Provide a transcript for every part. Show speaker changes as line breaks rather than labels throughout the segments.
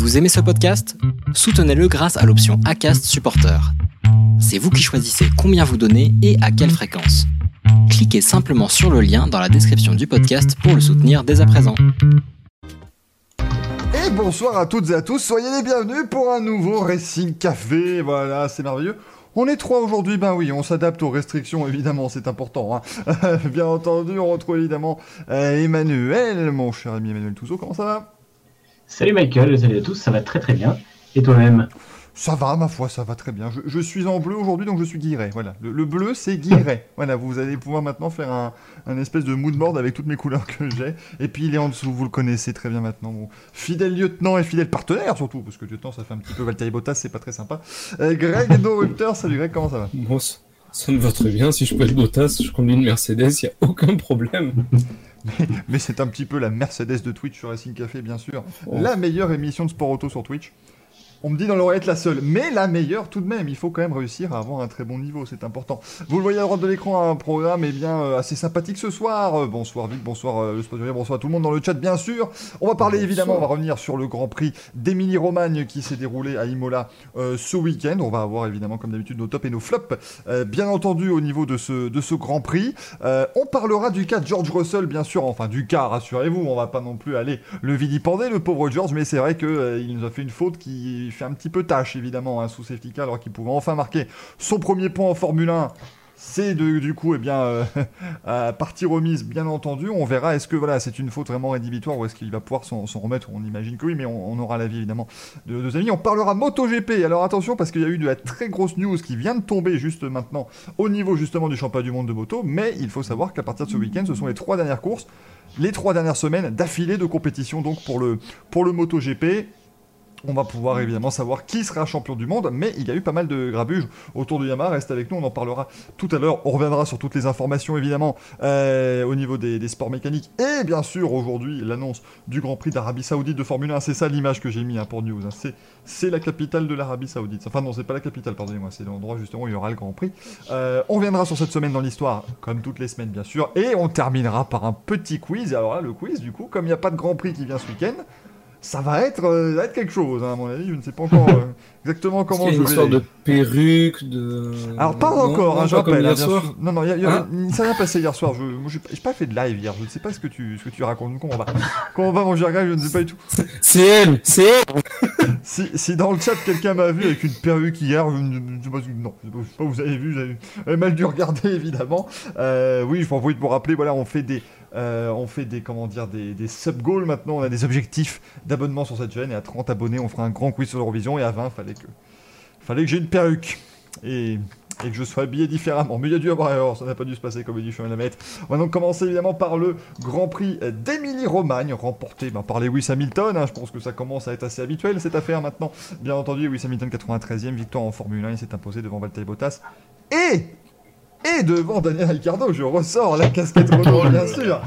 Vous aimez ce podcast? Soutenez-le grâce à l'option ACAST Supporter. C'est vous qui choisissez combien vous donnez et à quelle fréquence. Cliquez simplement sur le lien dans la description du podcast pour le soutenir dès à présent.
Et bonsoir à toutes et à tous, soyez les bienvenus pour un nouveau Racing Café. Voilà, c'est merveilleux. On est trois aujourd'hui, ben oui, on s'adapte aux restrictions, évidemment, c'est important. Hein. Bien entendu, on retrouve évidemment euh, Emmanuel, mon cher ami Emmanuel Touzeau, comment ça va?
Salut Michael, salut à tous, ça va très très bien. Et toi-même
Ça va, ma foi, ça va très bien. Je, je suis en bleu aujourd'hui, donc je suis Guiret. Voilà. Le, le bleu, c'est Guiret. voilà, vous allez pouvoir maintenant faire un, un espèce de mood board avec toutes mes couleurs que j'ai. Et puis il est en dessous, vous le connaissez très bien maintenant. Bon, fidèle lieutenant et fidèle partenaire surtout, parce que lieutenant, ça fait un petit peu Valtteri Bottas, c'est pas très sympa. Euh, Greg No salut Greg, comment ça va?
Bon, ça, ça me va très bien. Si je peux être Bottas, je conduis une Mercedes, il n'y a aucun problème.
Mais, mais c'est un petit peu la Mercedes de Twitch sur Racing Café, bien sûr.
Oh.
La meilleure émission de sport auto sur Twitch. On me dit dans l'oreillette la seule, mais la meilleure tout de même. Il faut quand même réussir à avoir un très bon niveau, c'est important. Vous le voyez à droite de l'écran, un programme eh bien, euh, assez sympathique ce soir. Euh, bonsoir Vic, bonsoir euh, le sponsor, bonsoir à tout le monde dans le chat, bien sûr. On va parler
Bonsoir.
évidemment, on va revenir sur le Grand Prix d'Émilie-Romagne qui s'est déroulé à Imola ce week-end. On va avoir évidemment, comme d'habitude, nos tops et nos flops, bien entendu, au niveau de ce, de ce Grand Prix. On parlera du cas de George Russell, bien sûr, enfin du cas, rassurez-vous, on va pas non plus aller le vilipender, le pauvre George, mais c'est vrai qu'il nous a fait une faute qui fait un petit peu tâche, évidemment, hein, sous safety alors qu'il pouvait enfin marquer son premier point en Formule 1. C'est du coup, eh bien, euh, à partie remise, bien entendu. On verra, est-ce que voilà, c'est une faute vraiment rédhibitoire ou est-ce qu'il va pouvoir s'en remettre? On imagine que oui, mais on, on aura l'avis évidemment de nos amis. On parlera MotoGP. Alors attention, parce qu'il y a eu de la très grosse news qui vient de tomber juste maintenant au niveau justement du championnat du monde de moto. Mais il faut savoir qu'à partir de ce week-end, ce sont les trois dernières courses, les trois dernières semaines d'affilée de compétition donc pour le, pour le MotoGP. On va pouvoir évidemment savoir qui sera champion du monde, mais il y a eu pas mal de grabuges autour de Yamaha. Reste avec nous, on en parlera tout à l'heure. On reviendra sur toutes les informations évidemment euh, au niveau des, sports mécaniques. Et bien sûr, aujourd'hui, l'annonce du Grand Prix d'Arabie Saoudite de Formule 1. C'est ça l'image que j'ai mis hein, pour News. hein. C'est, la capitale de l'Arabie Saoudite. Enfin, non, c'est pas la capitale, pardonnez-moi. C'est l'endroit justement où il y aura le Grand Prix. Euh, on viendra sur cette semaine dans l'histoire, comme toutes les semaines, bien sûr. Et on terminera par un petit quiz. Alors là, le quiz, du coup, comme il n'y a pas de Grand Prix qui vient ce week-end. Ça va être, euh, va être quelque chose, hein, à mon avis. Je ne sais pas encore euh, exactement comment
qu'il y a
je
une
vais.
histoire de perruque, de...
Alors pas
Non,
encore, hein, je rappelle. hein. Non, non, il il a-
Hein
il s'est rien passé hier soir. Je, j'ai pas- fait de live hier. Je ne sais pas ce que tu, ce que tu racontes. Comment on va Comment on va, mon cher gars Je ne sais pas du tout.
C'est elle, c'est elle
Si, si dans le chat quelqu'un m'a vu avec une perruque hier, je ne je sais pas, non, je sais pas, vous avez vu, j'avais j'avais mal dû regarder évidemment. Euh, oui, je de vous rappeler. Voilà, on fait des, euh, on fait des, comment dire, des, des sub goals maintenant. On a des objectifs d'abonnement sur cette chaîne et à 30 abonnés, on fera un grand quiz sur l'Eurovision et à 20, fallait que, fallait que j'ai une perruque et, et que je sois habillé différemment. Mais il y a dû avoir ça n'a pas dû se passer comme il dit, un mettre. On va donc commencer évidemment par le Grand Prix d'Émilie-Romagne, remporté ben, par Lewis Hamilton. hein. Je pense que ça commence à être assez habituel cette affaire maintenant. Bien entendu, Lewis Hamilton 93e, victoire en Formule 1, il s'est imposé devant Valtteri Bottas. Et et devant Daniel Ricciardo, je ressors la casquette Renault, bien sûr.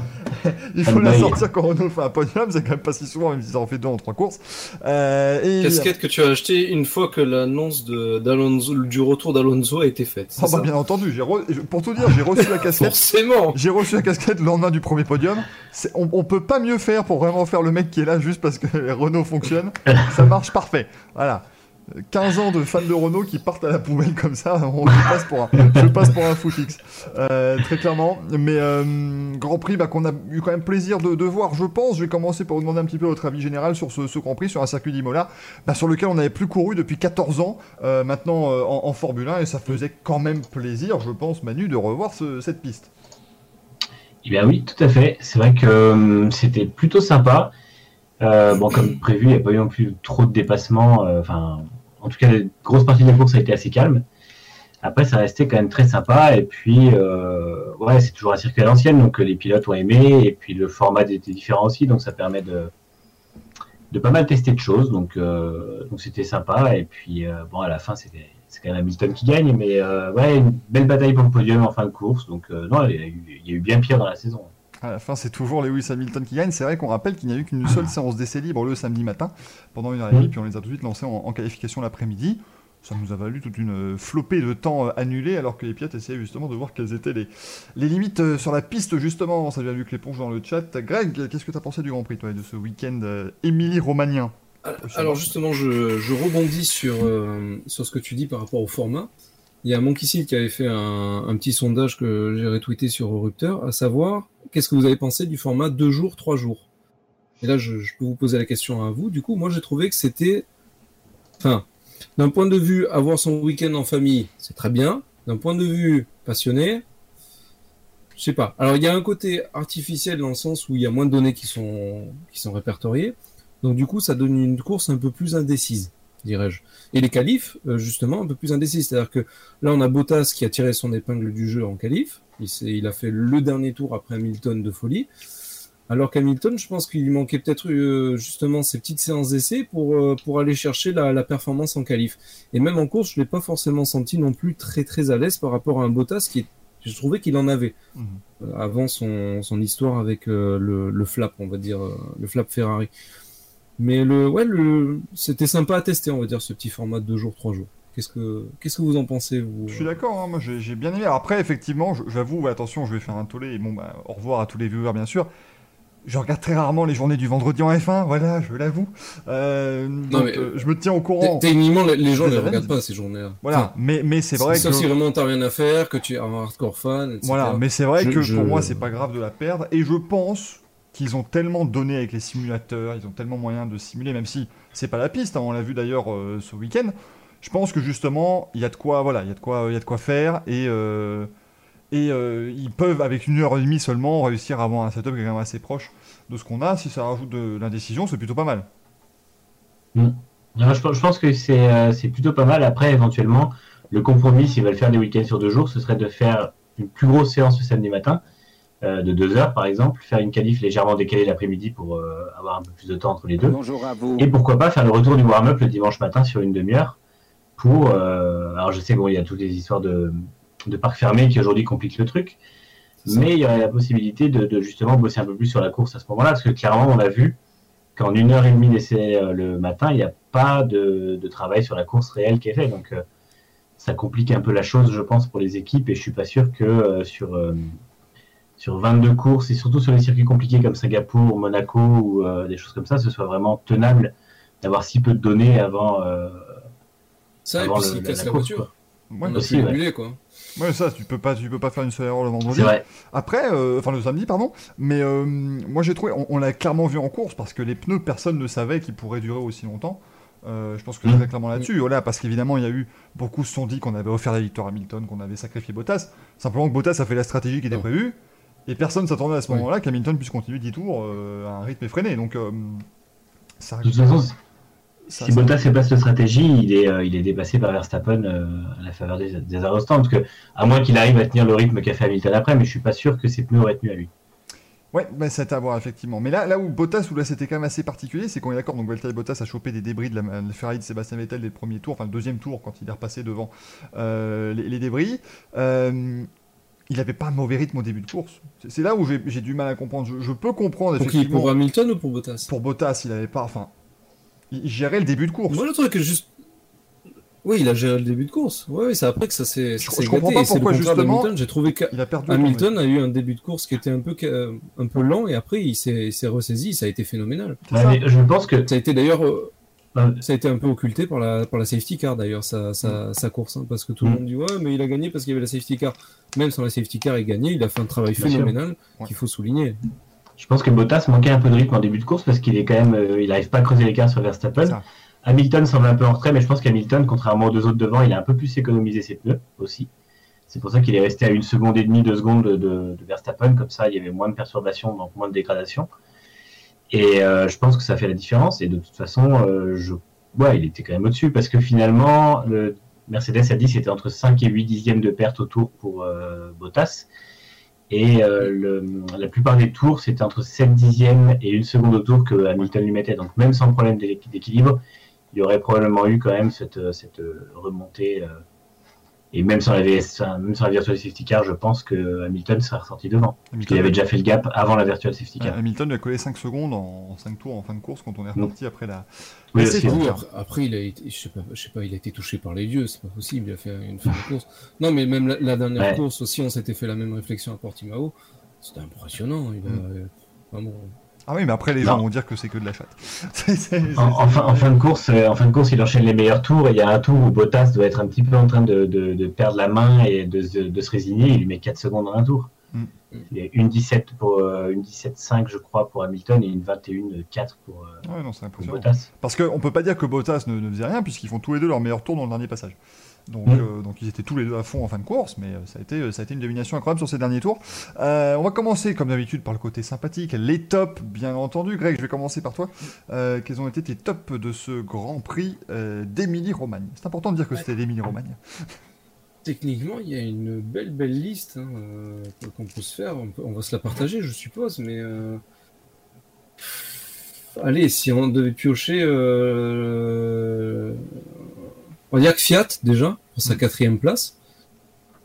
Il faut la
Aïe.
sortir quand Renault fait un podium, c'est quand même pas si souvent, même si ça en fait deux en trois courses. Euh, et
Casquette que tu as acheté une fois que l'annonce du retour d'Alonso a été faite.
Oh, bah, bien entendu, re- pour tout dire, j'ai reçu la casquette.
Forcément
J'ai reçu la casquette le lendemain du premier podium. On, on peut pas mieux faire pour vraiment faire le mec qui est là juste parce que Renault fonctionne. Ça marche parfait. Voilà. 15 ans de fans de Renault qui partent à la poubelle comme ça, je passe pour un, je passe pour un. Euh, très clairement. Mais euh, Grand Prix bah, qu'on a eu quand même plaisir de, voir, je pense. Je vais commencer par vous demander un petit peu votre avis général sur ce, Grand Prix, sur un circuit d'Imola, bah, sur lequel on n'avait plus couru depuis 14 ans, euh, maintenant en, Formule 1, et ça faisait quand même plaisir, je pense, Manu, de revoir ce- cette piste.
Eh bien oui, tout à fait. C'est vrai que c'était plutôt sympa. Bon, comme prévu, il n'y a pas eu non plus trop de dépassements. Enfin, en tout cas, la grosse partie de la course a été assez calme. Après, ça restait quand même très sympa. Et puis, euh, ouais, c'est toujours un circuit à l'ancienne, donc euh, les pilotes ont aimé. Et puis, le format était différent aussi, donc ça permet de, de pas mal tester de choses. Donc, euh, donc c'était sympa. Et puis, bon, à la fin, c'est quand même Hamilton qui gagne, mais ouais, une belle bataille pour le podium en fin de course. Donc, non, il y a eu bien pire dans la saison.
À la fin, c'est toujours Lewis Hamilton qui gagne. C'est vrai qu'on rappelle qu'il n'y a eu qu'une seule séance d'essai libre le samedi matin, pendant une heure et demie, puis on les a tout de suite lancés en, en qualification l'après-midi. Ça nous a valu toute une euh, flopée de temps euh, annulé, alors que les pilotes essayaient justement de voir quelles étaient les, les limites euh, sur la piste, justement. Ça vient Luc Léponge dans le chat. Greg, qu'est-ce que tu as pensé du Grand Prix, toi, et de ce week-end euh, Émilie-Romanien
Alors justement, je, je rebondis sur, euh, sur ce que tu dis par rapport au format. Il y a Monkey Seal qui avait fait un, un petit sondage que j'ai retweeté sur Rupteur, à savoir qu'est-ce que vous avez pensé du format deux jours, trois jours? Et là, je, peux vous poser la question à vous. Du coup, moi, j'ai trouvé que c'était, enfin, d'un point de vue avoir son week-end en famille, c'est très bien. D'un point de vue passionné, je sais pas. Alors, il y a un côté artificiel dans le sens où il y a moins de données qui sont qui sont répertoriées. Donc, du coup, ça donne une course un peu plus indécise dirais-je. Et les qualifs, euh, justement, un peu plus indécis. C'est-à-dire que là, on a Bottas qui a tiré son épingle du jeu en qualif. Il, il a fait le dernier tour après Hamilton de folie. Alors qu'Hamilton, je pense qu'il lui manquait peut-être euh, justement ces petites séances d'essai pour, euh, pour aller chercher la, la, performance en qualif. Et même en course, je l'ai pas forcément senti non plus très très à l'aise par rapport à un Bottas qui je trouvais qu'il en avait mmh. avant son, son histoire avec le, le flap, on va dire, le flap Ferrari. Mais le, ouais, le, c'était sympa à tester, on va dire, ce petit format de deux jours, trois jours. Qu'est-ce que, qu'est-ce que vous en pensez, vous
Je suis d'accord, hein, moi j'ai, bien aimé. après, effectivement, j'avoue, attention, je vais faire un tollé, et bon, bah, au revoir à tous les viewers, bien sûr. Je regarde très rarement les journées du vendredi en F1, voilà, je l'avoue. Euh, donc, mais, euh, je me tiens au courant.
Techniquement, les gens ne les regardent pas ces journées-là.
Voilà, enfin, mais, mais c'est vrai
que. Sauf si vraiment t'as rien à faire, que tu es un hardcore fan, etc.
Voilà, mais c'est vrai je, que je... pour moi, c'est pas grave de la perdre. Et je pense qu'ils ont tellement donné avec les simulateurs, ils ont tellement moyen de simuler, même si c'est pas la piste, hein, on l'a vu d'ailleurs euh, ce week-end. Je pense que justement, il y a de quoi, voilà, il y a de quoi, il y a de quoi faire et euh, et euh, ils peuvent avec une heure et demie seulement réussir à avoir un setup qui est quand même assez proche de ce qu'on a. Si ça rajoute de l'indécision, c'est plutôt pas mal.
Mmh. je, je, pense que c'est plutôt pas mal. Après, éventuellement, le compromis, s'ils veulent faire des week-ends sur deux jours, ce serait de faire une plus grosse séance le samedi matin euh, de deux heures par exemple, faire une qualif légèrement décalée l'après-midi pour euh, avoir un peu plus de temps entre les deux.
Bonjour à vous.
Et pourquoi pas faire le retour du warm-up le dimanche matin sur une demi-heure pour. Euh, alors je sais qu'il y a toutes les histoires de, de parcs fermés qui aujourd'hui compliquent le truc, mais il y aurait la possibilité de, justement bosser un peu plus sur la course à ce moment-là, parce que clairement on a vu qu'en une heure et demie d'essai le matin, il n'y a pas de, de, travail sur la course réelle qui est fait. Donc ça complique un peu la chose, je pense, pour les équipes, et je suis pas sûr que sur sur 22 courses et surtout sur les circuits compliqués comme Singapour, Monaco ou euh, des choses comme ça, ce soit vraiment tenable d'avoir si peu de données avant.
Ça, et puis le, la, voiture.
Ouais,
aussi, ouais. quoi.
Ouais, ça, tu peux pas, tu peux pas faire une seule erreur le vendredi.
Vrai.
Après, euh, enfin le samedi, pardon. Mais euh, moi, j'ai trouvé, on, on l'a clairement vu en course parce que les pneus, personne ne savait qu'ils pourraient durer aussi longtemps. Euh, je pense que c'est très clairement là-dessus. Voilà, parce qu'évidemment, il y a eu beaucoup se sont dit qu'on avait offert la victoire à Hamilton, qu'on avait sacrifié Bottas. Simplement que Bottas a fait la stratégie qui était prévue. Et personne s'attendait à ce moment-là qu'Hamilton puisse continuer 10 tours euh, à un rythme effréné. Donc, euh,
ça, de toute façon, ça, si. Bottas fait pas cette stratégie, il est, euh, il est dépassé par Verstappen euh, à la faveur des, des arrêts Parce que, à moins qu'il arrive à tenir le rythme qu'a fait Hamilton après, mais je suis pas sûr que ses pneus auraient tenu à lui.
Ouais, bah, c'est à voir effectivement. Mais là, là où Bottas, où là c'était quand même assez particulier, c'est qu'on est d'accord. Donc Valtteri Bottas a chopé des débris de la, la Ferrari de Sébastien Vettel des premiers tours, enfin le deuxième tour quand il est repassé devant euh, les, les, débris. Euh, il n'avait pas un mauvais rythme au début de course. C'est là où j'ai du mal à comprendre. Je, je peux comprendre
pour
effectivement.
Qui, pour Hamilton ou pour Bottas?
Pour Bottas, il n'avait pas. Enfin, il gérait le début de course.
Moi, le truc juste. Oui, il a géré le début de course. Oui, c'est après que ça s'est.
Je, je comprends pas pourquoi justement.
J'ai trouvé qu'Hamilton a eu un début de course qui était un peu un peu lent et après il s'est ressaisi. Ça a été phénoménal.
Ouais, je pense que
ça a été d'ailleurs. Euh, ça a été un peu occulté par la, par la safety car d'ailleurs, sa, sa, sa, course, hein, parce que tout le monde dit ouais, mais il a gagné parce qu'il y avait la safety car. Même sans la safety car, il gagnait, il a fait un travail Bien phénoménal ouais. qu'il faut souligner.
Je pense que Bottas manquait un peu de rythme en début de course parce qu'il est quand même, euh, il n'arrive pas à creuser l'écart sur Verstappen. Hamilton semble un peu en retrait, mais je pense qu'Hamilton, contrairement aux deux autres devant, il a un peu plus économisé ses pneus aussi. C'est pour ça qu'il est resté à une seconde et demie, deux secondes de, de, de Verstappen, comme ça il y avait moins de perturbations, donc moins de dégradation. Et euh, je pense que ça fait la différence. Et de toute façon, euh, je... ouais, il était quand même au-dessus parce que finalement, le Mercedes a dit c'était entre 5 et 8 dixièmes de perte au tour pour euh, Bottas. Et euh, la plupart des tours, c'était entre 7 dixièmes et une seconde au tour que Hamilton lui mettait. Donc même sans problème d'équilibre, il y aurait probablement eu quand même cette, cette remontée. Euh, et même sans la VS, même sans la virtual safety car, je pense que Hamilton serait ressorti devant. Hamilton il avait déjà fait le gap avant la virtual safety car.
Hamilton lui a collé 5 secondes en 5 tours en fin de course quand on est reparti mmh. après la.
Oui, c'est oui, après, après, il a été, je sais pas, je sais pas, il a été touché par les dieux, c'est pas possible, il a fait une fin de course. Non, mais même la, la dernière ouais. course aussi, on s'était fait la même réflexion à Portimao. C'était impressionnant. Il a, mmh. vraiment,
Ah oui, mais après les gens vont dire que c'est que de la chatte.
en, fin, de course, en fin de course, il enchaîne les meilleurs tours et il y a un tour où Bottas doit être un petit peu en train de, perdre la main et de, se résigner. Il lui met 4 secondes dans un tour. Mm. Il y a une 17 pour euh, une 17-5 je crois pour Hamilton et une 21-4 pour, euh, ouais, Bottas.
Parce qu'on peut pas dire que Bottas ne, ne faisait rien puisqu'ils font tous les deux leur meilleur tour dans le dernier passage. Donc, euh, donc ils étaient tous les deux à fond en fin de course, mais euh, ça a été, euh, ça a été une domination incroyable sur ces derniers tours. on va commencer comme d'habitude par le côté sympathique, les tops bien entendu. Greg, je vais commencer par toi. quels ont été tes tops de ce Grand Prix d'Émilie-Romagne? C'est important de dire que c'était d'Émilie-Romagne.
Techniquement, il y a une belle belle liste hein, qu'on peut se faire. On, va se la partager, je suppose, mais allez, si on devait piocher on va dire que Fiat, déjà, pour sa mm. quatrième place,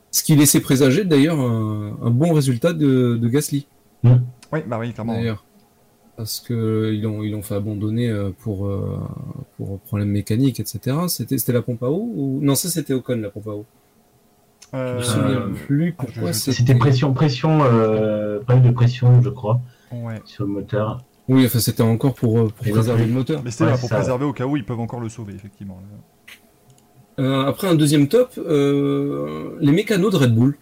ce qui laissait présager d'ailleurs un, bon résultat de, Gasly.
Mm. Oui, bah oui, clairement. D'ailleurs.
Parce qu'ils l'ont ils ont fait abandonner euh, pour, euh, pour problème mécanique, etc. C'était, c'était la pompe à eau ou... Non, ça c'était Ocon, la pompe à eau.
Euh... Je me souviens plus ah, pourquoi c'était... pression, pression, euh, problème de pression, je crois, sur le moteur.
Oui, enfin c'était encore pour, préserver le moteur.
Mais c'était pour préserver au cas où ils peuvent encore le sauver, effectivement.
Euh, après un deuxième top, euh, les mécanos de Red Bull,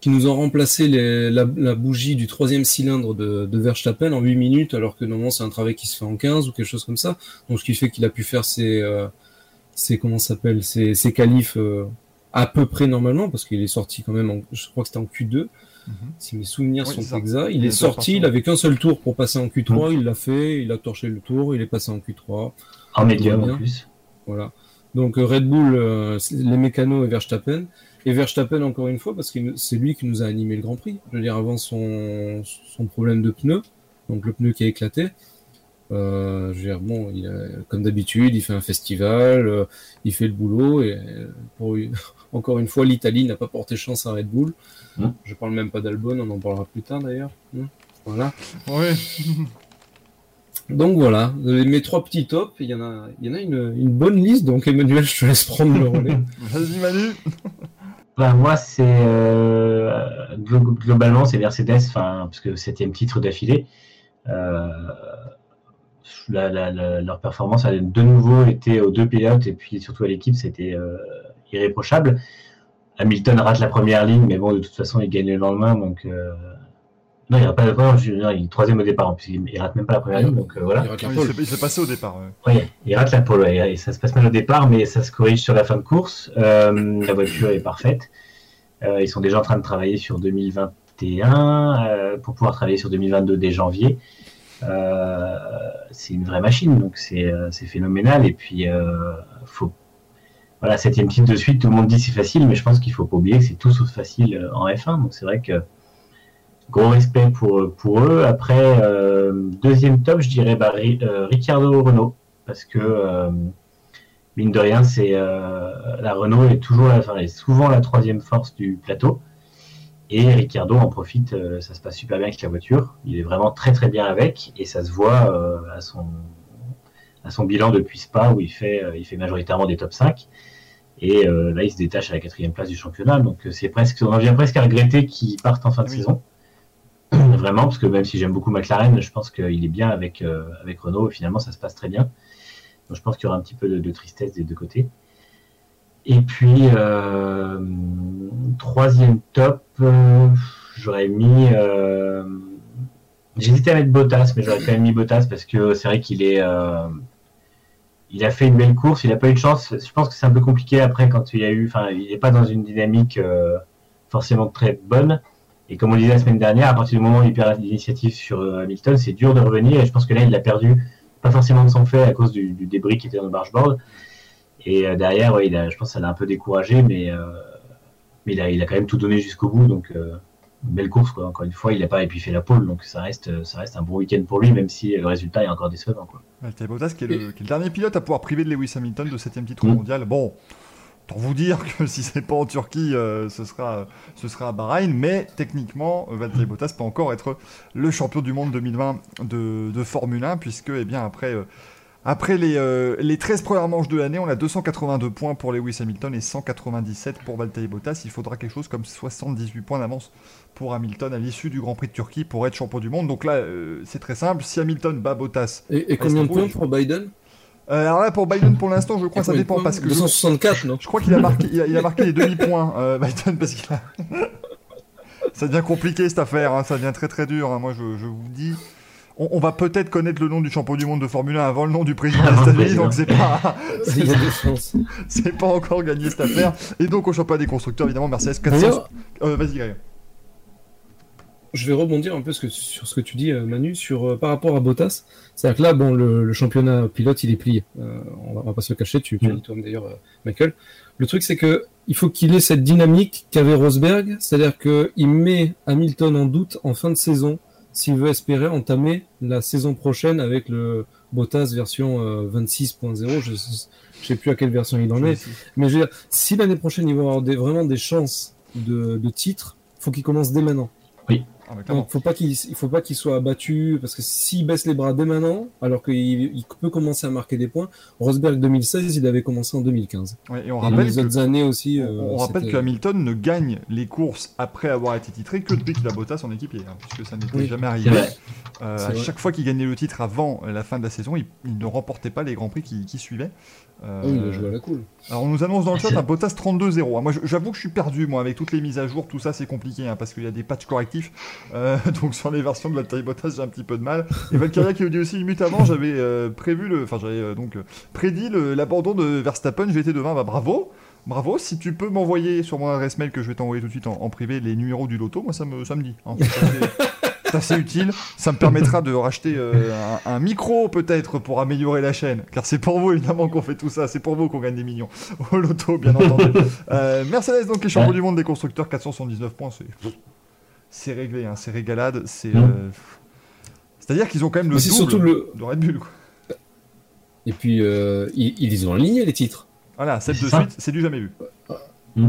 qui nous ont remplacé la, bougie du troisième cylindre de, de, Verstappen en 8 minutes, alors que normalement c'est un travail qui se fait en 15 ou quelque chose comme ça. Donc ce qui fait qu'il a pu faire ses, euh, ses comment s'appelle, ses, ses qualifs à peu près normalement, parce qu'il est sorti quand même, je crois que c'était en Q2. Mhm. Si mes souvenirs sont exacts, il, est sorti, il avait qu'un seul tour pour passer en Q3, il l'a fait, il a torché le tour, il est passé en Q3.
En médium en plus.
Voilà. Donc euh, Red Bull, euh, les mécanos et Verstappen. Et Verstappen encore une fois parce que c'est lui qui nous a animé le Grand Prix. Je veux dire avant son, son problème de pneu, donc le pneu qui a éclaté. Euh, je veux dire, bon, il comme d'habitude, il fait un festival, euh, il fait le boulot et pour, encore une fois, l'Italie n'a pas porté chance à Red Bull. Mmh. Je parle même pas d'Albon, on en parlera plus tard d'ailleurs. Mmh. Voilà.
Ouais.
Donc voilà, mes trois petits tops, il y en a, il y en a une, une, bonne liste, donc Emmanuel, je te laisse prendre le relais.
Vas-y Manu
ben, Moi, c'est euh, globalement, c'est Mercedes, parce que septième titre d'affilée. Euh, leur performance a de nouveau été aux deux pilotes et puis surtout à l'équipe, c'était euh, irréprochable. Hamilton rate la première ligne, mais bon, de toute façon, il gagne le lendemain, donc non, il n'y a pas de il est troisième au départ, il ne rate même pas la première ligne, donc euh, voilà.
Il, s'est passé au départ.
Oui, il rate la pole, et ça se passe mal au départ, mais ça se corrige sur la fin de course. Euh, la voiture est parfaite. Euh, ils sont déjà en train de travailler sur 2021 pour pouvoir travailler sur 2022 dès janvier. c'est une vraie machine, donc c'est phénoménal. Et puis, faut voilà, septième titre de suite, tout le monde dit c'est facile, mais je pense qu'il faut pas oublier que c'est tout sauf facile en F1. Donc c'est vrai que gros respect pour, pour eux. Après, euh, deuxième top, je dirais bah, euh, Ricciardo Renault, parce que euh, mine de rien, c'est la Renault est toujours, enfin, est souvent la troisième force du plateau. Et Ricciardo en profite, ça se passe super bien avec la voiture. Il est vraiment très très bien avec, et ça se voit à son à son bilan depuis Spa où il fait il fait majoritairement des top 5. Et là, il se détache à la quatrième place du championnat. Donc, c'est presque, on en vient presque à regretter qu'il parte en fin de saison. Vraiment, parce que même si j'aime beaucoup McLaren, je pense qu'il est bien avec, euh, avec Renault et finalement ça se passe très bien. Donc je pense qu'il y aura un petit peu de, tristesse des deux côtés. Et puis, euh, troisième top, euh, j'aurais mis. J'hésitais à mettre Bottas, mais j'aurais quand même mis Bottas parce que c'est vrai qu'il est. il a fait une belle course, il n'a pas eu de chance. Je pense que c'est un peu compliqué après quand il y a eu. Enfin, il n'est pas dans une dynamique forcément très bonne. Et comme on le disait la semaine dernière, à partir du moment où il perd l'initiative sur euh, Hamilton, c'est dur de revenir. Et je pense que là, il l'a perdu, pas forcément de son fait à cause du, débris qui était dans le bargeboard. Et euh, derrière, ouais, il a, je pense que ça l'a un peu découragé, mais, euh, mais il, a, il a quand même tout donné jusqu'au bout. Donc, une belle course, quoi. Encore une fois, il n'a pas fait la pole, donc ça reste, ça reste un bon week-end pour lui, même si le résultat est encore décevant. Quoi.
Bottas qui est, le, qui est, le, dernier pilote à pouvoir priver de Lewis Hamilton de 7 titre mm. mondial. Bon, pour vous dire que si c'est pas en Turquie, euh, ce, sera, ce sera à Bahreïn. Mais techniquement, Valtteri Bottas peut encore être le champion du monde 2020 de, de Formule 1, puisque eh bien, après, euh, Après les, euh, les 13 premières manches de l'année, on a 282 points pour Lewis Hamilton et 197 pour Valtteri Bottas. Il faudra quelque chose comme 78 points d'avance pour Hamilton à l'issue du Grand Prix de Turquie pour être champion du monde. Donc là, c'est très simple. Si Hamilton bat Bottas.
Et, et combien de points pour Biden?
Euh, alors là, pour Biden, pour l'instant, je crois que ça dépend parce que
264,
je,
non
Je crois qu'il a marqué, il a, il a marqué les demi-points, euh, Biden, parce qu'il a. ça devient compliqué cette affaire, hein, ça devient très très dur. Hein. Moi, je, je, vous dis, on, on va peut-être connaître le nom du champion du monde de Formule 1 avant le nom du président des États-Unis, donc c'est pas.
Il y a des chances.
C'est pas encore gagné cette affaire. Et donc au championnat des constructeurs, évidemment, Mercedes 400. Euh, Vas-y, Greg.
Je vais rebondir un peu sur ce que tu dis, Manu, sur euh, par rapport à Bottas. C'est-à-dire que là, bon, le, le, championnat pilote, il est plié. Euh, on, va, on va pas se le cacher. Tu, tu
Mm.
dis toi d'ailleurs, euh, Michael. Le truc, c'est que il faut qu'il ait cette dynamique qu'avait Rosberg, c'est-à-dire que il met Hamilton en doute en fin de saison s'il veut espérer entamer la saison prochaine avec le Bottas version euh, 26.0. Je, je sais plus à quelle version il en est, mais je veux dire, si l'année prochaine il va avoir des, vraiment des chances de, de titre, faut qu'il commence dès maintenant.
Ah, clairement.
Donc, faut pas qu'il, il faut pas qu'il soit abattu parce que s'il baisse les bras dès maintenant, alors qu'il il peut commencer à marquer des points. Rosberg 2016, il avait commencé en 2015.
Ouais, et on
Et
rappelle
les
que-
autres années aussi. euh,
On, on rappelle que Hamilton ne gagne les courses après avoir été titré que depuis qu'il a Bottas son équipier, hein, puisque ça n'était
Oui.
jamais arrivé. Euh, à chaque fois qu'il gagnait le titre avant la fin de la saison, il, il ne remportait pas les grands prix qui, qui suivaient. Euh,
oui, il a joué à la cool.
alors on nous annonce dans le chat un Bottas 32-0. hein. Moi j'avoue que je suis perdu moi avec toutes les mises à jour, tout ça c'est compliqué hein, parce qu'il y a des patchs correctifs. Euh, donc sur les versions de Valtteri Bottas j'ai un petit peu de mal. Et Valkyria qui nous dit aussi une minute avant j'avais euh, prévu le, enfin j'avais euh, donc prédit l'abandon de Verstappen. J'étais devant, bah bravo. Bravo, si tu peux m'envoyer sur mon adresse mail que je vais t'envoyer tout de suite en, en privé les numéros du loto, moi ça me, ça me dit. hein. C'est assez- utile, ça me permettra de racheter euh, un, un micro peut-être pour améliorer la chaîne, car c'est pour vous évidemment qu'on fait tout ça, c'est pour vous qu'on gagne des millions au loto bien entendu. Euh, Mercedes donc est champion
Ouais.
du monde des constructeurs, 479 points, c'est réglé, hein, c'est régalade, c'est
Mm.
euh, c'est-à-dire qu'ils ont quand même le double
surtout le.
de Red Bull. Quoi.
Et puis, ils, ils ont aligné les titres.
Voilà, 7
C'est
de suite, c'est du jamais vu.
C'est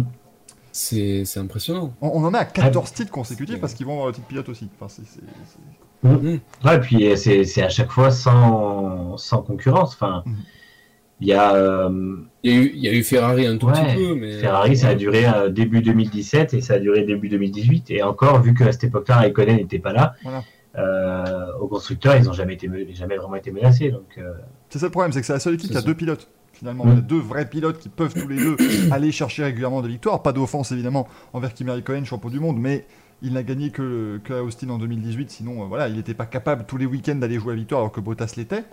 c'est impressionnant.
On, on en a à 14
Ah.
titres consécutifs parce qu'ils vont avoir le titre pilote aussi. Enfin, c'est- c'est- c'est-
Ouais, et puis euh, c'est c'est à chaque fois sans, sans concurrence. Enfin,
Mhm.
il y a euh,
Il y, a eu, il y a eu Ferrari un tout
Ouais,
petit peu, mais.
Ferrari, ça a duré euh, début 2017 et ça a duré début 2018. Et encore, vu qu'à cette époque-là, Raikkonen n'était pas là,
Voilà.
euh, aux constructeurs, ils n'ont jamais, été jamais vraiment été menacés. Donc, euh,
C'est ça le problème, c'est que c'est la seule équipe qui a
ça.
deux pilotes. Finalement, on a deux vrais pilotes qui peuvent tous les deux aller chercher régulièrement des victoires. Pas d'offense évidemment envers Kimi Raikkonen, champion du monde, mais il n'a gagné que, que à Austin en 2018. Sinon, euh, voilà, il n'était pas capable tous les week-ends d'aller jouer à la victoire alors que Bottas l'était.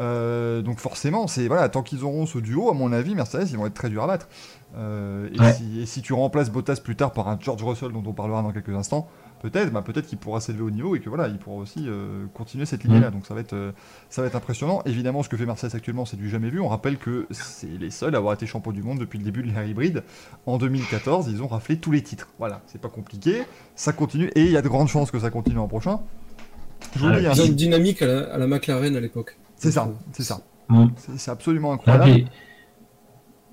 Euh, donc forcément, c'est voilà, tant qu'ils auront ce duo, à mon avis, Mercedes, ils vont être très durs à battre. Euh, et,
Ouais.
si, et si tu remplaces Bottas plus tard par un George Russell dont on parlera dans quelques instants, peut-être, bah, peut-être qu'il pourra s'élever au niveau et que voilà, il pourra aussi euh, continuer cette ligne-là. Donc ça va être, euh, ça va être impressionnant. Évidemment, ce que fait Mercedes actuellement, c'est du jamais vu. On rappelle que c'est les seuls à avoir été champions du monde depuis le début de l'ère hybride. En 2014, ils ont raflé tous les titres. Voilà, c'est pas compliqué. Ça continue et il y a de grandes chances que ça continue l'an prochain. Je vous
Ah,
dis, hein,
Ils ont une dynamique à la, à la McLaren à l'époque.
C'est ça, c'est ça. C'est absolument
ah,
incroyable.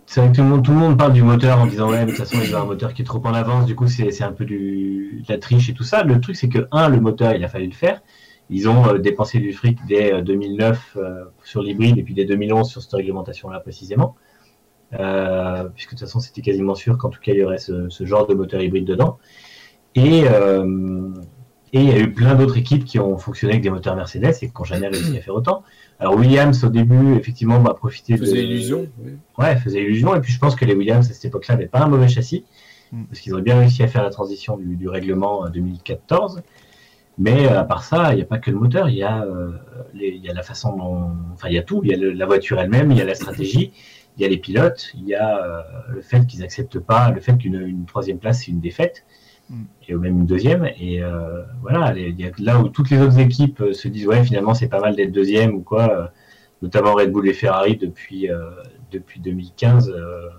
c'est vrai que tout le, monde, tout le monde parle du moteur en disant ouais, mais de toute façon, il a un moteur qui est trop en avance, du coup, c'est c'est un peu du, de la triche et tout ça. Le truc, c'est que, un, le moteur, il a fallu le faire. Ils ont euh, dépensé du fric dès euh, 2009 euh, sur l'hybride et puis dès 2011 sur cette réglementation-là précisément. Euh, puisque de toute façon, c'était quasiment sûr qu'en tout cas, il y aurait ce, ce genre de moteur hybride dedans. Et, et il y a eu plein d'autres équipes qui ont fonctionné avec des moteurs Mercedes et qui n'ont jamais réussi à faire autant. Alors Williams, au début, effectivement, va profiter
Faisait
de...
illusion. oui.
Ouais, faisait illusion. Et puis je pense que les Williams à cette époque-là n'avaient pas un mauvais châssis,
Mm.
parce qu'ils auraient bien réussi à faire la transition du, du règlement euh, 2014. Mais euh, à part ça, il n'y a pas que le moteur, il y, a, euh, les- il y a la façon dont. Enfin, il y a tout. Il y a le- la voiture elle-même, il y a la stratégie, il y a les pilotes, il y a euh, le fait qu'ils n'acceptent pas, le fait qu'une une troisième place, c'est une défaite. Et même une deuxième. Et euh, voilà, il y a là où toutes les autres équipes euh, se disent, ouais, finalement, c'est pas mal d'être deuxième ou quoi, euh, notamment Red Bull et Ferrari depuis, euh, depuis 2015. euh,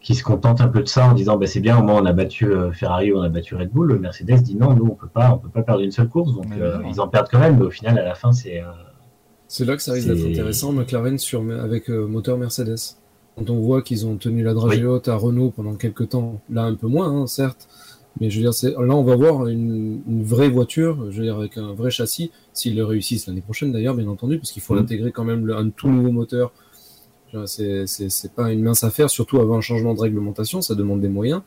qui se contentent un peu de ça en disant bah, c'est bien au moins on a battu Ferrari on a battu Red Bull Mercedes dit non nous on peut pas on peut pas perdre une seule course donc ils en perdent quand même mais au final à la fin c'est euh,
C'est là que ça risque d'être intéressant, McLaren sur, avec moteur Mercedes. Quand on voit qu'ils ont tenu la dragée
Oui.
haute à Renault pendant quelques temps, là un peu moins, hein, certes, Mais je veux dire, c'est- là, on va voir une, une vraie voiture, je veux dire, avec un vrai châssis, s'ils le réussissent l'année prochaine d'ailleurs, bien entendu, parce qu'il faut
Mhm.
intégrer quand même le- un tout nouveau moteur. Dire, C'est c'est- c'est pas une mince affaire, surtout avant un changement de réglementation, ça demande des moyens.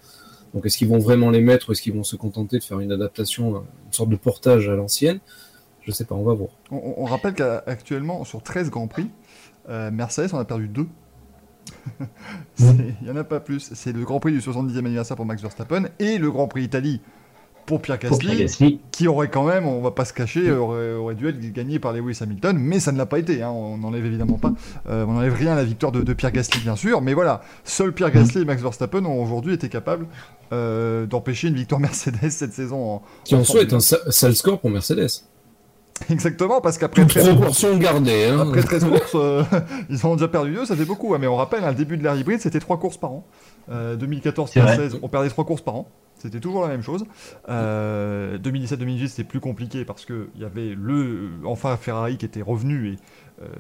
Donc est-ce qu'ils vont vraiment les mettre ou est-ce qu'ils vont se contenter de faire une adaptation, une sorte de portage à l'ancienne? Je sais pas, on va voir.
On rappelle qu'actuellement, sur 13 Grands Prix, euh, Mercedes en a perdu 2. Il n'y en a pas plus. C'est le Grand Prix du 70e anniversaire pour Max Verstappen et le Grand Prix Italie pour Pierre Gasly, qui aurait quand même, on va pas se cacher, aurait, aurait dû être gagné par Lewis Hamilton, mais ça ne l'a pas été. hein, on n'enlève évidemment pas. Euh, on n'enlève rien à la victoire de, de Pierre Gasly, bien sûr, mais voilà, seul Pierre Gasly et Max Verstappen ont aujourd'hui été capables euh, d'empêcher une victoire Mercedes cette saison. En...
Qui en
en
soi est un sa- sale score pour Mercedes.
1. Exactement, parce qu'après
Toute
13 courses,
proportion gardée. Hein.
Après 13 courses, euh, ils en ont déjà perdu deux, ça fait beaucoup. hein, mais on rappelle, hein, le début de l'ère hybride, c'était 3 courses par an. Euh, 2014,
C'est vrai.
2016, on perdait 3 courses par an. C'était toujours la même chose. Euh, 2017-2018, c'était plus compliqué parce qu'il y avait le, enfin Ferrari qui était revenu et euh,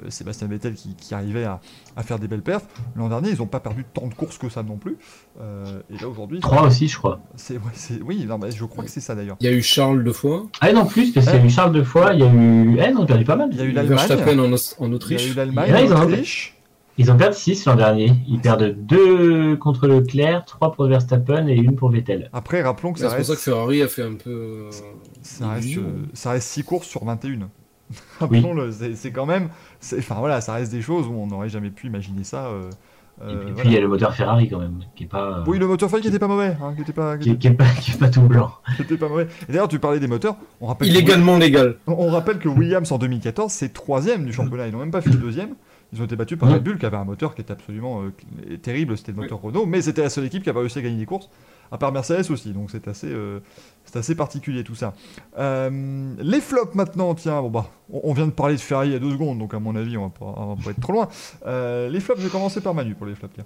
Sébastien Vettel qui, qui arrivait à, à faire des belles perfs. L'an dernier, ils n'ont pas perdu tant de courses que ça non plus. Euh, et là, aujourd'hui,
Trois aussi, je crois.
c'est, ouais, c'est- oui, non, mais je crois que c'est ça d'ailleurs.
Il y a eu Charles deux fois,
Ah non, plus, parce qu'il y a eu Charles deux fois, il y a eu. Eh, ils ont perdu pas mal.
Il y a eu l'Allemagne.
Verstappen en, en
Il y a
Autriche.
eu l'Allemagne,
Et là, ils ont perdu 6 l'an dernier. Ils perdent 2 contre Leclerc, 3 pour Verstappen et une pour Vettel.
Après, rappelons que
C'est
ça
pour
reste.
ça que Ferrari a fait un peu. euh,
Ça reste, euh, ça reste 6 courses sur 21. Rappelons-le, c'est- c'est quand même. Enfin voilà, ça reste des choses où on n'aurait jamais pu imaginer ça. euh,
Et
euh,
puis,
voilà.
il y a le moteur Ferrari quand même, qui est pas. euh,
Oui, le moteur Ferrari qui était pas mauvais. hein, qui était pas, qui
qui, qui est pas, qui est pas tout blanc.
qui était pas mauvais. Et d'ailleurs, tu parlais des moteurs. On rappelle, que,
Illégalement légal.
on, rappelle que Williams en 2014, c'est troisième du championnat. Ils n'ont même pas fait le deuxième. Ils ont été battus par. Red Bull qui avait un moteur qui était absolument euh, terrible. C'était le moteur Renault, mais c'était la seule équipe qui a pas réussi à gagner des courses. À part Mercedes aussi, donc c'est assez, euh, c'est assez particulier tout ça. Euh, les flops maintenant, tiens, bon bah, on, on vient de parler de Ferrari il y a deux secondes, donc à mon avis, on va pas, on va pas être trop loin. Euh, les flops, je vais commencer par Manu pour les flops. tiens.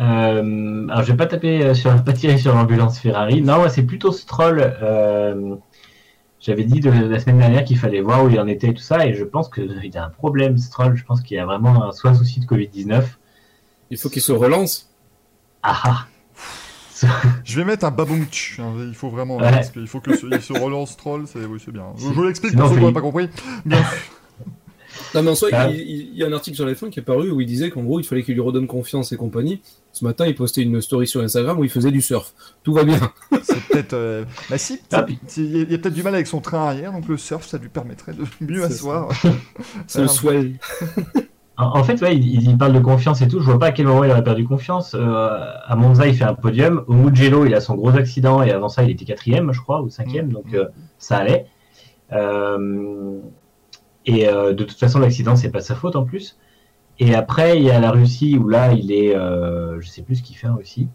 Euh, alors, je vais pas taper sur, pas tirer sur l'ambulance Ferrari. Non, c'est plutôt Stroll. Euh, J'avais dit de, la semaine dernière qu'il fallait voir où il en était et tout ça, et je pense qu'il a un problème, Stroll. Je pense qu'il y a vraiment un, soit un souci de Covid-19.
Il faut qu'il se relance.
Ah ah
Je vais mettre un baboumtch, hein, il faut vraiment,
Ouais.
parce qu'il faut que ce- il se relance troll, c'est oui, c'est bien. Je, je vous l'explique pour ceux qui
c'est-
n'ont pas compris. Bien.
Non, mais en soi,
Ah.
il, il- il y a un article sur la F1 qui est paru où il disait qu'en gros, il fallait qu'il lui redonne confiance et compagnie. Ce matin, il postait une story sur Instagram où il faisait du surf. Tout va bien.
C'est peut-être. euh, Bah si,
Ah,
il y a, il y a peut-être du mal avec son train arrière, donc le surf, ça lui permettrait de mieux
C'est
asseoir.
C'est le swell.
En, en fait, ouais, il, il parle de confiance et tout. Je vois pas à quel moment il aurait perdu confiance. Euh, à Monza, il fait un podium. Au Mugello, il a son gros accident et avant ça, il était quatrième, je crois, ou cinquième.
Mm.
Donc euh, ça allait. Euh, et euh, de toute façon, l'accident, c'est pas sa faute en plus. Et après, il y a la Russie où là, il est, je sais plus ce qu'il fait en Russie.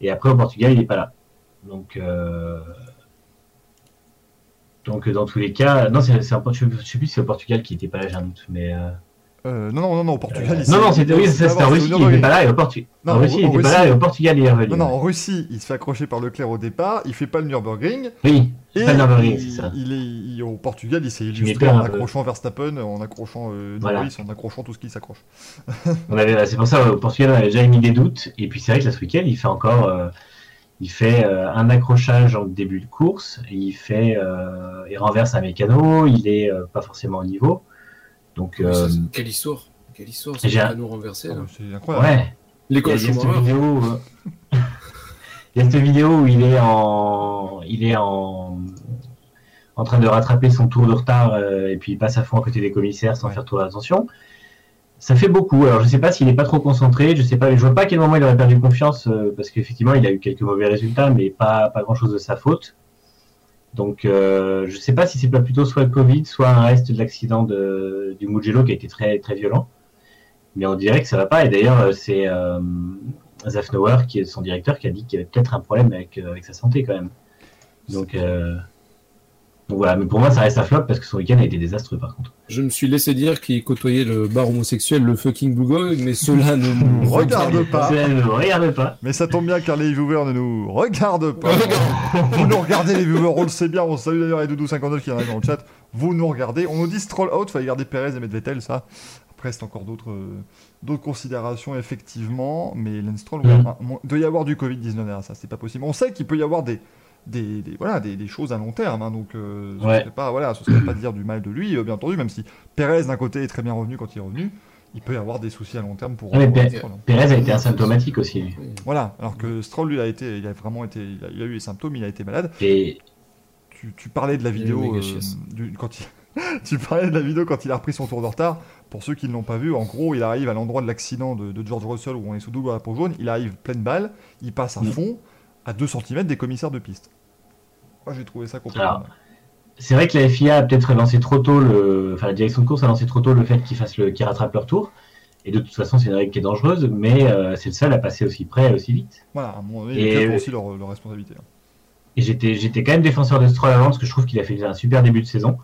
Et après, au Portugal, il est pas là. Donc, donc dans tous les cas, non, c'est, je, je sais plus si c'est au Portugal qui était pas là, j'ai un doute, mais. Euh,
non, non, non, non, au Portugal.
euh,
il
non, non, c'était oui, en Russie, il était
Nürburgring.
pas là, et au Portugal.
Non,
en Russie, il
en
était pas
Russie-
là, et au Portugal, il est revenu.
Non, non, en Russie, il se fait accrocher par Leclerc au départ, il fait pas le Nürburgring.
Oui,
Et
pas le Nürburgring,
il,
c'est ça.
il est il- au Portugal, il s'est illustré en
peu.
accrochant Verstappen, en accrochant euh,
Voilà.
Norris, en accrochant tout ce qui s'accroche.
C'est pour ça, au Portugal, on avait déjà émis des doutes. Et puis c'est vrai que là, ce week-end, il fait encore, euh, il fait euh, un accrochage en début de course. Et il fait, euh, il renverse un mécano. Il est pas forcément au niveau. Donc, euh,
Quelle histoire? Quelle histoire,
un-
nous.
Oh,
Là.
c'est incroyable.
ouais. Il y a,
L'école
il y a cette
Schumacher.
vidéo. euh, il y a cette vidéo où il est en, il est en, en train de rattraper son tour de retard euh, et puis il passe à fond à côté des commissaires sans
Ouais.
faire trop attention. Ça fait beaucoup. Alors je sais pas s'il est pas trop concentré. Je sais pas. Je vois pas à quel moment il aurait perdu confiance euh, parce qu'effectivement il a eu quelques mauvais résultats, mais pas pas grand chose de sa faute. Donc euh, je sais pas si c'est pas plutôt soit le Covid, soit un reste de l'accident de, du Mugello qui a été très très violent. Mais on dirait que ça va pas. Et d'ailleurs euh, c'est euh, Zafnauer qui est son directeur qui a dit qu'il y avait peut-être un problème avec euh, avec sa santé quand même. Donc euh, donc voilà. Mais pour moi ça reste un flop parce que son week-end a été désastreux par contre.
Je me suis laissé dire qu'il côtoyait le bar homosexuel, le fucking Blue mais cela ne nous
Regarde pas.
Ne regarde pas.
Mais ça tombe bien car les viewers ne nous regardent pas. vous nous regardez les viewers, on le sait bien, on salue d'ailleurs les Doudou59 qui en a dans le chat. Vous nous regardez, on nous dit stroll out, fallait garder Perez et mettre Vettel, ça. reste encore d'autres euh, d'autres considérations, effectivement. Mais Lance Stroll, il doit y avoir du Covid-19 derrière ça, c'est pas possible. On sait qu'il peut y avoir des, des, des- voilà, des, des choses à long terme. hein, donc, euh, ce serait pas, voilà, ce serait pas dire du mal de lui, euh, bien entendu, même si Perez, d'un côté, est très bien revenu quand il est revenu. Il peut y avoir des soucis à long terme pour, Stroll, hein.
Pérez a été asymptomatique aussi.
Voilà, alors que Stroll, lui, a été, il a vraiment été, il a, il a eu les symptômes, il a été malade.
Et
Tu, tu parlais de la vidéo euh, du- quand il, tu parlais de la vidéo quand il a repris son tour de retard. Pour ceux qui ne l'ont pas vu, en gros, il arrive à l'endroit de l'accident de, de George Russell où on est sous double drapeau jaune. Il arrive pleine balle, il passe à
Mm.
fond à 2 cm des commissaires de piste. Moi, j'ai trouvé ça complètement.
Alors, c'est vrai que la FIA a peut-être lancé trop tôt le, enfin la direction de course a lancé trop tôt le fait qu'ils fassent le, qu'ils rattrapent leur tour. Et de toute façon, c'est une règle qui est dangereuse, mais euh, c'est le seul à passer aussi près et aussi vite.
Voilà, à moment donné,
Et-
aussi leur, leur responsabilité. hein.
Et j'étais, j'étais quand même défenseur de Stroll avant parce que je trouve qu'il a fait un super début de saison.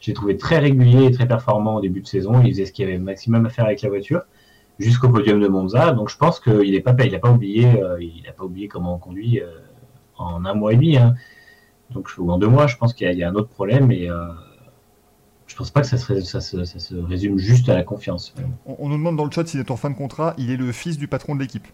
J'ai trouvé très régulier et très performant au début de saison. Il faisait ce qu'il y avait maximum à faire avec la voiture jusqu'au podium de Monza. Donc je pense qu'il est pas, il a pas oublié, euh, il a pas oublié comment on conduit euh, en un mois et demi. hein. Donc ou en deux mois, je pense qu'il y a, un autre problème et euh, je pense pas que ça se, résume juste à la confiance.
On, on nous demande dans le chat s'il est en fin de contrat. Il est le fils du patron de l'équipe.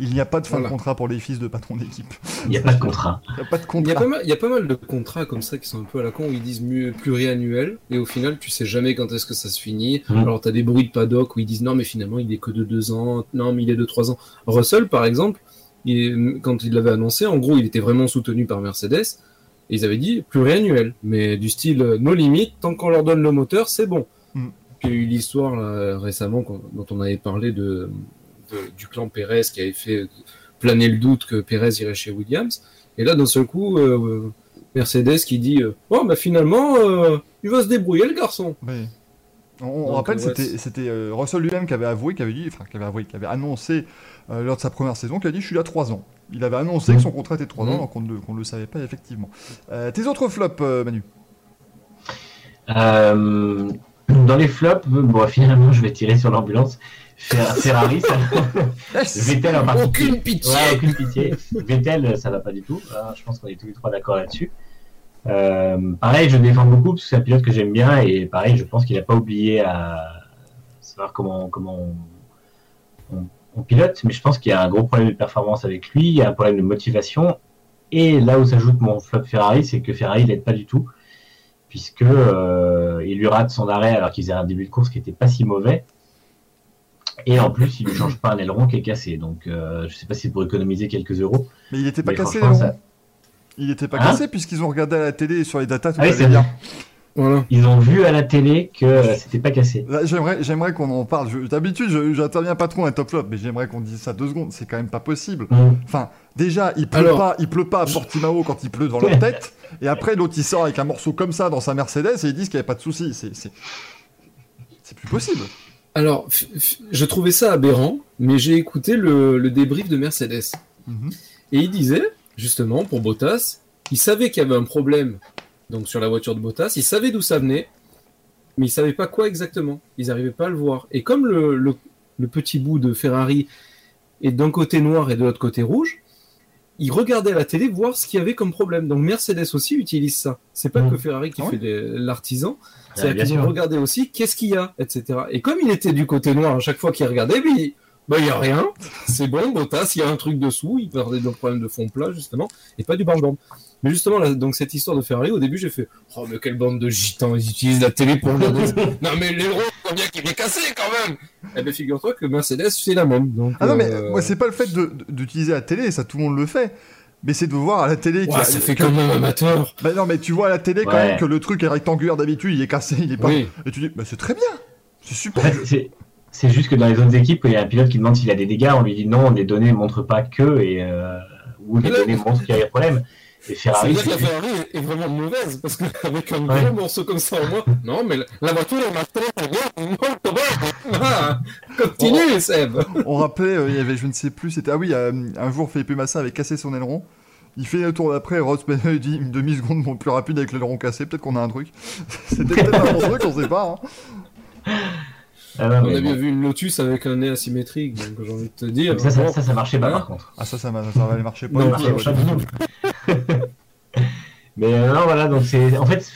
Il n'y a pas de fin
Voilà.
de contrat pour les fils de patron d'équipe.
Il n'y a pas de contrat.
Il n'y a pas de
Il y, a pas mal, il y a pas mal de contrats comme ça qui sont un peu à la con où ils disent pluriannuel et au final tu sais jamais quand est-ce que ça se finit.
Mhm.
Alors t'as des bruits de paddock où ils disent non mais finalement il est que de deux ans, non mais il est de trois ans. Russell par exemple, il- quand il l'avait annoncé, en gros il était vraiment soutenu par Mercedes et ils avaient dit pluriannuel, mais du style euh, no limite, tant qu'on leur donne le moteur c'est bon.
Mhm.
Puis il y a eu l'histoire récemment dont on avait parlé de, de- du clan Pérez qui avait fait planer le doute que Pérez irait chez Williams. Et là, d'un seul coup, euh, Mercedes qui dit euh, Oh, bah finalement, euh, il va se débrouiller, le garçon.
Mais on, on
Donc,
rappelle,
ouais,
c'était, euh, Russell lui-même qui avait avoué, qui avait dit, enfin, qui avait avoué, qui avait annoncé euh, lors de sa première saison, qu'il a dit, je suis là 3 ans. Il avait annoncé que son contrat était 3 ans,
Mhm.
donc on ne, le- qu'on ne le savait pas effectivement. Euh, tes autres flops, euh, Manu?
Euh, dans les flops, bon, finalement, je vais tirer sur l'ambulance. Fer- Ferrari, ça... Vettel en particulier.
Aucune pitié.
Ouais, aucune pitié. Vettel, ça va pas du tout. Hein, je pense qu'on est tous les trois d'accord là-dessus. Euh, pareil, je défends beaucoup parce que c'est un pilote que j'aime bien et pareil, je pense qu'il n'a pas oublié à savoir comment, comment on, on- on pilote, mais je pense qu'il y a un gros problème de performance avec lui, il y a un problème de motivation. Et là où s'ajoute mon flop Ferrari, c'est que Ferrari l'aide pas du tout, puisque euh, il lui rate son arrêt alors qu'il faisait un début de course qui était pas si mauvais. Et en plus, il lui change pas un aileron qui est cassé. Donc, euh, je sais pas si c'est pour économiser quelques euros.
Mais il n'était pas
Mais
cassé,
franchement,
l'aileron.
ça-
Il n'était pas
Hein
cassé puisqu'ils ont regardé à la télé et sur les datas tout
Ah oui,
allait
c'est
bien.
Voilà.
Ils ont vu à la télé que c'était pas cassé.
J'aimerais, j'aimerais qu'on en parle. D'habitude, je- j'interviens pas trop dans les top flops, mais j'aimerais qu'on dise ça deux secondes. C'est quand même pas possible.
Mm.
Enfin, déjà, il pleut
Alors-
pas, il pleut pas à Portimao quand il pleut devant leur tête, et après l'autre il sort avec un morceau comme ça dans sa Mercedes et ils disent qu'il n'y avait pas de souci. C'est, c'est, c'est plus possible.
Alors, je trouvais ça aberrant, mais j'ai écouté le, le débrief de Mercedes.
Mhm.
Et il disait, justement, pour Bottas, il savait qu'il y avait un problème donc sur la voiture de Bottas, il savait d'où ça venait, mais il savait pas quoi exactement. Ils n'arrivaient pas à le voir. Et comme le, le- le petit bout de Ferrari est d'un côté noir et de l'autre côté rouge, il regardait à la télé voir ce qu'il y avait comme problème. Donc Mercedes aussi utilise ça. C'est pas
Mhm.
que Ferrari qui
Ah ouais
fait l'artisan, c'est-à-dire
bien
qu'ils ont
sûr.
regardé aussi qu'est-ce qu'il y a, etc. Et comme il était du côté noir à chaque fois qu'il regardait, ben, il bah, y a rien. C'est bon, Bottas, il y a un truc dessous. Il parlait d'un problème de fond plat, justement, et pas du barge Mais justement, là, donc cette histoire de Ferrari, au début, j'ai fait Oh, mais quelle bande de gitans, ils utilisent la télé pour regarder. non, mais l'héros, combien qu'il est cassé quand même Eh bien, figure-toi que Mercedes, c'est la même. Donc,
Ah non, mais
euh,
moi, c'est pas le fait d'utiliser la télé, ça tout le monde le fait. Mais c'est de voir à la télé.
ouais,
a-
ça fait
que-
quand même amateur.
Bah non, mais tu vois à la télé quand
Ouais.
même que le truc est rectangulaire d'habitude, il est cassé, il est pas.
Oui.
Et tu dis, bah c'est très bien, c'est super.
En fait, c'est- juste que dans les autres équipes, quand il y a un pilote qui demande s'il a des dégâts, on lui dit non, les données ne montrent pas que, et, euh, ou les données montrent qu'il y a des problèmes. Et Ferrari, c'est
la Ferrari est vraiment mauvaise, parce qu'avec un
Ouais.
gros morceau comme ça au moins, non, mais la, voiture est très bien. Ah, Continue, Seb.
On rappelait, euh, il y avait, je ne sais plus, c'était. Ah oui, euh, un jour, Felipe Massa avait cassé son aileron. Il fait le tour d'après, Ross Penel dit une demi-seconde bon, plus rapide avec l'aileron cassé, peut-être qu'on a un truc. C'était peut-être un bon truc, on sait pas. hein.
Ah non,
On a bien
bon.
vu une Lotus avec un nez asymétrique, donc j'ai envie de te dire.
ça, ça,
bon,
ça, ça marchait pas
Hein
par contre.
Ah, ça, ça, va- ça pas.
Non,
Ça marchait pas du tout. Mais euh, non, voilà, donc c'est en fait,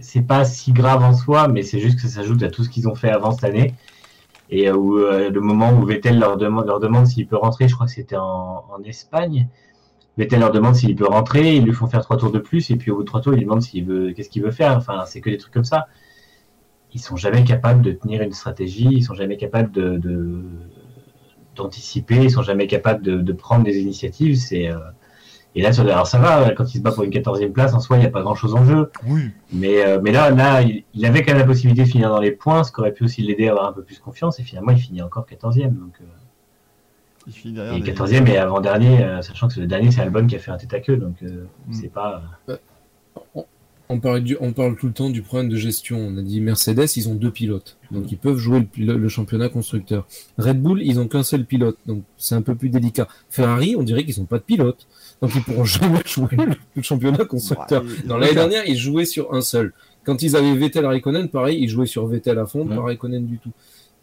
c'est pas si grave en soi, mais c'est juste que ça s'ajoute à tout ce qu'ils ont fait avant cette année. Et où, le moment où Vettel leur demande, leur demande s'il peut rentrer, je crois que c'était en, en Espagne. Vettel leur demande s'il peut rentrer, ils lui font faire trois tours de plus, et puis au bout de trois tours, ils lui demandent s'il veut, qu'est-ce qu'il veut faire. Enfin, c'est que des trucs comme ça. Ils sont jamais capables de tenir une stratégie, ils sont jamais capables de, d'anticiper, ils sont jamais capables de, prendre des initiatives. C'est euh, et là, sur alors ça va, quand il se bat pour une quatorzième place, en soi, il n'y a pas grand-chose en jeu.
Oui.
Mais, euh, mais là, là il, avait quand même la possibilité de finir dans les points, ce qui aurait pu aussi l'aider à avoir un peu plus confiance. Et finalement, il finit encore quatorzième. Donc, euh, et 14e et avant-dernier, euh, sachant que le dernier, c'est Albon qui a fait un tête à queue, donc euh, mm. c'est pas.
On parle, du, on parle tout le temps du problème de gestion. On a dit Mercedes, ils ont deux pilotes, donc ils peuvent jouer le, le championnat constructeur. Red Bull, ils ont qu'un seul pilote, donc c'est un peu plus délicat. Ferrari, on dirait qu'ils n'ont pas de pilote, donc ils pourront jamais jouer le, championnat constructeur. Dans l'année dernière, ils jouaient sur un seul. Quand ils avaient Vettel à Raikkonen, pareil, ils jouaient sur Vettel à fond, pas Raikkonen du tout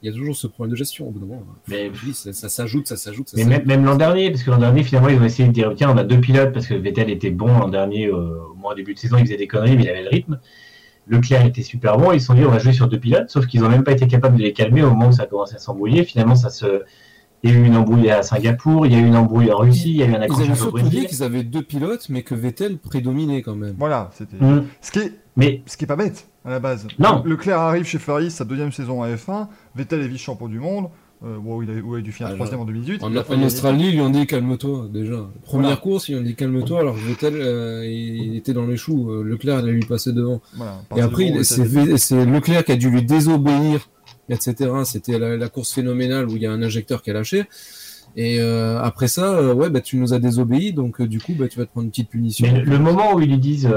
il y a toujours ce problème de gestion au bout d'un moment. Mais ça, s'ajoute, ça s'ajoute.
Mais même, l'an dernier, parce que l'an dernier, finalement, ils ont essayé de dire tiens, on a deux pilotes parce que Vettel était bon l'an dernier, euh, au moins au début de saison, il faisait des conneries, mais il avait le rythme. Leclerc était super bon, ils se sont dit on va jouer sur deux pilotes, sauf qu'ils n'ont même pas été capables de les calmer au moment où ça a commencé à s'embrouiller. Finalement, ça se. Il y a eu une embrouille à Singapour, il y a eu une embrouille en Russie, il y a eu un accrochage
au Brésil. Ils avaient qu'ils avaient deux pilotes, mais que Vettel prédominait quand même.
Voilà, c'était. Mmh. Ce qui est, mais ce qui est pas bête à la base.
Non.
Leclerc arrive chez Ferrari, sa deuxième saison à F1. Vettel est vice-champion du monde. Euh, où, il a, où, il a, dû finir troisième en 2018.
En, Australie, ils lui ont dit calme-toi déjà. Première course, ils lui ont dit calme-toi. Alors Vettel, euh, il, était dans les choux. Euh, Leclerc, il a lui passé devant. Et après, c'est Leclerc qui a dû lui désobéir, etc. C'était la, la, course phénoménale où il y a un injecteur qui a lâché. Et euh, après ça, euh, ouais, bah, tu nous as désobéi, donc euh, du coup, bah, tu vas te prendre une petite punition.
Le, moment où ils disent,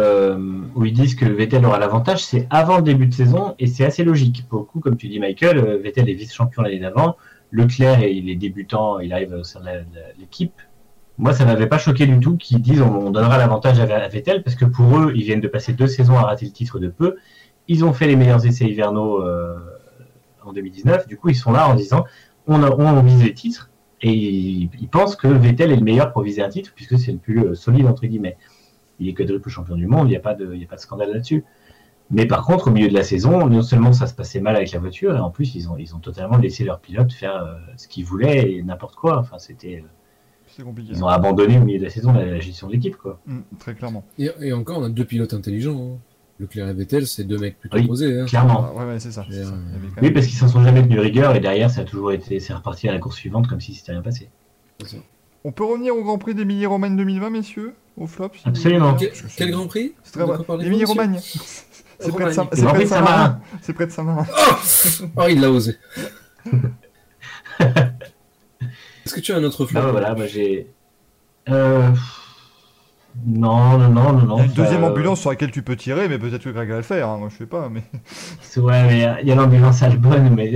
où ils disent que Vettel aura l'avantage, c'est avant le début de saison, et c'est assez logique. Pour le coup, comme tu dis, Michael, Vettel est vice-champion l'année d'avant. Leclerc, il est débutant, il arrive au sein de l'équipe. Moi, ça m'avait pas choqué du tout qu'ils disent on, donnera l'avantage à Vettel, parce que pour eux, ils viennent de passer deux saisons à rater le titre de peu. Ils ont fait les meilleurs essais hivernaux en 2019. Du coup, ils sont là en disant on, a, on vise les titres et il, pense que Vettel est le meilleur pour viser un titre, puisque c'est le plus euh, solide, entre guillemets. Il est quadruple champion du monde, il n'y a, pas de, a pas de scandale là-dessus. Mais par contre, au milieu de la saison, non seulement ça se passait mal avec la voiture, et en plus, ils ont, ils ont totalement laissé leur pilote faire euh, ce qu'ils voulaient et n'importe quoi. Enfin, c'était. Euh, ils ont abandonné au milieu de la saison la, gestion de l'équipe, quoi.
Mmh, très clairement.
Et, encore, on a deux pilotes intelligents. Hein. Leclerc et Vettel, c'est deux mecs plutôt posés. Hein.
Clairement.
Ah, ouais, c'est ça.
Oui, parce qu'ils s'en sont jamais tenus rigueur et derrière, ça a toujours été, c'est reparti à la course suivante comme si c'était rien passé.
On peut revenir au Grand Prix d'Émilie-Romagne 2020, messieurs Au flop
Absolument.
Quel, Grand Prix
Émilie-Romagne. C'est près, de Saint-Marin. C'est près de Saint-Marin.
Oh, oh il l'a osé. Est-ce que tu as un autre flop?
Ah, voilà, bah, j'ai. Euh... Non, non, non, non.
Il y a une deuxième ambulance sur laquelle tu peux tirer, mais peut-être que Greg va le faire. Hein, moi, je sais pas, mais.
Ouais, mais il y a l'ambulance Albon, mais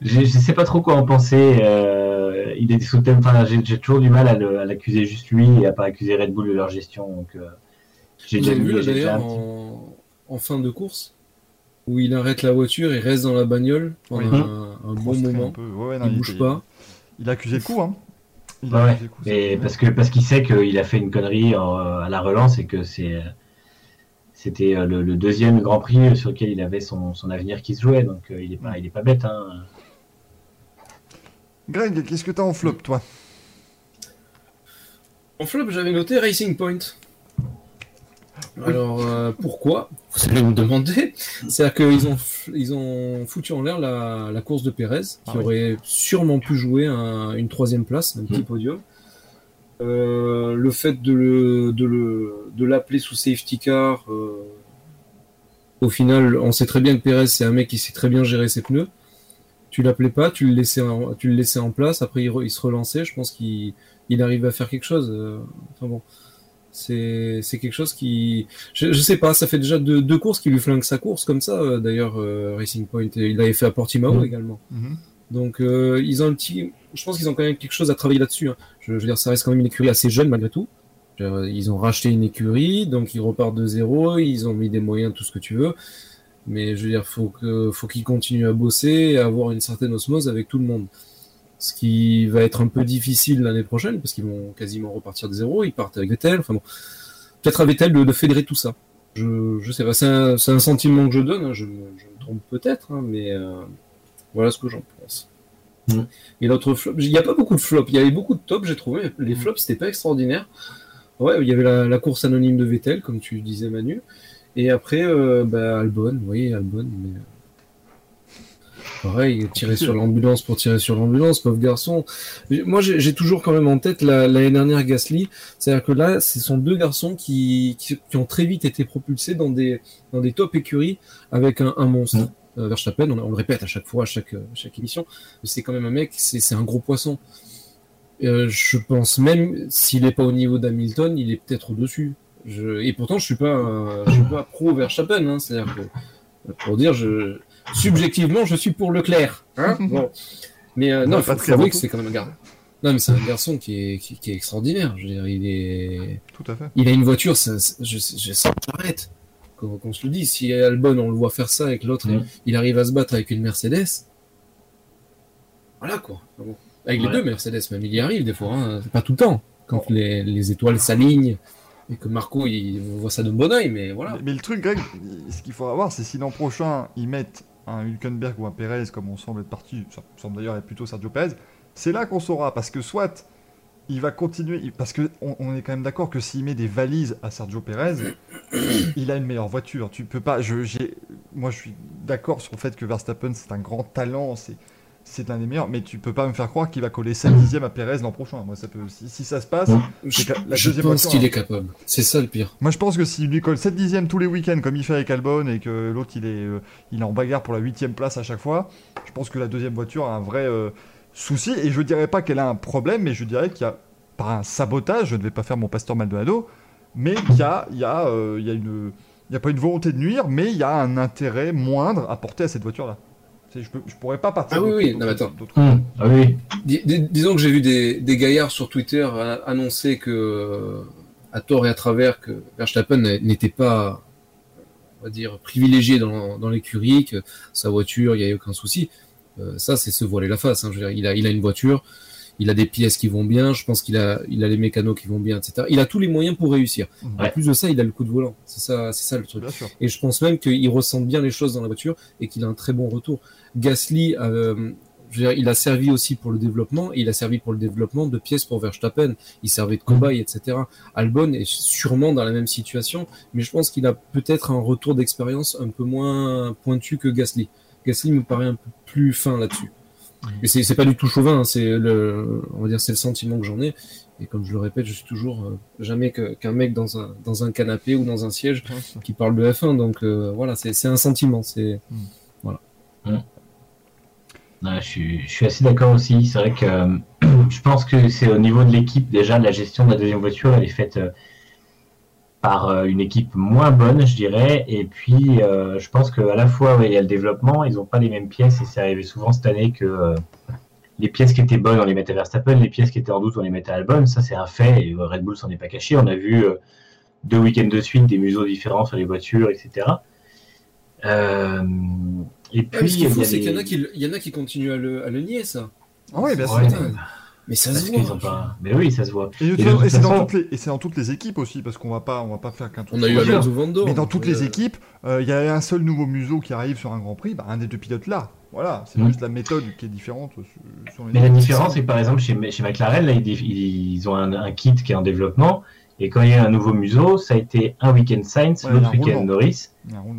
je, ne sais pas trop quoi en penser. Euh, il est sous Enfin, j'ai toujours du mal à l'accuser juste lui et à pas accuser Red Bull de leur gestion. Donc, euh,
j'ai déjà vu d'ailleurs en, fin de course où il arrête la voiture et reste dans la bagnole pendant un, bon moment. il bouge pas.
Il a accusé le coup, hein.
Ouais, parce que parce qu'il sait qu'il a fait une connerie à la relance et que c'est c'était euh, le, deuxième Grand Prix sur lequel il avait son, son avenir qui se jouait, donc il est pas il est pas bête. Hein.
Greg, qu'est-ce que tu as en flop, toi?
En flop, j'avais noté Racing Point. Alors, euh, pourquoi Vous allez me demander. C'est-à-dire qu'ils ont, ils ont foutu en l'air la, course de Pérez, qui ah aurait sûrement pu jouer une troisième place, un petit mmh. podium. Euh, le fait de, le, de, l'appeler sous safety car, euh, au final, on sait très bien que Pérez, c'est un mec qui sait très bien gérer ses pneus tu l'appelais pas, tu le laissais en, tu le laissais en place, après il, se relançait, je pense qu'il il arrive à faire quelque chose. Enfin bon, c'est quelque chose qui, je, je, sais pas, ça fait déjà deux, deux courses qui lui flingue sa course comme ça. Euh, d'ailleurs, euh, Racing Point, il l'avait fait à Portimao mmh. également. Mmh. Donc ils ont un petit, je pense qu'ils ont quand même quelque chose à travailler là-dessus. Hein. Je, veux dire, ça reste quand même une écurie assez jeune malgré tout. Ils ont racheté une écurie, donc ils repartent de zéro, ils ont mis des moyens, tout ce que tu veux. Mais je veux dire, faut que, faut qu'ils continuent à bosser et à avoir une certaine osmose avec tout le monde. Ce qui va être un peu difficile l'année prochaine parce qu'ils vont quasiment repartir de zéro. Ils partent avec Vettel. Enfin bon, peut-être avec Vettel de, fédérer tout ça. Je, je sais pas. C'est un, un, sentiment que je donne. Hein. Je, je, me trompe peut-être, hein, mais euh, Voilà ce que j'en pense.
Mm.
Et l'autre flop, il n'y a pas beaucoup de flops. Il y avait beaucoup de tops, j'ai trouvé. mais Les
Mm.
flops, c'était pas extraordinaire. Ouais, il y avait la, la course anonyme de Vettel, comme tu disais, Manu. Et après, euh, bah, Albon, oui, Albon, mais. Pareil, tirer sur l'ambulance pour tirer sur l'ambulance, pauvre garçon. Moi, j'ai toujours quand même en tête la- l'année dernière Gasly. C'est-à-dire que là, ce sont deux garçons qui, qui, qui ont très vite été propulsés dans des, dans des top écuries avec un, un monstre.
Mm.
Euh, Verstappen, on, on le répète à chaque fois, à chaque, chaque émission, c'est quand même un mec, c'est c'est un gros poisson. Euh, je pense même, s'il n'est pas au niveau d'Hamilton, il est peut-être au-dessus. Je... Et pourtant, je suis pas, euh, je suis pas pro Verstappen. Hein, C'est-à-dire que, pour dire, je... subjectivement, je suis pour Leclerc. Hein bon. Mais euh, non,
pas
faut, faut avouer que c'est quand même un garçon. Non, mais c'est un garçon qui est, qui, qui est extraordinaire. Je veux dire, il est,
Tout à fait.
il a une voiture, ça, ça- je, je sens j'arrête. Qu'on se le dit, si Albon, on le voit faire ça avec l'autre, il arrive à se battre avec une Mercedes. Voilà quoi. Avec les deux Mercedes, même il y arrive des fois, hein. c'est pas tout le temps. Quand les, les étoiles s'alignent et que Marco il voit ça de bon oeil, mais voilà.
Mais, mais le truc, Greg, ce qu'il faudra voir, c'est si l'an prochain, ils mettent un Hülkenberg ou un Perez, comme on semble être parti, ça semble d'ailleurs être plutôt Sergio Perez, c'est là qu'on saura, parce que soit il va continuer, parce que on, est quand même d'accord que s'il met des valises à Sergio Perez, il a une meilleure voiture. Tu peux pas, je, moi je suis d'accord sur le fait que Verstappen c'est un grand talent, c'est c'est l'un des meilleurs, mais tu peux pas me faire croire qu'il va coller 7 dixièmes à Perez l'an prochain. Moi, ça peut, si, si ça se passe.
Je,
la
pense qu'il
hein.
est capable. C'est ça le pire.
Moi, je pense que s'il lui colle 7 dixièmes tous les week-ends, comme il fait avec Albon, et que l'autre il est, euh, il est en bagarre pour la huitième place à chaque fois, je pense que la deuxième voiture a un vrai euh, souci. Et je dirais pas qu'elle a un problème, mais je dirais qu'il y a, par un sabotage, je ne vais pas faire mon pasteur Maldonado, mais qu'il y a, il y a, euh, il y a une. Il n'y a pas une volonté de nuire, mais il y a un intérêt moindre à porter à cette voiture-là. Je, peux, je pourrais pas partir.
Ah oui, oui, non, mais attends.
Hum, Ah oui,
Dis- dis- disons que j'ai vu des, des gaillards sur Twitter annoncer que, à tort et à travers, que Verstappen n'était pas, on va dire, privilégié dans, dans l'écurie, que sa voiture, il n'y a eu aucun souci. Euh, ça, c'est se voiler la face. hein. Je veux dire, il, a, il a une voiture, il a des pièces qui vont bien, je pense qu'il a, il a les mécanos qui vont bien, etc. Il a tous les moyens pour réussir. En plus de ça, il a le coup de volant. C'est ça, c'est ça le truc.
Bien sûr.
Et je pense même qu'il ressent bien les choses dans la voiture et qu'il a un très bon retour. Gasly, euh, je veux dire, il a servi aussi pour le développement, et il a servi pour le développement de pièces pour Verstappen. Il servait de cobaye, etc. Albon est sûrement dans la même situation, mais je pense qu'il a peut-être un retour d'expérience un peu moins pointu que Gasly. Gasly me paraît un peu plus fin là-dessus. Mais c'est pas du tout chauvin, hein, c'est le, on va dire, c'est le sentiment que j'en ai. Et comme je le répète, je suis toujours euh, jamais que- qu'un mec dans un dans un canapé ou dans un siège qui parle de F1. Donc euh, voilà, c'est c'est un sentiment. C'est
Je, suis, assez d'accord aussi. C'est vrai que euh, je pense que c'est au niveau de l'équipe déjà, la gestion de la deuxième voiture, elle est faite euh, par euh, une équipe moins bonne, je dirais. Et puis, je pense qu'à la fois, il y a le développement, ils n'ont pas les mêmes pièces. Et c'est arrivé souvent cette année que les pièces qui étaient bonnes, on les mettait à Verstappen, les pièces qui étaient en doute, on les mettait à Albon. Ça, c'est un fait. Et Red Bull s'en est pas caché. On a vu deux week-ends de suite des museaux différents sur les voitures, etc. Euh, et puis,
Ouais, ce faut,
y a
c'est qu'il y en a qui, le- il y en a qui continuent à le, à le nier, ça.
Ah oui, bien sûr.
Ouais,
Mais ça
parce
se voit.
pas. Mais oui, ça se voit.
Et, c'est dans, toutes les- et c'est dans toutes les équipes aussi, parce qu'on va pas, on va pas faire qu'un truc.
On a eu Alonso Van Dorn.
Mais dans toutes les
Euh,
équipes, euh, il y a un seul nouveau museau qui arrive sur un Grand Prix, bah, un des deux pilotes là. Voilà, c'est
Mm.
juste la méthode qui est différente. sur- sur les
Mais la différence, c'est que par exemple, chez, chez McLaren, là, ils, ils ont un, un kit qui est en développement. Et quand il y a un nouveau museau, ça a été un week-end Sainz,
Ouais,
l'autre week-end. Norris.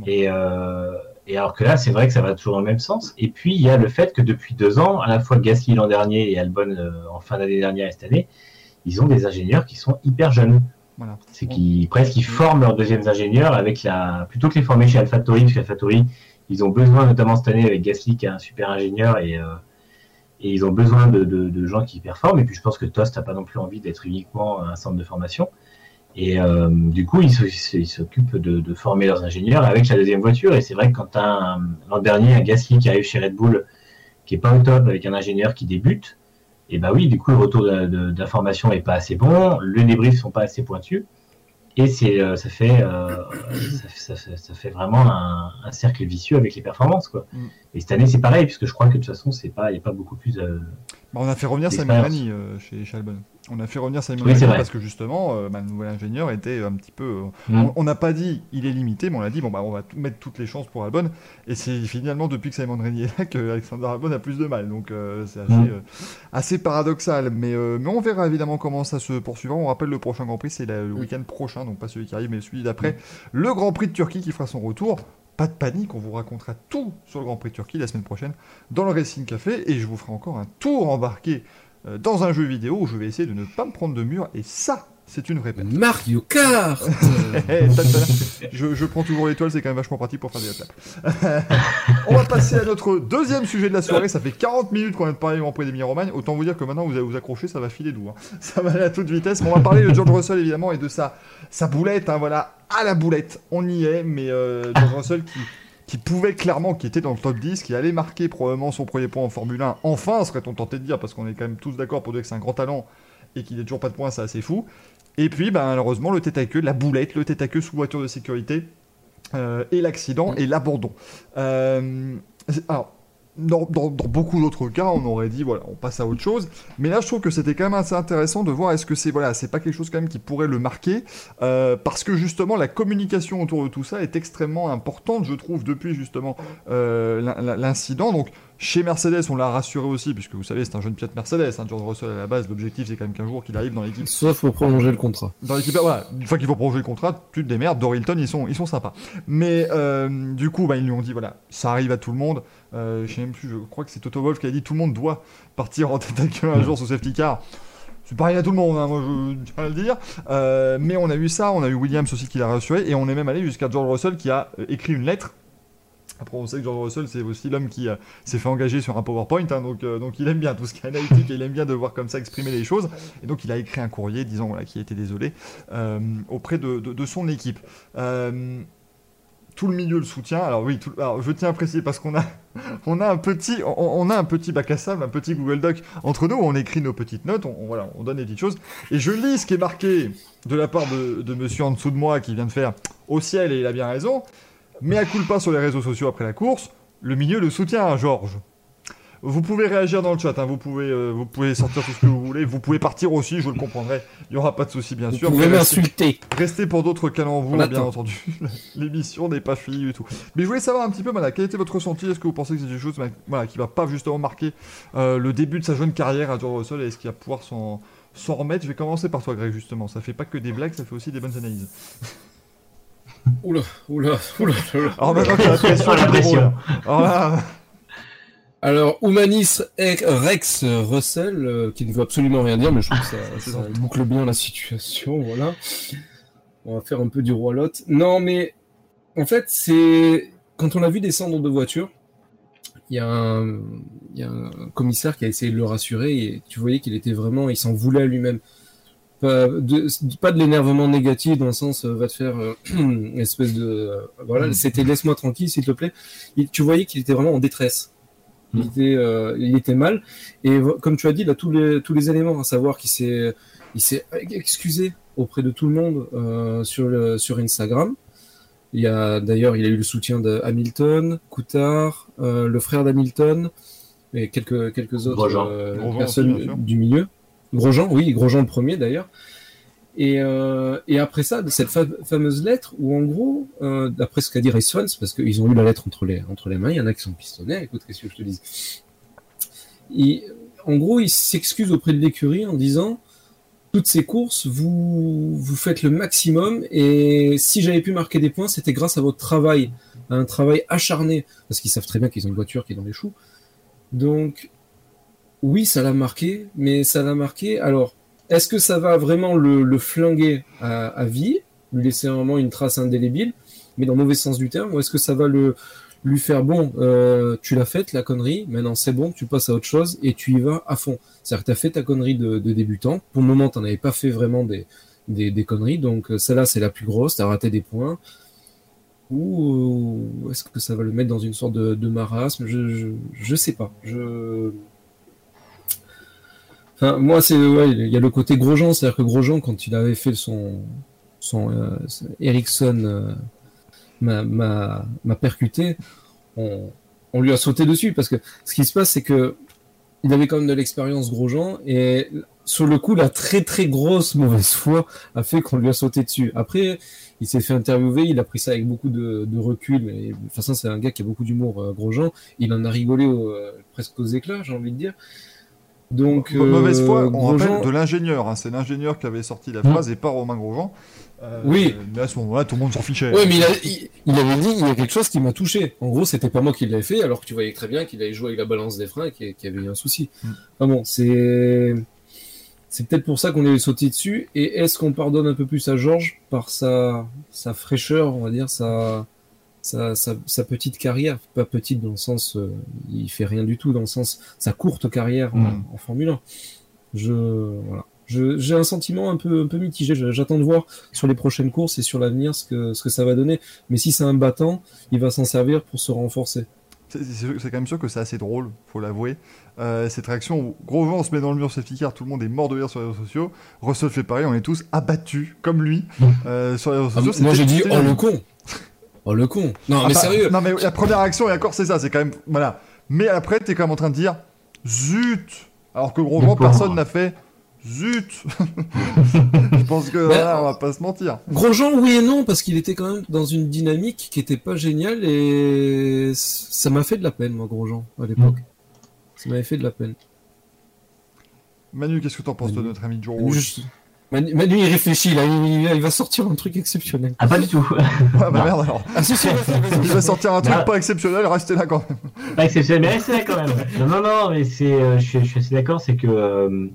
Et, euh, et alors que là, c'est vrai que ça va toujours dans le même sens. Et puis, il y a le fait que depuis deux ans, à la fois Gasly l'an dernier et Albon euh, en fin d'année dernière et cette année, ils ont des ingénieurs qui sont hyper jeunes.
Voilà.
C'est qu'ils presque ils forment leurs deuxièmes ingénieurs avec la plutôt que les former chez AlphaTauri, parce qu'AlphaTauri, ils ont besoin notamment cette année avec Gasly qui est un super ingénieur et, euh, et ils ont besoin de, de- de gens qui performent. Et puis je pense que Tost n'a pas non plus envie d'être uniquement un centre de formation. Et euh, du coup, ils s'occupent de, de former leurs ingénieurs avec la deuxième voiture. Et c'est vrai que quand l'an dernier un Gasly qui arrive chez Red Bull qui est pas au top avec un ingénieur qui débute, et bah oui, du coup, le retour d'information est pas assez bon, le débrief sont pas assez pointus. Et c'est, euh, ça, fait, euh, ça, fait- ça fait- ça fait vraiment un, un cercle vicieux avec les performances. Quoi.
Mm.
Et cette année, c'est pareil, puisque je crois que de toute façon, c'est pas, il n'y a pas beaucoup plus. euh,
Bah, on a fait revenir Simon. Rani euh, chez, chez Albon. On a fait revenir Simon
Oui,
parce que justement, euh, bah, le nouvel ingénieur était un petit peu. euh,
Mm.
on- n'a pas dit il est limité, mais on a dit bon bah on va mettre toutes les chances pour Albon. Et c'est finalement depuis que Simon Rani est là que Alexander Albon a plus de mal. Donc euh, c'est assez,
Mm.
assez paradoxal. Mais, mais on verra évidemment comment ça se poursuivra. On rappelle le prochain Grand Prix, c'est le week-end prochain, donc pas celui qui arrive, mais celui d'après. Le Grand Prix de Turquie qui fera son retour. Pas de panique, on vous racontera tout sur le Grand Prix Turquie la semaine prochaine dans le Racing Café et je vous ferai encore un tour embarqué euh, dans un jeu vidéo où je vais essayer de ne pas me prendre de mur et ça, c'est une vraie peine.
Mario Kart
tac. je, je prends toujours l'étoile, c'est quand même vachement pratique pour faire des attaques. On va passer à notre deuxième sujet de la soirée. Ça fait 40 minutes qu'on de parler du Grand Prix d'Emilie Romagne. Autant vous dire que maintenant vous allez vous accrocher, ça va filer doux. hein. Ça va aller à toute vitesse. Mais on va parler de George Russell évidemment et de sa, sa boulette. hein, voilà, à la boulette. On y est, mais euh, George Russell qui, qui pouvait clairement, qui était dans le top 10, qui allait marquer probablement son premier point en Formule 1. Enfin, serait-on tenté de dire, parce qu'on est quand même tous d'accord pour dire que c'est un grand talent et qu'il n'ait toujours pas de points, c'est assez fou. Et puis, ben, malheureusement, le tête à queue, la boulette, le tête à queue sous voiture de sécurité, euh, et l'accident et l'abandon. Euh, alors, dans, dans- dans beaucoup d'autres cas, on aurait dit voilà, on passe à autre chose. Mais là, je trouve que c'était quand même assez intéressant de voir est-ce que c'est voilà, c'est pas quelque chose quand même qui pourrait le marquer, euh, parce que justement la communication autour de tout ça est extrêmement importante, je trouve, depuis justement euh, l'in- l'in- l'incident. Donc chez Mercedes, on l'a rassuré aussi, puisque vous savez, c'est un jeune pilote Mercedes. Hein, George Russell à la base, l'objectif c'est quand même qu'un jour qu'il arrive dans l'équipe
Sauf pour prolonger le contrat.
dans l'équipe, voilà, une fois qu'il faut prolonger le contrat, tu te démerdes. Dorilton, ils sont, ils sont sympas. Mais euh, du coup, bah, ils lui ont dit voilà, ça arrive à tout le monde. Euh, je sais même plus, je crois que c'est Toto Wolff qui a dit tout le monde doit partir en tête à queue un jour sous safety car. C'est pareil à tout le monde, hein, moi je tiens à le dire. Euh, mais on a eu ça, on a eu Williams aussi qui l'a rassuré, et on est même allé jusqu'à George Russell qui a euh, écrit une lettre. Après, on sait que George Russell, c'est aussi l'homme qui euh, s'est fait engager sur un PowerPoint, hein, donc, euh, donc il aime bien tout ce qui est analytique et il aime bien devoir comme ça exprimer les choses. Et donc il a écrit un courrier disant voilà, qu'il était désolé euh, auprès de, de- de son équipe. Tout le milieu le soutient. Alors oui, je tiens à préciser parce qu'on a, un petit, on, a un petit bac à sable, un petit Google Doc entre nous. où On écrit nos petites notes, on, donne des petites choses. Et je lis ce qui est marqué de la part de, de monsieur en dessous de moi qui vient de faire au ciel et il a bien raison. Mais à coup pas sur les réseaux sociaux après la course, le milieu le soutient, hein, Georges. Vous pouvez réagir dans le chat, hein, vous, pouvez, euh, vous pouvez sortir tout ce que vous voulez, vous pouvez partir aussi, je le comprendrai, il n'y aura pas de souci bien
Vous
sûr.
pouvez
mais restez-
m'insulter.
Restez pour d'autres calembours, bien
attend.
entendu. L'émission n'est pas finie du tout. Mais je voulais savoir un petit peu, voilà, quel était votre ressenti? Est-ce que vous pensez que c'est quelque chose voilà, qui va pas justement marquer euh, le début de sa jeune carrière à George Russell et est-ce qu'il va pouvoir s'en s'en remettre? Je vais commencer par toi, Greg, justement. Ça fait pas que des blagues, ça fait aussi des bonnes analyses.
Oula, oula, oula, oula.
Alors maintenant qu'il y a la pression,
Oh, la pression.
débrouilles. Alors là,
Alors, Humanis Rex Russell, euh, qui ne veut absolument rien dire, mais je trouve que ça, ça. boucle bien la situation, voilà. On va faire un peu du roi Lot. Non, mais en fait, c'est quand on l'a vu descendre de voiture, il y, a un... il y a un commissaire qui a essayé de le rassurer et tu voyais qu'il était vraiment, il s'en voulait à lui-même. Pas de, pas de l'énervement négatif dans le sens euh, va te faire euh, une espèce de euh, voilà
Mm.
c'était laisse-moi tranquille s'il te plaît. Il- tu voyais qu'il était vraiment en détresse. Il
Mm.
était euh, il était mal. Et comme tu as dit il a tous les tous les éléments à savoir qu'il s'est il s'est excusé auprès de tout le monde euh, sur le sur Instagram. Il y a d'ailleurs il a eu le soutien de Hamilton Coutard euh, le frère d'Hamilton et quelques quelques autres euh, personnes du milieu Grosjean oui Grosjean le premier d'ailleurs et, euh, après ça, de cette fa- fameuse lettre où en gros, euh, d'après ce qu'a dit Race Fans, parce qu'ils ont eu la lettre entre les, entre les mains, il y en a qui sont pistonnés, écoute, qu'est-ce que je te dis? En gros, il s'excuse auprès de l'écurie en disant toutes ces courses, vous, vous faites le maximum et si j'avais pu marquer des points, c'était grâce à votre travail, à un travail acharné, parce qu'ils savent très bien qu'ils ont une voiture qui est dans les choux. Donc, oui, ça l'a marqué, mais ça l'a marqué. Alors, est-ce que ça va vraiment le, le flinguer à, vie, lui laisser vraiment une trace indélébile, mais dans le mauvais sens du terme, ou est-ce que ça va le lui faire bon, euh, tu l'as faite la connerie, maintenant c'est bon, tu passes à autre chose et tu y vas à fond. C'est-à-dire que tu as fait ta connerie de, débutant. Pour le moment, tu n'avais pas fait vraiment des, des, conneries, donc euh, celle-là c'est la plus grosse, tu as raté des points. Ou est-ce que ça va le mettre dans une sorte de, de marasme? Je, je, je sais pas. Je Moi, c'est ouais, il y a le côté Grosjean, c'est-à-dire que Grosjean, quand il avait fait son son euh, Ericsson euh, m'a m'a percuté, on, on lui a sauté dessus parce que ce qui se passe, c'est que il avait quand même de l'expérience Grosjean et sur le coup la très très grosse mauvaise foi a fait qu'on lui a sauté dessus. Après il s'est fait interviewer, il a pris ça avec beaucoup de, recul. Mais de toute façon c'est un gars qui a beaucoup d'humour euh, Grosjean. Il en a rigolé euh, presque aux éclats j'ai envie de dire.
Donc mauvaise foi, on rappelle de l'ingénieur. Hein. c'est l'ingénieur qui avait sorti la hmm. phrase et pas Romain Grosjean.
Euh, oui.
Mais à ce moment-là, tout le monde s'en fichait.
Oui, mais il, avait dit il y a quelque chose qui m'a touché. En gros, c'était pas moi qui l'avais fait, alors que tu voyais très bien qu'il avait joué avec la balance des freins et qu'il y avait eu un souci. Mm. bon, c'est. C'est peut-être pour ça qu'on est sauté dessus. Et est-ce qu'on pardonne un peu plus à Georges par sa, sa fraîcheur, on va dire, sa, sa, sa, petite carrière Pas petite dans le sens, euh, il fait rien du tout, dans le sens, sa courte carrière en, mm. en Formule 1. Je, voilà j'ai un sentiment un peu, un peu mitigé. J'attends de voir sur les prochaines courses et sur l'avenir ce que, ce que ça va donner. Mais si c'est un battant, il va s'en servir pour se renforcer.
C'est quand même sûr que c'est assez drôle, faut l'avouer. Euh, cette réaction où Grosjean on se met dans le mur safety car, tout le monde est mort de rire sur les réseaux sociaux. Russell fait pareil, on est tous abattus comme lui euh, sur les réseaux
ah,
sociaux.
moi j'ai dit oh le con, oh le con. Non mais sérieux.
Non mais la première réaction et encore c'est ça, c'est quand même voilà. Mais après t'es quand même en train de dire zut, alors que Grosjean personne n'a fait Zut Je pense que là, on va pas se mentir.
Grosjean, oui et non, parce qu'il était quand même dans une dynamique qui était pas géniale et ça m'a fait de la peine, moi, Grosjean, à l'époque. Mm. Ça m'avait fait de la peine.
Manu, qu'est-ce que t'en penses de notre ami Joe Rouge
Manu, il réfléchit, là, il, va sortir un truc exceptionnel.
Ah, pas du tout.
ah, bah merde alors. Ah, si, si, il va sortir un truc pas exceptionnel, restez là quand même.
Pas exceptionnel, mais restez là quand même. Non, non, mais c'est, euh, je, suis assez d'accord, c'est que. Euh,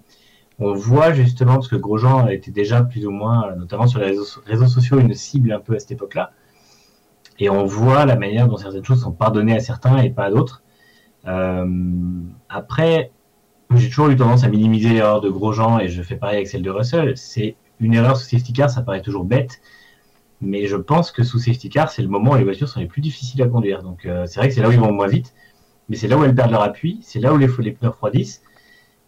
on voit justement, parce que Grosjean était déjà plus ou moins, notamment sur les réseaux, sociaux, une cible un peu à cette époque-là. Et on voit la manière dont certaines choses sont pardonnées à certains et pas à d'autres. Euh, après, j'ai toujours eu tendance à minimiser l'erreur de Grosjean et je fais pareil avec celle de Russell. C'est une erreur sous safety car, ça paraît toujours bête, mais je pense que sous safety car, c'est le moment où les voitures sont les plus difficiles à conduire. Donc euh, c'est vrai que c'est là où ils vont moins vite, mais c'est là où elles perdent leur appui, c'est là où les, les pneus refroidissent.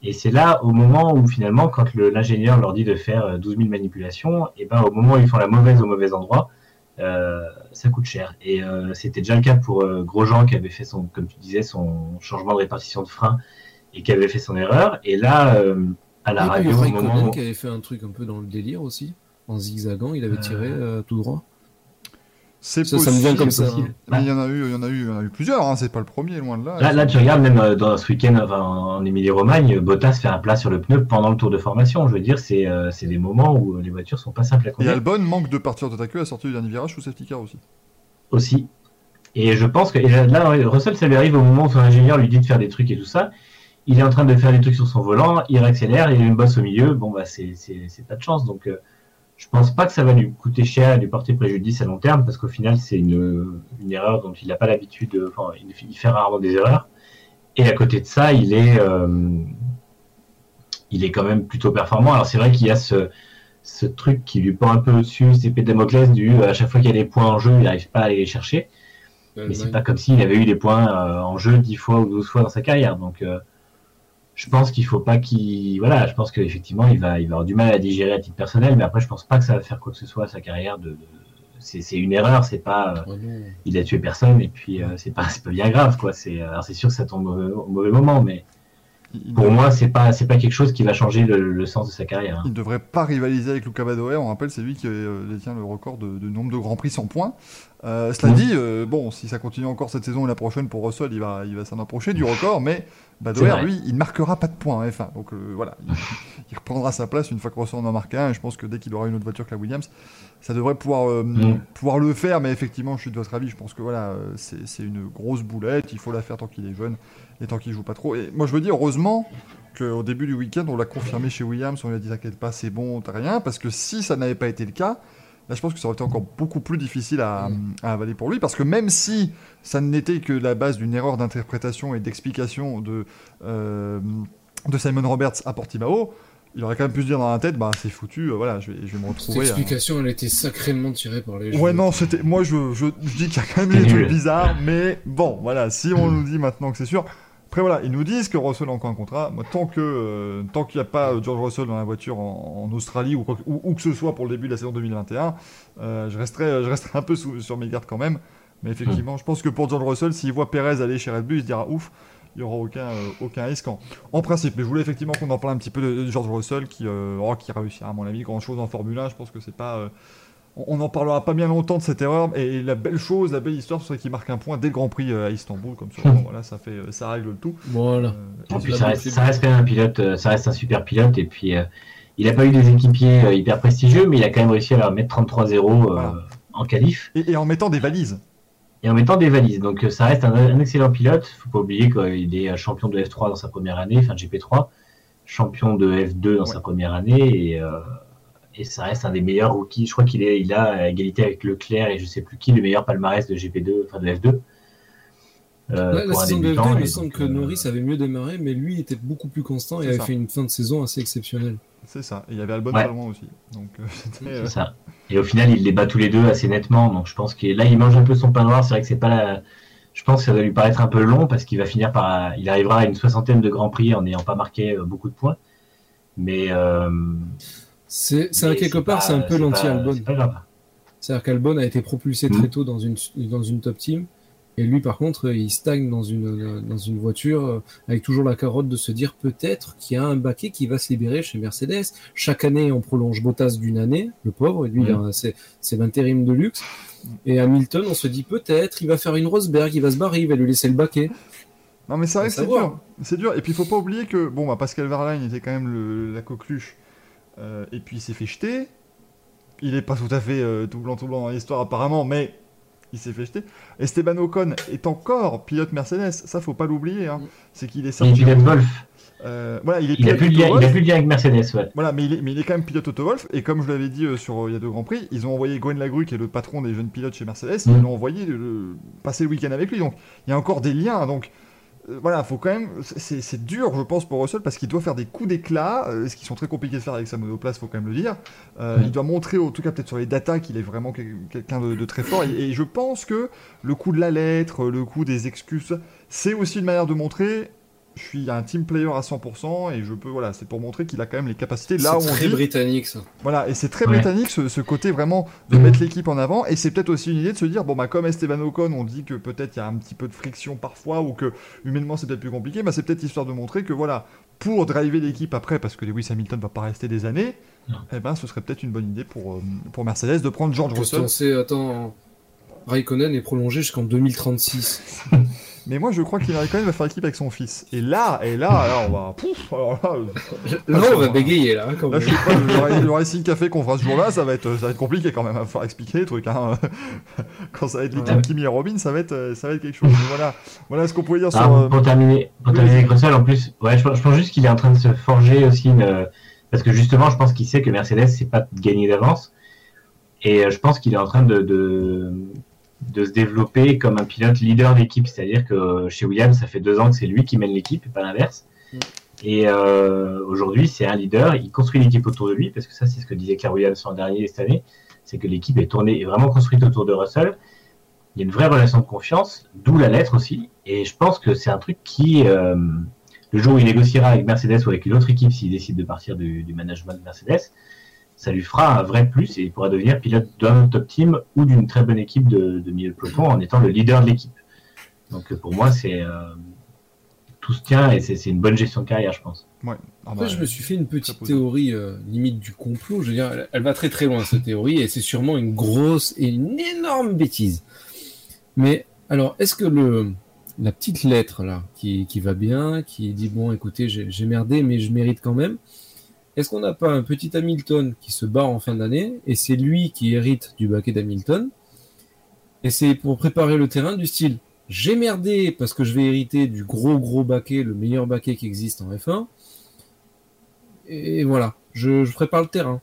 Et c'est là, au moment où finalement, quand l'ingénieur leur dit de faire 12 euh, 000 manipulations, et ben au moment où ils font la mauvaise au mauvais endroit, euh, ça coûte cher. Et c'était déjà le cas pour Grosjean qui avait fait son, comme tu disais, son changement de répartition de frein et qui avait fait son erreur. Et là, à la radio,
il y a moment qui avait fait un truc un peu dans le délire aussi, en zigzagant, il avait tiré tout droit.
C'est ça, ça, me vient comme ça. Mais il y en a eu, il y en a eu, il y en a eu plusieurs. Hein, c'est pas le premier, loin de là.
Là, là tu regardes même euh, dans ce week-end en, Émilie-Romagne, Bottas fait un plat sur le pneu pendant le tour de formation. Je veux dire, c'est euh, c'est des moments où les voitures sont pas simples à conduire.
Et Albon manque de partir de ta queue à sortir du dernier virage ou safety car aussi.
Aussi. Et je pense que et là, Russell, ça lui arrive au moment où son ingénieur lui dit de faire des trucs et tout ça. Il est en train de faire des trucs sur son volant, il accélère, il y a une bosse au milieu. Bon bah c'est pas de chance. Donc euh, je pense pas que ça va lui coûter cher et lui porter préjudice à long terme parce qu'au final c'est une, une, erreur dont il n'a pas l'habitude, enfin il, fait rarement des erreurs. Et à côté de ça, il est, euh, il est quand même plutôt performant. Alors c'est vrai qu'il y a ce, ce truc qui lui pend un peu au-dessus, c'est Pédamoclès du à chaque fois qu'il y a des points en jeu, il n'arrive pas à aller les chercher. Mais c'est pas comme s'il avait eu des points euh, en jeu 10 fois ou 12 fois dans sa carrière. Donc euh, je pense qu'il faut pas qu'il voilà je pense qu'effectivement il va il va avoir du mal à digérer à titre personnel mais après je pense pas que ça va faire quoi que ce soit à sa carrière de, c'est une erreur c'est pas oh il a tué personne et puis euh, c'est pas c'est pas bien grave quoi c'est alors c'est sûr que ça tombe au, mauvais moment mais pour moi, c'est pas c'est pas quelque chose qui va changer le, sens de sa carrière. Hein.
Il ne devrait pas rivaliser avec Luca Badoer. On rappelle, c'est lui qui euh, détient le record de, nombre de grands prix sans points. Euh, cela dit, euh, bon, si ça continue encore cette saison et la prochaine pour Russell, il va, il va s'en approcher du record, mais Badoer, lui, il ne marquera pas de points en F1. Donc voilà, il, reprendra sa place une fois que Russell en a marqué un. Et je pense que dès qu'il aura une autre voiture que la Williams, ça devrait pouvoir, mm. pouvoir le faire. Mais effectivement, je suis de votre avis. Je pense que voilà, c'est une grosse boulette. Il faut la faire tant qu'il est jeune et tant qu'il joue pas trop. Et moi, je veux dire, heureusement qu'au début du week-end, on l'a confirmé chez Williams. On lui a dit T'inquiète pas, c'est bon, t'as rien. Parce que si ça n'avait pas été le cas, Là, je pense que ça aurait été encore beaucoup plus difficile à, avaler pour lui, parce que même si ça n'était que la base d'une erreur d'interprétation et d'explication de, euh, de Simon Roberts à Portimao, il aurait quand même pu se dire dans la tête, bah c'est foutu, euh, voilà, je vais, je vais me retrouver.
Cette explication, elle était sacrément tirée par les.
Ouais, non, c'était. Moi, je, je, je dis qu'il y a quand même des trucs bizarres, mais bon, voilà, si on nous dit maintenant que c'est sûr. Après voilà, ils nous disent que Russell a encore un contrat. Moi, tant que euh, tant qu'il n'y a pas euh, George Russell dans la voiture en, Australie ou, ou, que ce soit pour le début de la saison 2021, euh, je resterai je resterai un peu sur mes gardes quand même. Mais effectivement, hmm. je pense que pour George Russell, s'il voit Perez aller chez Red Bull, il se dira ouf. il y aura aucun, aucun risque en, principe. Mais je voulais effectivement qu'on en parle un petit peu de, George Russell qui, oh, qui réussit, à mon avis, grand chose en Formule 1. Je pense que c'est pas on n'en parlera pas bien longtemps de cette erreur. Et la belle chose, la belle histoire, c'est qu'il marque un point dès le Grand Prix à Istanbul. Comme ça, voilà, ça, fait, ça règle le tout.
Voilà. puis ça reste, ça reste, quand même un pilote, ça reste un super pilote. Et puis, il n'a pas eu des équipiers euh, hyper prestigieux, mais il a quand même réussi à leur mettre 33-0 euh, en qualif.
Et, en mettant des valises.
Et en mettant des valises. Donc euh, ça reste un, excellent pilote. Il ne faut pas oublier qu'il est champion de F3 dans sa première année, enfin GP3, champion de F2 dans sa première année. Et, et, ça reste un des meilleurs rookies. Je crois qu'il est, il a à égalité avec Leclerc et je ne sais plus qui, le meilleur palmarès de GP2, enfin de F2.
la, saison de F2, il me semble que Norris avait mieux démarré, mais lui était beaucoup plus constant et avait fait une fin de saison assez exceptionnelle.
C'est ça. Et il y avait Albon ouais. loin aussi. Donc, euh,
c'est euh, ça. Et au final, il les bat tous les deux assez nettement. Donc je pense que là, il mange un peu son pain noir. C'est vrai que c'est pas la... Je pense que ça va lui paraître un peu long parce qu'il va finir par. Il arrivera à une soixantaine de grands prix en n'ayant pas marqué euh, beaucoup de points. Mais.
C'est quelque part, c'est un peu l'anti-Albon. C'est-à-dire qu'Albon a été propulsé très mm. tôt dans une, dans une top team. Et lui, par contre, il stagne dans une, dans une voiture euh, avec toujours la carotte de se dire peut-être qu'il y a un baquet qui va se libérer chez Mercedes. Chaque année, on prolonge Bottas d'une année, le pauvre, lui, c'est l'intérim de luxe. Et Hamilton, on se dit peut-être, il va faire une Rosberg, il va se barrer, il va lui laisser le baquet.
Non, mais c'est vrai que c'est dur. C'est dur. Et puis, il faut pas oublier que, bon, bah, Pascal Verlaine était quand même le, la coqueluche. Euh, et puis, il s'est fait jeter. Il est pas tout à fait euh, tout blanc, tout blanc dans l'histoire, apparemment, mais il s'est fait jeter. Esteban Ocon est encore pilote Mercedes, ça faut pas l'oublier. Hein. C'est qu'il est
sorti. Il est pilote Wolf.
Euh, voilà, il, est
il, a plus lien, il a plus de lien avec Mercedes. Ouais.
Voilà, mais il, est, mais il est quand même pilote Auto Wolf. Et comme je l'avais dit euh, sur euh, il y a deux grands prix, ils ont envoyé Gwen Lagru, qui est le patron des jeunes pilotes chez Mercedes, ils mm. l'ont envoyé passer le week-end avec lui. Donc il y a encore des liens. Donc euh, voilà, faut quand même. C'est dur, je pense, pour Russell parce qu'il doit faire des coups d'éclat, euh, ce qui sont très compliqués de faire avec sa monoplace, faut quand même le dire. Euh, il doit montrer, en tout cas peut-être sur les datas, qu'il est vraiment quelqu'un de, très fort. et, je pense que le coup de la lettre, le coup des excuses, c'est aussi une manière de montrer je suis un team player à 100% et je peux voilà c'est pour montrer qu'il a quand même les capacités là où
on
très
britannique ça.
Voilà et c'est très britannique ce, côté vraiment de mettre l'équipe en avant. Et c'est peut-être aussi une idée de se dire bon bah comme Esteban Ocon on dit que peut-être il y a un petit peu de friction parfois ou que humainement c'est peut-être plus compliqué bah c'est peut-être histoire de montrer que voilà pour driver l'équipe après parce que Lewis Hamilton va pas rester des années et eh ben ce serait peut-être une bonne idée pour euh, pour Mercedes de prendre George Russell.
attends Raikkonen est prolongé jusqu'en 2036
Mais moi, je crois qu'il quand même va faire équipe avec son fils. Et là, et là, là, on va. Pouf, alors là,
là, on va bégayer là. Quand
là, je sais pas, le, Racing Café qu'on fera ce jour-là, ça va être, ça va être compliqué quand même. Il va falloir expliquer les trucs. Hein. quand ça va être l'équipe Kimi et Robin, ça va être, ça va être quelque chose. voilà, voilà ce qu'on pouvait dire ah, sur.
Euh, pour terminer, pour terminer avec Russell, en plus, ouais, je, pense juste qu'il est en train de se forger aussi une. Parce que justement, je pense qu'il sait que Mercedes, c'est pas de gagner d'avance. Et euh, je pense qu'il est en train de, de, de se développer comme un pilote leader d'équipe. C'est-à-dire que chez Williams, ça fait deux ans que c'est lui qui mène l'équipe et pas l'inverse. Mm. Et euh, aujourd'hui, c'est un leader. Il construit l'équipe autour de lui parce que ça, c'est ce que disait Carl Williams l'an dernier cette année. C'est que l'équipe est tournée, est vraiment construite autour de Russell. Il y a une vraie relation de confiance, d'où la lettre aussi. Et je pense que c'est un truc qui, euh, le jour où il négociera avec Mercedes ou avec une autre équipe, s'il décide de partir du, du management de Mercedes, ça lui fera un vrai plus et il pourra devenir pilote d'un top team ou d'une très bonne équipe de, milieu de peloton en étant le leader de l'équipe. Donc pour moi, c'est euh, tout se tient et c'est une bonne gestion de carrière, je pense.
Ouais.
Ah Après, bah, je me suis fait une petite théorie euh, limite du complot. Je veux dire, elle, va très très loin cette théorie et c'est sûrement une grosse et une énorme bêtise. Mais alors, est-ce que le la petite lettre là qui, qui va bien, qui dit bon, écoutez, j'ai merdé, mais je mérite quand même est-ce qu'on n'a pas un petit Hamilton qui se bat en fin d'année et c'est lui qui hérite du baquet d'Hamilton Et c'est pour préparer le terrain du style j'ai merdé parce que je vais hériter du gros gros baquet, le meilleur baquet qui existe en F1. Et voilà, je, prépare le terrain.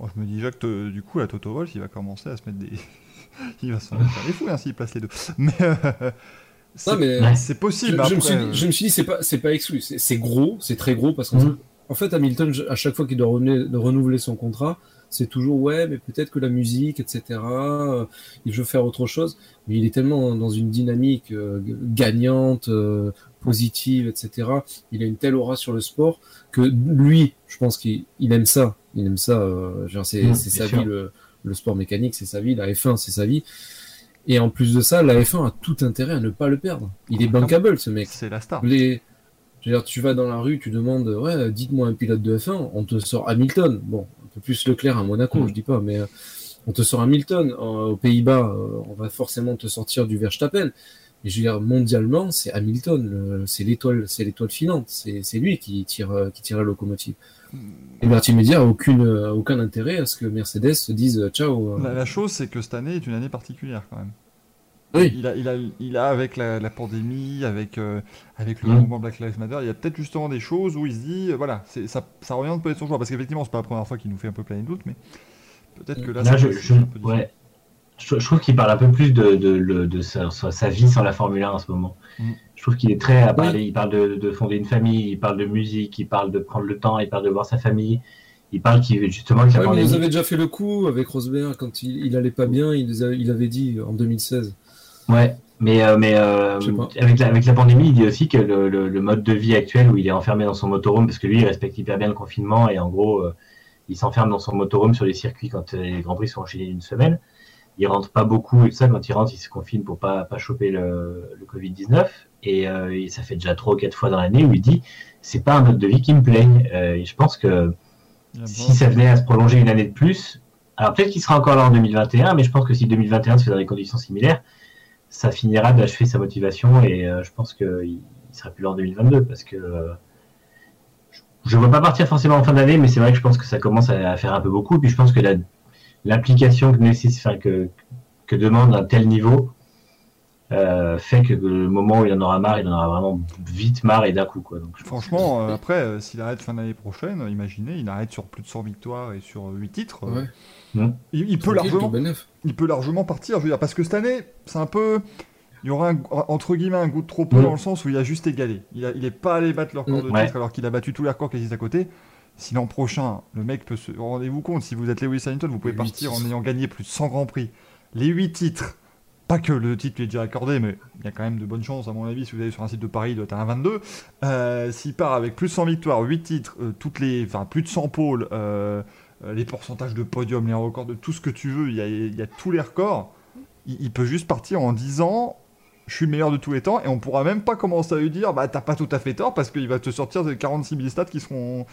je me dis déjà que du coup, la Toto Wolff, il va commencer à se mettre des. il va se faire des fous hein, s'il place les deux. Mais. Euh, c'est possible.
Je, me suis dit, je, me suis dit, c'est pas, c'est pas exclu. C'est gros, c'est très gros parce qu'on en fait, Hamilton, à chaque fois qu'il doit renouveler son contrat, c'est toujours ouais, mais peut-être que la musique, etc. Euh, il veut faire autre chose, mais il est tellement dans une dynamique euh, gagnante, euh, positive, etc. Il a une telle aura sur le sport que lui, je pense qu'il aime ça. Il aime ça. c'est mmh, sa vie le, sport mécanique, c'est sa vie. La F1, c'est sa vie. Et en plus de ça, la F1 a tout intérêt à ne pas le perdre. Il est bankable, ce mec.
C'est la star.
Les... Je veux dire, tu vas dans la rue, tu demandes, ouais, dites-moi un pilote de F1, on te sort Hamilton. Bon, un peu plus Leclerc à Monaco,
Mm.
je dis pas, mais euh, on te sort Hamilton. Euh, aux Pays-Bas, euh, on va forcément te sortir du Verstappen. Mais je veux dire, mondialement, c'est Hamilton, c'est l'étoile, c'est l'étoile filante. C'est c'est lui qui tire, euh, qui tire la locomotive. Et Martin Media a aucune, euh, aucun intérêt à ce que Mercedes se dise euh, ciao. euh.
La, la chose, c'est que cette année est une année particulière quand même.
Oui.
Il a, il a, il a avec la, la pandémie, avec, euh, avec le
Mm.
mouvement Black Lives Matter, il y a peut-être justement des choses où il se dit, euh, voilà, ça, ça revient de peut-être son choix. Parce qu'effectivement, c'est pas la première fois qu'il nous fait un peu planer de doute, mais peut-être que là,
Là,
ça
je,
un peu
ouais. je, je trouve qu'il parle un peu plus de, de, de, de sa, sa- sa vie sans la Formule 1 en ce moment.
Mm.
Je trouve qu'il est très à parler. Il parle de, de fonder une famille, il parle de musique, il parle de prendre le temps, il parle de voir sa famille. Il parle qu'il justement que la
Ouais, ils avaient déjà fait le coup avec Rosberg quand il, il allait pas bien, il, a- il avait dit en 2016.
Ouais, mais, euh, mais euh, avec, la, avec la pandémie, il dit aussi que le, le, le mode de vie actuel où il est enfermé dans son motorhome, parce que lui, il respecte hyper bien le confinement et en gros, euh, il s'enferme dans son motorhome sur les circuits quand les Grands Prix sont enchaînés d'une semaine. Il rentre pas beaucoup et tout ça. Quand il rentre, il se confine pour pas, pas choper le, le Covid-19. Et, euh, et ça fait déjà trois ou quatre fois dans l'année où il dit c'est pas un mode de vie qui me plaît. Euh, et je pense que
Il y a
si ça venait à se prolonger une année de plus, alors peut-être qu'il sera encore là en 2021, mais je pense que si 2021 se fait dans des conditions similaires, ça finira d'achever sa motivation et euh, je pense qu'il ne sera plus là en 2022 parce que euh, je ne vois pas partir forcément en fin d'année, mais c'est vrai que je pense que ça commence à, à faire un peu beaucoup. Puis je pense que la- l'implication que, que, que demande un tel niveau euh, fait que le moment où il en aura marre, il en aura vraiment vite marre et d'un coup. Quoi. Donc,
Franchement, euh, après, euh, s'il arrête fin d'année prochaine, imaginez, il arrête sur plus de 100 victoires et sur 8 titres. euh, Il, il peut largement,
tout bénef.
il peut largement partir. Je veux dire, parce que cette année, c'est un peu. Il y aura un- entre guillemets un goût de trop peu dans le sens où il a juste égalé. Il, a, il est pas allé battre leur record de
Ouais.
titre alors qu'il a battu tous les records qui existent à côté. Si l'an prochain, le mec peut se. Rendez-vous compte, si vous êtes Lewis Hamilton, vous pouvez partir en ayant gagné plus de 100 grands prix. Les 8 titres, pas que le titre lui est déjà accordé, mais il y a quand même de bonnes chances, à mon avis, si vous allez sur un site de Paris, il doit être à un 22. Euh, S'il part avec plus de 100 victoires, 8 titres, euh, toutes les, enfin, plus de 100 pôles, euh, les pourcentages de podium, les records de tout ce que tu veux, il y a, il y a tous les records. Il, il peut juste partir en disant je suis le meilleur de tous les temps et on pourra même pas commencer à lui dire bah t'as pas tout à fait tort parce qu'il va te sortir des 46 000 stats qui seront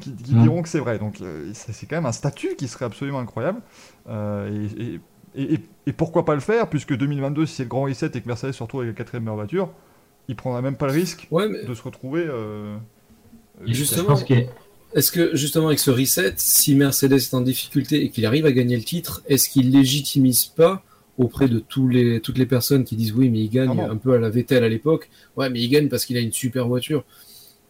qui, qui diront que c'est vrai. Donc euh, c'est c'est quand même un statut qui serait absolument incroyable. Euh, et, et- et- et- et pourquoi pas le faire puisque 2022 si c'est le grand reset et que Mercedes se retrouve avec la quatrième meilleure voiture il prendra même pas le risque
Ouais, mais
de se retrouver euh,
Je
justement-
pense
est-ce que justement avec ce reset, si Mercedes est en difficulté et qu'il arrive à gagner le titre, est-ce qu'il légitimise pas auprès de tous les, toutes les personnes qui disent oui, mais il gagne
Ah
un peu à la Vettel à l'époque. Ouais, mais il gagne parce qu'il a une super voiture.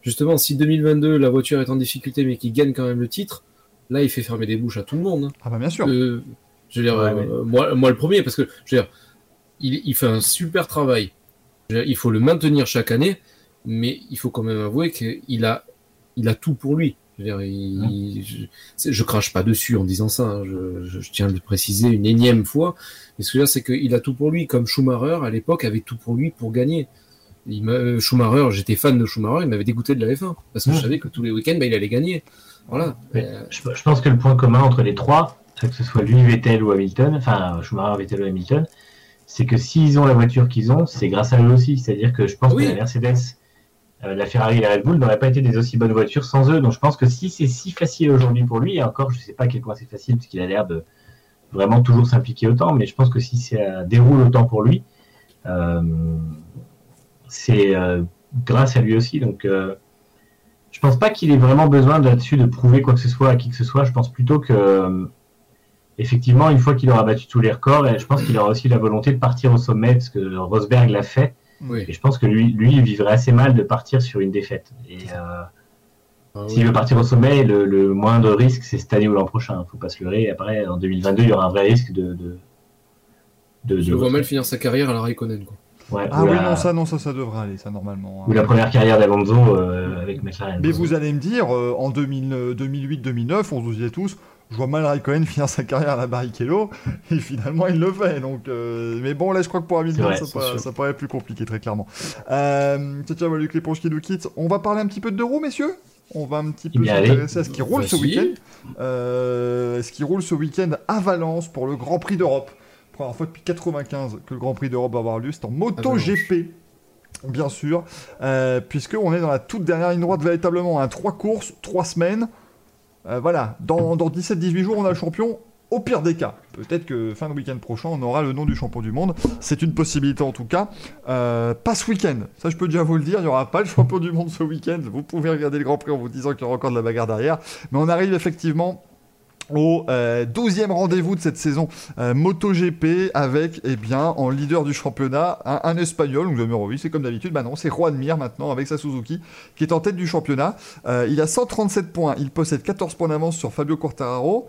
Justement, si 2022 la voiture est en difficulté mais qu'il gagne quand même le titre, là il fait fermer des bouches à tout le monde. hein.
ah bah bien sûr
Euh, je veux dire,
Ouais,
euh, moi, moi le premier, parce que je veux dire, il, il fait un super travail. Dire, il faut le maintenir chaque année, mais il faut quand même avouer qu'il a, il a tout pour lui. Je, veux dire, il- je, crache pas dessus en disant ça. hein, je, je- je tiens à le préciser une énième fois. Mais ce que je veux dire, c'est qu'il a tout pour lui, comme Schumacher à l'époque avait tout pour lui pour gagner. Il euh, Schumacher, j'étais fan de Schumacher, il m'avait dégoûté de la F1 parce que je
Mhm.
savais que tous les week-ends, bah, il allait gagner. Voilà. Euh,
je, je pense que le point commun entre les trois, que ce soit lui, Vettel ou Hamilton, enfin Schumacher, Vettel ou Hamilton, c'est que s'ils ont la voiture qu'ils ont, c'est grâce à eux aussi. C'est-à-dire que je pense
Oui.
que la Mercedes, la Ferrari et la Red Bull n'auraient pas été des aussi bonnes voitures sans eux. Donc je pense que si c'est si facile aujourd'hui pour lui, et encore, je sais pas à quel point c'est facile, parce qu'il a l'air de vraiment toujours s'impliquer autant, mais je pense que si ça déroule autant pour lui, euh, c'est euh, grâce à lui aussi. Donc euh, je pense pas qu'il ait vraiment besoin là-dessus de prouver quoi que ce soit à qui que ce soit. Je pense plutôt que, euh, effectivement, une fois qu'il aura battu tous les records, je pense qu'il aura aussi la volonté de partir au sommet, parce que Rosberg l'a fait.
Oui.
Et je pense que lui, lui, il vivrait assez mal de partir sur une défaite. Et euh,
Ah,
s'il
oui.
veut partir au sommet, le, le moindre risque, c'est cette année ou l'an prochain. Faut pas se leurrer. Après, en 2022, il y aura un vrai risque de. de, de,
Je
de-
vois mal finir sa carrière à la Raikkonen. Quoi.
Ouais,
ah
ou
oui
la-
non ça non ça ça devrait aller ça normalement hein.
Ou la première carrière d'Alonso euh, avec McLaren.
Mais vous allez me dire, euh, en 2008-2009, on se disait tous, je vois mal Raikkonen finir sa carrière à la Barrichello, et finalement il le fait. Donc, euh, mais bon, là je crois que pour Hamilton, ça, paraît, ça paraît plus compliqué, très clairement. Euh, tiens, Luc Léponge qui nous quitte. On va parler un petit peu de deux roues, messieurs on va un petit peu s'intéresser à ce qui roule ce week-end. Euh, ce qui roule ce week-end à Valence pour le Grand Prix d'Europe. Première fois depuis 95 que le Grand Prix d'Europe va avoir lieu. C'est en MotoGP. Bien sûr, euh, puisqu'on est dans la toute dernière ligne droite véritablement. Hein. Trois courses, trois semaines. Euh, voilà, dans, dans 17-18 jours, on a le champion. Au pire des cas, peut-être que fin de week-end prochain, on aura le nom du champion du monde. C'est une possibilité en tout cas. Euh, pas ce week-end, ça je peux déjà vous le dire, il n'y aura pas le champion du monde ce week-end. Vous pouvez regarder le Grand Prix en vous disant qu'il y aura encore de la bagarre derrière. Mais on arrive effectivement au 12e euh, rendez-vous de cette saison euh, MotoGP avec, eh bien, en leader du championnat, un, Espagnol, donc numéro 8, c'est comme d'habitude, bah non, c'est Juan Mir maintenant avec sa Suzuki, qui est en tête du championnat. Euh, il a 137 points, il possède 14 points d'avance sur Fabio Quartararo,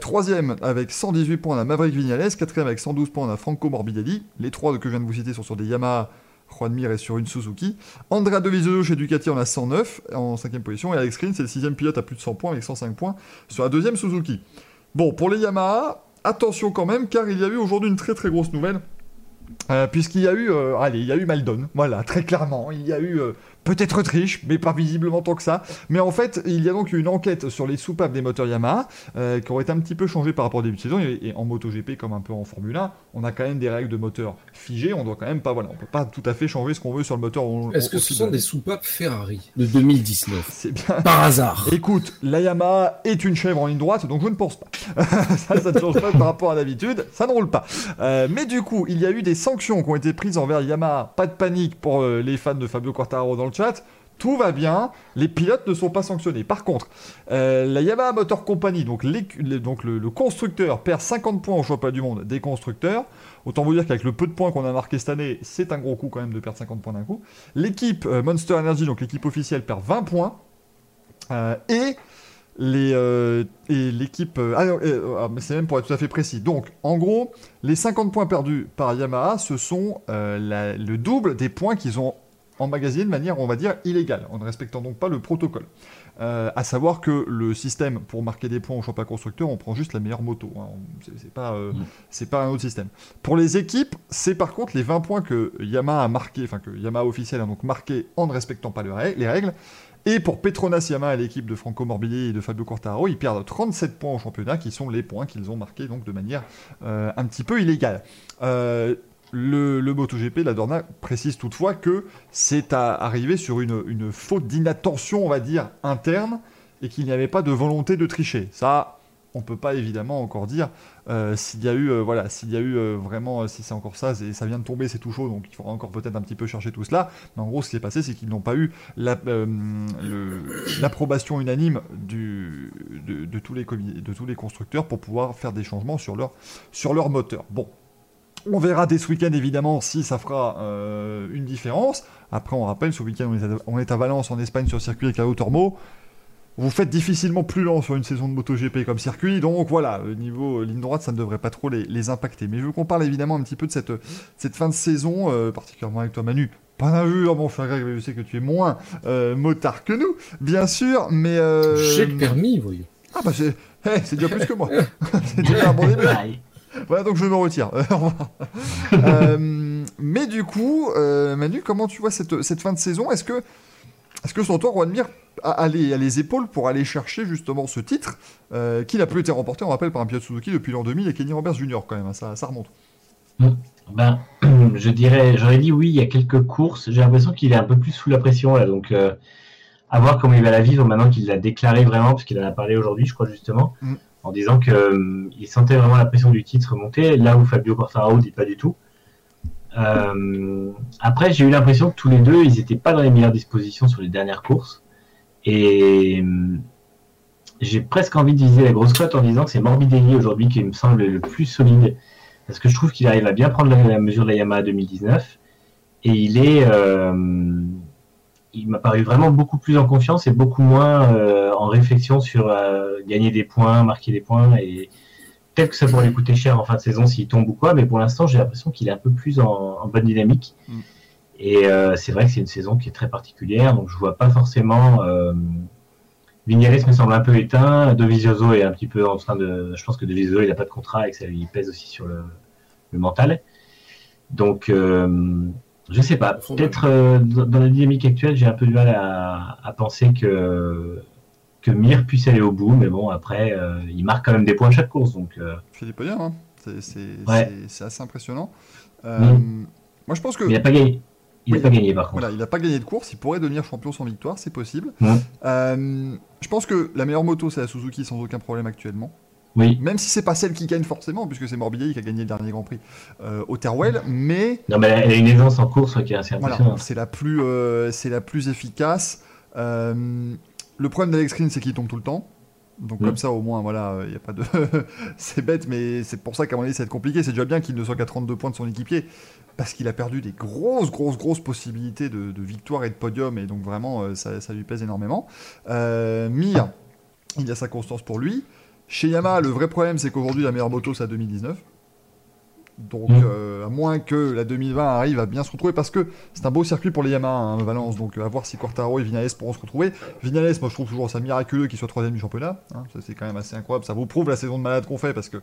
troisième avec 118 points, on a Maverick Vignales, quatrième avec 112 points, on Franco Morbidelli. Les trois que je viens de vous citer sont sur des Yamaha Juan Mir est sur une Suzuki. Andrea Dovizioso chez Ducati en a 109 en cinquième position. Et Alex Rins, c'est le sixième pilote à plus de 100 points avec 105 points sur la deuxième Suzuki. Bon, pour les Yamaha, attention quand même, car il y a eu aujourd'hui une très très grosse nouvelle. Euh, puisqu'il y a eu, euh, allez, il y a eu Maldon, voilà, très clairement, il y a eu euh, peut-être triche, mais pas visiblement tant que ça. Mais en fait, il y a donc eu une enquête sur les soupapes des moteurs Yamaha euh, qui aurait été un petit peu changé par rapport au début de saison. Et, en MotoGP, comme un peu en Formule 1, on a quand même des règles de moteur figées. On doit quand même pas, voilà, on peut pas tout à fait changer ce qu'on veut sur le moteur.
Est-ce que ce sont des soupapes Ferrari de 2019
C'est bien.
Par hasard.
Écoute, la Yamaha est une chèvre en ligne droite, donc je ne pense pas. ça, ça ne change pas par rapport à d'habitude. Ça ne roule pas. Euh, mais du coup, il y a eu des sanctions qui ont été prises envers Yamaha. Pas de panique pour euh, les fans de Fabio Quartararo dans le tout va bien, les pilotes ne sont pas sanctionnés. Par contre, euh, la Yamaha Motor Company, donc, le, constructeur, perd 50 points au championnat du monde des constructeurs. Autant vous dire qu'avec le peu de points qu'on a marqué cette année, c'est un gros coup quand même de perdre 50 points d'un coup. L'équipe euh, Monster Energy, donc l'équipe officielle, perd 20 points. Euh, et l'équipe ah, ah, c'est même pour être tout à fait précis donc en gros les 50 points perdus par Yamaha ce sont le double des points qu'ils ont emmagasiné de manière, on va dire, illégale, en ne respectant donc pas le protocole. Euh, à savoir que le système pour marquer des points au championnat constructeur, on prend juste la meilleure moto. Hein. C'est pas, euh, mm. pas un autre système. Pour les équipes, c'est par contre les 20 points que Yamaha a marqué, enfin que Yamaha officiel a donc marqué en ne respectant pas les règles. Et pour Petronas Yamaha et l'équipe de Franco Morbidelli et de Fabio Quartararo, ils perdent 37 points au championnat, qui sont les points qu'ils ont marqués donc de manière euh, un petit peu illégale. Euh, le, le MotoGP, la Dorna, précise toutefois que c'est arrivé sur une, faute d'inattention, on va dire, interne, et qu'il n'y avait pas de volonté de tricher. Ça, on peut pas évidemment encore dire euh, s'il y a eu, euh, voilà, s'il y a eu euh, vraiment, si c'est encore ça, ça vient de tomber, c'est tout chaud, donc il faudra encore peut-être un petit peu chercher tout cela. Mais en gros, ce qui est passé, c'est qu'ils n'ont pas eu l'approbation unanime du, de, tous les de tous les constructeurs pour pouvoir faire des changements sur leur, sur leur moteur. Bon, on verra dès ce week-end évidemment si ça fera euh, une différence. Après, on rappelle, ce week-end, on, est à Valence en Espagne sur circuit avec un Tormo. Vous faites difficilement plus lent sur une saison de MotoGP comme circuit, donc voilà, au niveau euh, ligne droite, ça ne devrait pas trop les, impacter. Mais je veux qu'on parle évidemment un petit peu de cette, cette fin de saison, euh, particulièrement avec toi Manu. Pas d'injure, mon cher Greg, je sais que tu es moins motard que nous, bien sûr, mais...
J'ai le permis, voyez.
Ah bah c'est c'est déjà plus que moi. c'est déjà un bon début. Voilà, donc je me retire. Euh, mais du coup, euh, Manu, comment tu vois cette, cette fin de saison? Est-ce que, est-ce que son Juan Mir, a, les, épaules pour aller chercher justement ce titre euh, qui n'a plus été remporté, on rappelle, par un pilote Suzuki depuis l'an 2000 et Kenny Roberts Jr. quand même, hein, ça, ça remonte.
Ben, je dirais, j'aurais dit oui, il y a quelques courses. J'ai l'impression qu'il est un peu plus sous la pression là, donc à voir comment il va la vivre maintenant qu'il l'a déclaré vraiment, parce qu'il en a parlé aujourd'hui, je crois justement. Mm en disant qu'il euh, sentait vraiment la pression du titre monter, là où Fabio Quartararo dit pas du tout. Euh, après, j'ai eu l'impression que tous les deux, ils n'étaient pas dans les meilleures dispositions sur les dernières courses. Et euh, j'ai presque envie de viser la grosse cote en disant que c'est Morbidelli aujourd'hui qui me semble le plus solide. Parce que je trouve qu'il arrive à bien prendre la, mesure de la Yamaha 2019. Et il est, il m'a paru vraiment beaucoup plus en confiance et beaucoup moins euh, en réflexion sur euh, gagner des points, marquer des points. Et peut-être que ça pourrait lui coûter cher en fin de saison s'il tombe ou quoi, mais pour l'instant, j'ai l'impression qu'il est un peu plus en, bonne dynamique. Mm. Et euh, c'est vrai que c'est une saison qui est très particulière, donc je vois pas forcément. Vignales me semble un peu éteint. De Vizioso est un petit peu en train de. Je pense que De Vizioso, il n'a pas de contrat et que ça lui pèse aussi sur le, le mental. Donc, je sais pas. Peut-être euh, dans la dynamique actuelle, j'ai un peu du mal à, penser que que Mir puisse aller au bout, mais bon, après, euh, il marque quand même des points à chaque course. Donc,
euh... fait des podiums, hein. C'est assez impressionnant. Euh, moi, je pense que.
il n'a pas gagné. Il n'a pas gagné par contre.
Voilà, il n'a pas gagné de course. Il pourrait devenir champion sans victoire, c'est possible. Euh, je pense que la meilleure moto, c'est la Suzuki sans aucun problème actuellement.
Oui.
Même si c'est pas celle qui gagne forcément, puisque c'est Morbidelli qui a gagné le dernier Grand Prix euh, au Terwell, mais
non, mais elle a une aisance en course qui est assez impressionnante. Voilà,
c'est la plus, c'est la plus efficace. le problème d'Alex Green, c'est qu'il tombe tout le temps. Donc comme ça au moins voilà, il y a pas de c'est bête mais c'est pour ça qu'à mon avis ça va être compliqué, c'est déjà bien qu'il ne soit qu'à 32 points de son équipier parce qu'il a perdu des grosses grosses grosses possibilités de, victoire et de podium et donc vraiment euh, ça, lui pèse énormément. Euh, Mir, il a sa constance pour lui. Chez Yamaha, le vrai problème c'est qu'aujourd'hui la meilleure moto c'est à 2019. Donc, mm. euh, à moins que la 2020 arrive à bien se retrouver, parce que c'est un beau circuit pour les Yamaha, hein, Valence. Donc, à voir si Quartaro et Vinales pourront se retrouver. Vinales, moi, je trouve toujours ça miraculeux qu'il soit troisième du championnat. Hein. ça, c'est quand même assez incroyable. Ça vous prouve la saison de malade qu'on fait, parce que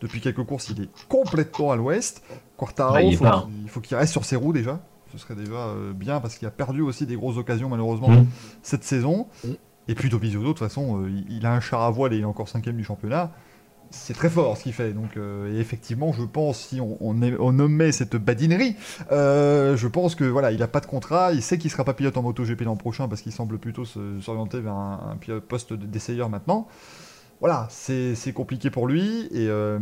depuis quelques courses, il est complètement à l'ouest. Quartaro, il faut qu'il reste sur ses roues déjà. Ce serait déjà euh, bien, parce qu'il a perdu aussi des grosses occasions, malheureusement, mm. cette saison. Et puis, Dovizioso, de toute façon, euh, il a un char à voile et il est encore cinquième du championnat c'est très fort ce qu'il fait. Donc, euh, et effectivement, je pense, si on, on, nommait cette badinerie, euh, je pense que voilà, il n'a pas de contrat, il sait qu'il sera pas pilote en MotoGP l'an prochain parce qu'il semble plutôt s'orienter vers un, poste d'essayeur maintenant. Voilà, c'est compliqué pour lui et euh,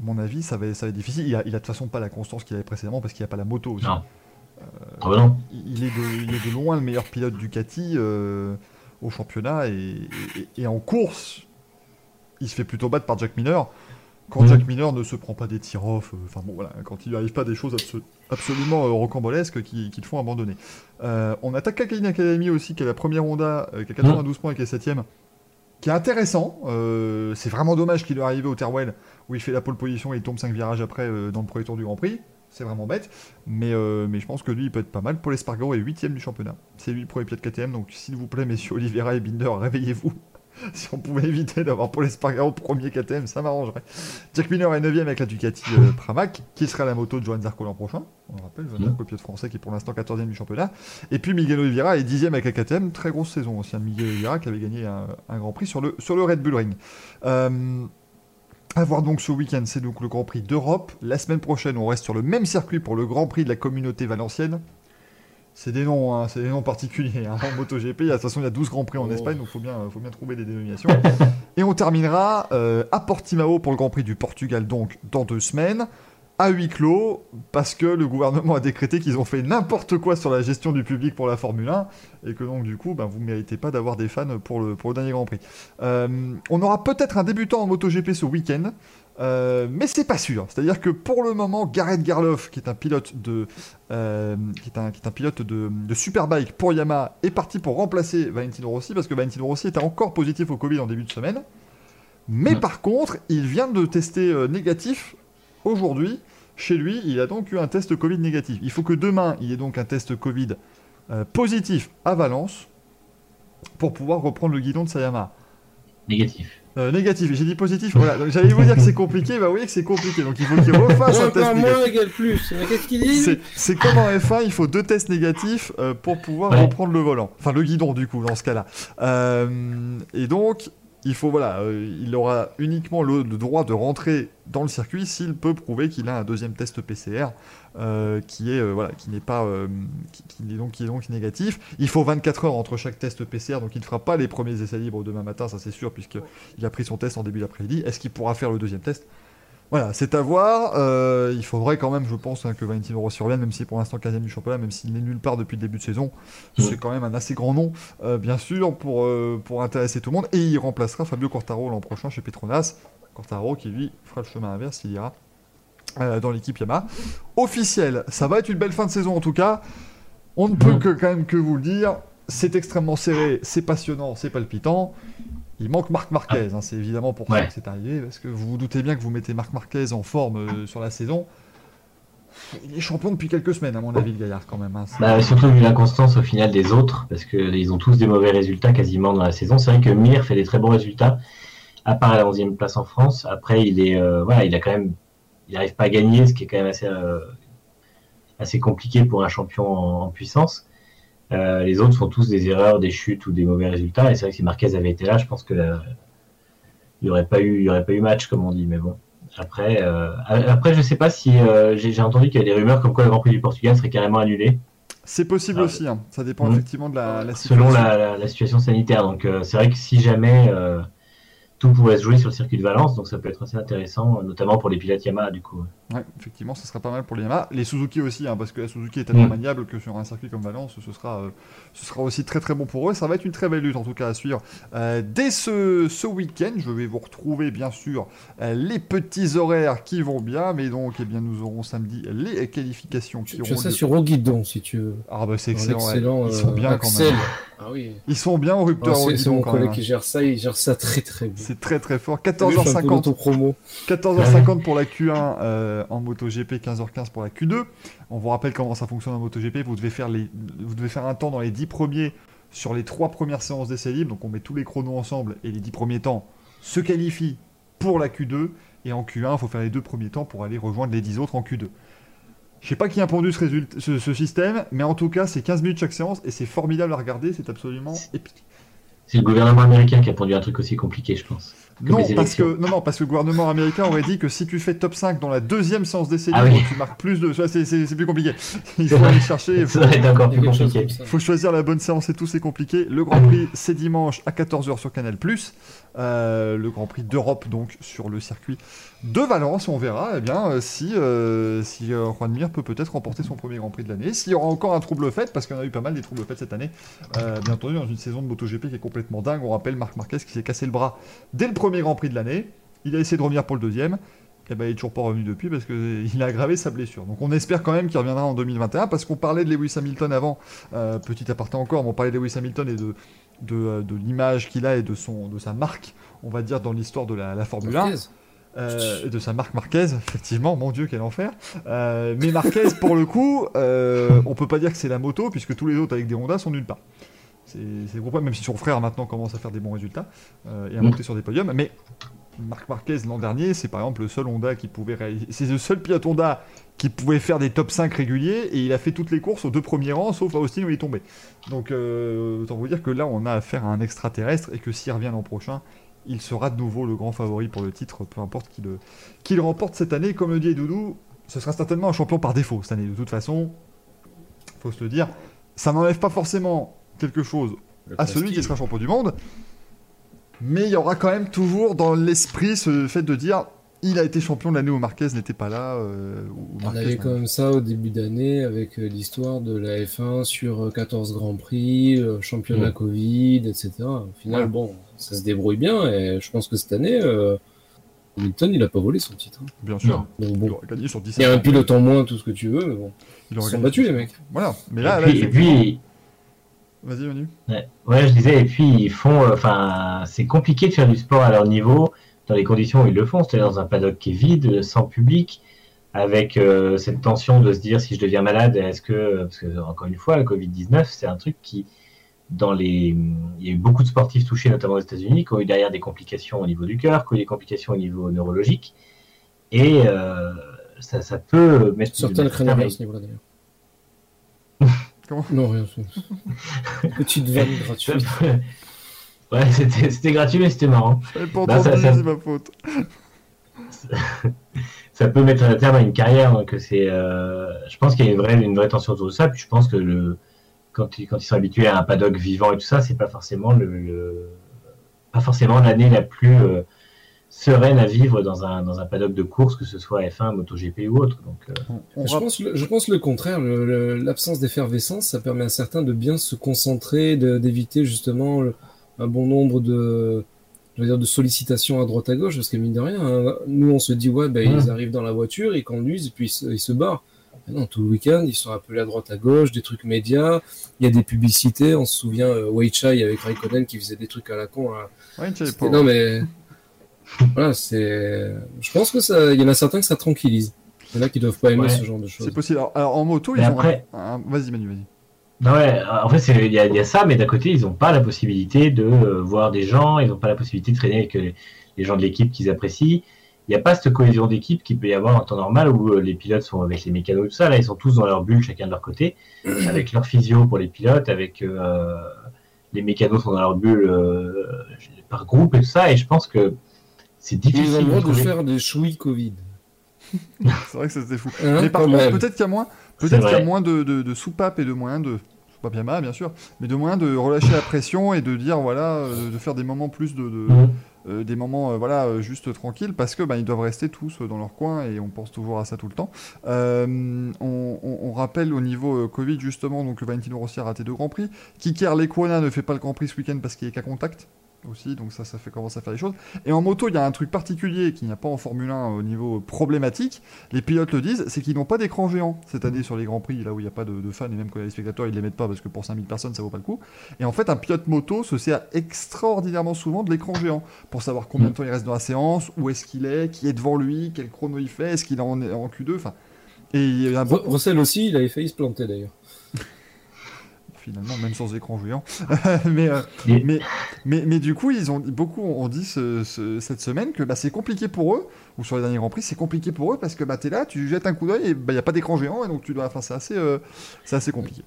mon avis, ça va, ça va être difficile. Il a, il a de toute façon pas la constance qu'il avait précédemment parce qu'il n'y a pas la moto aussi.
Non. Ah bah non.
Il, est de, il, est de, loin le meilleur pilote Ducati au championnat et en course il se fait plutôt battre par Jack Miner. Quand mhm. Jack Miner ne se prend pas des tirs off, euh, enfin bon voilà, quand il lui arrive pas des choses absolument euh, rocambolesques qui, le font abandonner. Euh, on attaque Kakain Academy aussi, qui est la première Honda, qui a 92 points et qui est 7ème, qui est intéressant. c'est vraiment dommage qu'il est arrivé au Terwell où il fait la pole position et il tombe 5 virages après dans le premier tour du Grand Prix. C'est vraiment bête, mais, mais je pense que lui il peut être pas mal. Paul Espargaro est 8ème du championnat. C'est lui le premier pied de KTM, donc s'il vous plaît, messieurs Oliveira et Binder, réveillez-vous. si on pouvait éviter d'avoir Paul Espargaro premier KTM, ça m'arrangerait. Jack Miller est 9ème avec la Ducati euh, Pramac, qui sera la moto de Johan Zarco l'an prochain. On le rappelle, Johan Zarco, pilote français qui est pour l'instant 14ème du championnat. Et puis Miguel Oliveira est 10ème avec la KTM, très grosse saison aussi. Miguel Oliveira qui avait gagné un, Grand Prix sur le, sur le Red Bull Ring. Euh, à voir donc ce week-end, c'est donc le Grand Prix d'Europe. La semaine prochaine, on reste sur le même circuit pour le Grand Prix de la communauté valencienne. C'est des noms, hein, c'est des noms particuliers. Hein. En MotoGP, de toute façon, il y a 12 grands prix en oh. Espagne, donc il faut bien, faut bien trouver des dénominations. Et on terminera euh, à Portimao pour le Grand Prix du Portugal, donc dans deux semaines, à huis clos, parce que le gouvernement a décrété qu'ils ont fait n'importe quoi sur la gestion du public pour la Formule 1, et que donc du coup, ben, vous ne méritez pas d'avoir des fans pour le, pour le dernier Grand Prix. Euh, on aura peut-être un débutant en MotoGP ce week-end. Euh, mais c'est pas sûr. C'est-à-dire que pour le moment, Gareth Garloff, qui est un pilote de, euh, qui est un, qui est un pilote de, de, Superbike pour Yamaha, est parti pour remplacer Valentino Rossi parce que Valentino Rossi était encore positif au Covid en début de semaine. Mais par contre, il vient de tester négatif aujourd'hui. Chez lui, il a donc eu un test Covid négatif. Il faut que demain, il y ait donc un test Covid positif à Valence pour pouvoir reprendre le guidon de sa Yamaha.
Négatif.
Euh, négatif, j'ai dit positif, voilà. Donc j'allais vous dire que c'est compliqué, bah vous voyez que c'est compliqué, donc il faut qu'il refasse un test
moins égale plus. Qu'est-ce qu'il dit
C'est comme en F1, il faut deux tests négatifs euh, pour pouvoir reprendre le volant. Enfin, le guidon, du coup, dans ce cas-là. Euh, et donc, il faut voilà, euh, il aura uniquement le, droit de rentrer dans le circuit s'il peut prouver qu'il a un deuxième test PCR euh, qui est euh, voilà, qui n'est pas qui, est donc qui est donc négatif. Il faut 24 heures entre chaque test PCR, donc il ne fera pas les premiers essais libres demain matin, ça c'est sûr, puisqu'il a pris son test en début d'après-midi. Est-ce qu'il pourra faire le deuxième test? Voilà, c'est à voir. Euh, il faudrait quand même, je pense, hein, que Valentino Rossi revienne, même si pour l'instant 15 du championnat, même s'il n'est nulle part depuis le début de saison. Mm. C'est quand même un assez grand nom, euh, bien sûr, pour, euh, pour intéresser tout le monde. Et il remplacera Fabio Quartaro l'an prochain chez Petronas. Quartaro qui, lui, fera le chemin inverse, il ira dans l'équipe Yamaha. Officiel, ça va être une belle fin de saison en tout cas. On ne peut mm. que quand même que vous le dire. C'est extrêmement serré, c'est passionnant, c'est palpitant. Il manque Marc Marquez, hein, c'est évidemment pour ça que c'est arrivé, parce que vous vous doutez bien que vous mettez Marc Marquez en forme euh, sur la saison. Il est champion depuis quelques semaines, à mon avis, le gaillard, quand même. Hein,
bah, surtout vu l'inconstance au final des autres, parce qu'ils ont tous des mauvais résultats quasiment dans la saison. C'est vrai que Mir fait des très bons résultats, à part la 11e place en France. Après, il est, euh, voilà, il a quand même, il n'arrive pas à gagner, ce qui est quand même assez, euh, assez compliqué pour un champion en puissance. Euh, les autres font tous des erreurs, des chutes ou des mauvais résultats. Et c'est vrai que si Marquez avait été là, je pense que il n'y aurait pas eu, il y aurait pas eu match, comme on dit. Mais bon, Après, euh, après, je sais pas si euh, j'ai entendu qu'il y a des rumeurs comme quoi le Grand Prix du Portugal serait carrément annulé.
C'est possible
Ah,
aussi, hein. ça dépend
Mhm.
effectivement de la, la situation.
selon la, la- la situation sanitaire. Donc euh, c'est vrai que si jamais euh, tout pourrait se jouer sur le circuit de Valence, donc ça peut être assez intéressant, euh, notamment pour les pilotes Yamaha du coup.
Ouais, effectivement, ce sera pas mal pour les Yamaha. Les Suzuki aussi, hein, parce que la Suzuki est tellement
Mm.
maniable que sur un circuit comme Valence, ce sera, euh, ce sera aussi très très bon pour eux. Ça va être une très belle lutte en tout cas à suivre. Euh, dès ce, ce week-end, je vais vous retrouver bien sûr euh, les petits horaires qui vont bien, mais donc eh bien, nous aurons samedi les qualifications qui
Tu
auront
fais ça
lieu.
sur au guidon si tu veux.
Ah bah c'est excellent, ouais. ils sont
euh,
bien quand même.
Ah oui.
Ils sont bien au rupteur
Ah, c'est mon collègue qui gère ça, il gère ça très très bien.
C'est très très fort.
Je fais un peu
14h50
l'auto-promo.
14h50 pour la Q1 euh, en MotoGP, 15h15 pour la Q2. On vous rappelle comment ça fonctionne en MotoGP. Vous devez faire, les, vous devez faire un temps dans les 10 premiers sur les 3 premières séances d'essai libre. Donc on met tous les chronos ensemble et les 10 premiers temps se qualifient pour la Q2. Et en Q1, il faut faire les deux premiers temps pour aller rejoindre les 10 autres en Q2. Je sais pas qui a pondu ce, résultat, ce, ce système, mais en tout cas, c'est 15 minutes chaque séance et c'est formidable à regarder. C'est absolument épique.
C'est le gouvernement américain qui a pondu un truc aussi compliqué, je pense.
Non parce, que, non, non, parce que le gouvernement américain aurait dit que si tu fais top 5 dans la deuxième séance d'essai
Ah
libre,
oui.
tu marques plus de. ça, C'est plus compliqué. Il faut aller chercher. Il faut,
encore plus compliqué.
faut choisir la bonne séance et tout, c'est compliqué. Le Grand Prix, c'est dimanche à 14h sur Canal. Euh, le Grand Prix d'Europe, donc, sur le circuit de Valence. On verra eh bien, euh, si, euh, si euh, Juan Mir peut peut-être remporter son premier Grand Prix de l'année. S'il y aura encore un trouble fait, parce en a eu pas mal des troubles faits cette année. Bien entendu, dans une saison de MotoGP qui est complètement dingue. On rappelle Marc Marquez qui s'est cassé le bras dès le premier Grand Prix de l'année. Il a essayé de revenir pour le deuxième. Et ben, il est toujours pas revenu depuis parce qu'il a aggravé sa blessure. Donc on espère quand même qu'il reviendra en 2021 parce qu'on parlait de Lewis Hamilton avant. Euh, petit aparté encore, mais on parlait de Lewis Hamilton et de, de, euh, de l'image qu'il a et de, son, de sa marque, on va dire, dans l'histoire de la, la Formule 1.
Marquez.
Euh, et de sa marque Marquez, effectivement, mon Dieu, quel enfer. Euh, mais Marquez, pour le coup, euh, on peut pas dire que c'est la moto, puisque tous les autres avec des Honda sont nulle part. C'est c'est le gros problème, même si son frère maintenant commence à faire des bons résultats euh, et à
Mm.
monter sur des podiums. Mais Marc Marquez, l'an dernier, c'est par exemple le seul Honda qui pouvait réaliser. C'est le seul pilote Honda qui pouvait faire des top 5 réguliers et il a fait toutes les courses aux deux premiers rangs, sauf à Austin où il est tombé. Donc, euh, autant vous dire que là, on a affaire à un extraterrestre et que s'il revient l'an prochain, il sera de nouveau le grand favori pour le titre, peu importe qui le, qui le remporte cette année. Comme le dit Doudou, ce sera certainement un champion par défaut cette année. De toute façon, faut se le dire, ça n'enlève pas forcément quelque chose
Le
à celui qui sera champion du monde, mais il y aura quand même toujours dans l'esprit ce fait de dire il a été champion de l'année où Marquez n'était pas là. euh,
On
Marquez
avait
n'a-
quand même ça au début d'année avec euh, l'histoire de la F1 sur euh, 14 Grands Prix, euh, championnat
Mm.
Covid, etc. Au final,
Ouais.
bon, ça se débrouille bien et je pense que cette année, euh, Hamilton, il a pas volé son titre. hein.
Bien sûr.
Donc
Il
bon,
aurait gagné sur 17
il y a un pilote en moins, tout ce que tu veux, mais bon,
Il
ils
aurait
sont
gagné
battus les mecs.
Voilà. Mais
Et
là,
puis, et
effectivement-
puis,
Vas-y, Manu.
Ouais, ouais, je disais, et puis ils font, euh, enfin, c'est compliqué de faire du sport à leur niveau dans les conditions où ils le font, c'est-à-dire dans un paddock qui est vide, sans public, avec euh, cette tension de se dire si je deviens malade, est-ce que, parce que encore une fois, le Covid-19, c'est un truc qui, dans les, il y a eu beaucoup de sportifs touchés, notamment aux États-Unis, qui ont eu derrière des complications au niveau du cœur, qui ont eu des complications au niveau neurologique, et euh, ça, ça peut mettre
Certains ne
mettre
craignent
à
ce niveau-là d'ailleurs.
Comment
Non, rien. Petite vanne gratuite.
ouais, c'était c'était gratuit, mais c'était marrant. Bah, ça-
c'est ma faute.
ça peut mettre un terme à une carrière. Donc c'est, euh, je pense qu'il y a une vraie, une vraie tension autour de ça. Puis je pense que le, quand, ils, quand ils sont habitués à un paddock vivant et tout ça, c'est pas forcément le, le- pas forcément l'année la plus euh, sereine à vivre dans un, dans un paddock de course, que ce soit F1, MotoGP ou autre. Donc, euh,
On, on
Je pense, le, je pense le contraire. L'absence d'effervescence, ça permet à certains de bien se concentrer, d'éviter justement le- un bon nombre de, je veux dire, de sollicitations à droite à gauche, parce que mine de rien, hein, nous on se dit ouais, ben,
Ouais.
ils arrivent dans la voiture, ils conduisent et puis ils se, ils se barrent. Mais non, tout le week-end, ils sont appelés à droite à gauche, des trucs médias, il y a des publicités. On se souvient euh, Wei Chai avec Raikkonen qui faisait des trucs à la con. hein.
Ouais.
Non mais voilà, c'est. Je pense que ça, il y en a certains que ça tranquillise. Il y en a qui doivent pas aimer
Ouais.
ce genre de choses.
C'est possible. Alors, alors, en moto, ils
Mais
ont.
après-
un- Vas-y, Manu, vas-y.
non, ouais, en fait, c'est- il y, a- il y a ça, mais d'un côté, ils n'ont pas la possibilité de euh, voir des gens, ils n'ont pas la possibilité de traîner avec euh, les, gens de l'équipe qu'ils apprécient. Il n'y a pas cette cohésion d'équipe qu'il peut y avoir en temps normal où euh, les pilotes sont avec les mécanos et tout ça. Là, ils sont tous dans leur bulle, chacun de leur côté, avec leur physio pour les pilotes, avec euh, les mécanos sont dans leur bulle euh, par groupe et tout ça. Et je pense que c'est
Ils ont
difficile.
le droit
de
faire des chouilles Covid.
C'est vrai que ça c'était fou.
Hein,
mais par contre, peut-être qu'il y a moins, peut-être qu'il y a moins de, de, de soupapes et de moyens de soupape Yamaha, bien sûr, mais de moyens de relâcher la pression et de dire voilà, euh, de faire des moments plus de, de-
Mhm.
euh, des moments euh, voilà juste tranquilles parce que bah, ils doivent rester tous dans leur coin et on pense toujours à ça tout le temps. Euh, on, on- on rappelle au niveau euh, Covid justement donc Valentino Rossi a raté deux grands prix. Kiker Lecuona ne fait pas le Grand Prix ce week-end parce qu'il est qu'à contact aussi, donc ça, ça fait commencer à faire les choses. Et en moto, il y a un truc particulier qu'il n'y a pas en Formule 1 au niveau problématique. Les pilotes le disent, c'est qu'ils n'ont pas d'écran géant cette année sur les Grands Prix, là où il n'y a pas de, de fans, et même quand il y a des spectateurs, ils ne les mettent pas parce que pour 5000 personnes, ça vaut pas le coup. Et en fait, un pilote moto se sert extraordinairement souvent de l'écran géant pour savoir combien de temps il reste dans la séance, où est-ce qu'il est, qui est devant lui, quel chrono il fait, est-ce qu'il est en, en Q2, enfin. Et il y a un bon-
Ro- Russell aussi, il avait failli se planter d'ailleurs.
Finalement, même sans écran géant. mais, euh, mais, mais, mais du coup, ils ont beaucoup ont dit ce- ce- cette semaine que bah, c'est compliqué pour eux, ou sur les derniers Grands Prix, c'est compliqué pour eux parce que bah, tu es là, tu jettes un coup d'œil et il n'y a pas d'écran géant, et donc tu dois. Enfin, c'est assez, euh, c'est assez compliqué.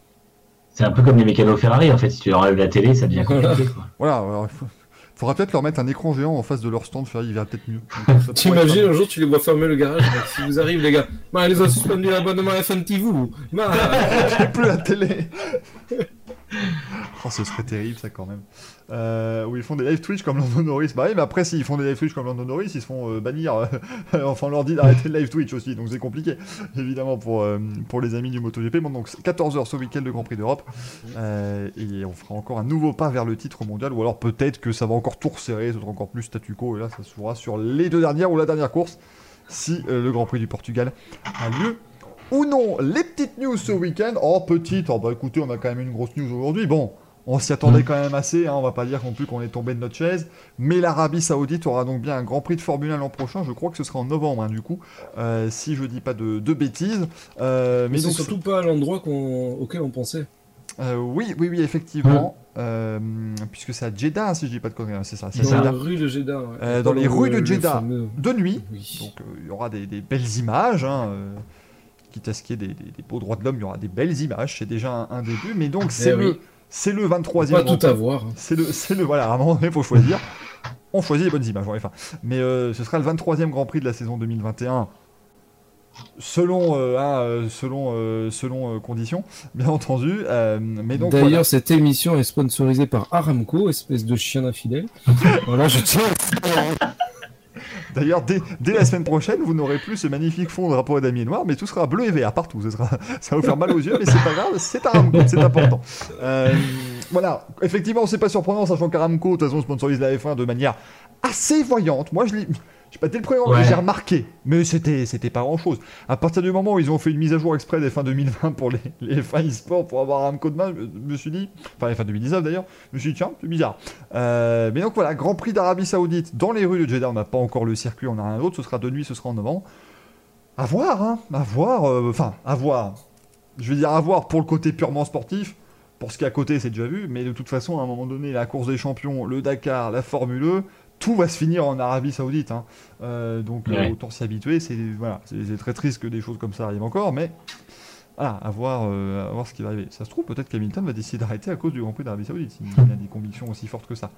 C'est un peu comme les mécanos Ferrari, en fait. Si tu leur enlèves la télé, ça devient compliqué. quoi.
Voilà, alors, faudra peut-être leur mettre un écran géant en face de leur stand, faire, il verra peut-être mieux.
T'imagines un jour tu les vois fermer le garage, si vous arrivez les gars, bah, ils ont suspendu l'abonnement à FNTV. Bah,
J'ai plus la télé. oh, ce serait terrible ça quand même. Euh, où ils font des live Twitch comme Lando Norris. Bah oui, mais après, s'ils font des live Twitch comme Lando Norris, ils se font euh, bannir. enfin, on leur dit d'arrêter le live Twitch aussi, donc c'est compliqué, évidemment, pour, euh, pour les amis du MotoGP. Bon, donc 14h ce week-end de Grand Prix d'Europe. Euh, et on fera encore un nouveau pas vers le titre mondial, ou alors peut-être que ça va encore tout resserrer, ça sera encore plus statu quo, et là, ça se jouera sur les deux dernières ou la dernière course, si euh, le Grand Prix du Portugal a lieu ou non. Les petites news ce week-end. Oh, petite. Oh, bah écoutez, on a quand même une grosse news aujourd'hui. Bon, on s'y attendait quand même assez. Hein, on va pas dire non plus qu'on est tombé de notre chaise. Mais l'Arabie Saoudite aura donc bien un Grand Prix de Formule 1 l'an prochain. Je crois que ce sera en novembre, hein, du coup. Euh, si je dis pas de, de bêtises. Euh,
mais
mais
c'est
donc,
surtout pas l'endroit qu'on- auquel on pensait.
euh, oui, oui, oui, effectivement. Euh, puisque c'est à Jeddah, si je dis pas de conneries. hein, C'est ça, c'est
Dans
ça.
la rue de Jeddah. ouais.
Euh, dans les
le-
rues de
le
Jeddah.
fameux-
De nuit.
Oui.
Donc euh, il y aura des, des belles images. Hein, euh, quitte à ce qu'il y ait des, des- des beaux droits de l'homme, il y aura des belles images. C'est déjà un, un début. Mais donc c'est
Eh
le,
oui.
C'est le 23e.
Pas
Grand
tout
Prix.
avoir. hein.
C'est le, c'est le, voilà, à un moment donné, il faut choisir. On choisit les bonnes images, enfin. Mais euh, ce sera le 23e Grand Prix de la saison 2021. Selon, euh, hein, euh, selon, euh, selon euh, conditions, bien entendu. Euh, mais donc,
D'ailleurs,
voilà.
cette émission est sponsorisée par Aramco, espèce de chien infidèle. voilà, je tiens.
D'ailleurs, dès, la semaine prochaine, vous n'aurez plus ce magnifique fond drapeau damier noir, mais tout sera bleu et vert partout. Ça va vous faire mal aux yeux, mais c'est pas grave, c'est Aramco, c'est important. Euh, voilà, effectivement, c'est pas surprenant, sachant qu'Aramco, de toute façon, sponsorise la F1 de manière assez voyante. Moi, je l'ai. Je sais pas, dès le premier
Ouais.
j'ai remarqué, mais c'était, c'était pas grand chose. À partir du moment où ils ont fait une mise à jour exprès des fins 2020 pour les, les F1 e-sport pour avoir Aramco de main, je me suis dit, enfin les fins 2019 d'ailleurs, je me suis dit, tiens, c'est bizarre. Euh, mais donc voilà, Grand Prix d'Arabie Saoudite dans les rues de Jeddah, on n'a pas encore le circuit, on n'a rien d'autre, ce sera de nuit, ce sera en novembre. À voir, hein, à voir, euh, enfin, à voir. Je veux dire à voir pour le côté purement sportif, pour ce qui est à côté, c'est déjà vu, mais de toute façon, à un moment donné, la course des champions, le Dakar, la Formule E, tout va se finir en Arabie Saoudite. hein. Euh, donc euh, autant s'y habituer, c'est voilà, c'est c'est très triste que des choses comme ça arrivent encore, mais voilà, à voir, euh, à voir ce qui va arriver. Ça se trouve, peut-être qu'Hamilton va décider d'arrêter à cause du Grand Prix d'Arabie Saoudite, s'il a des convictions aussi fortes que ça.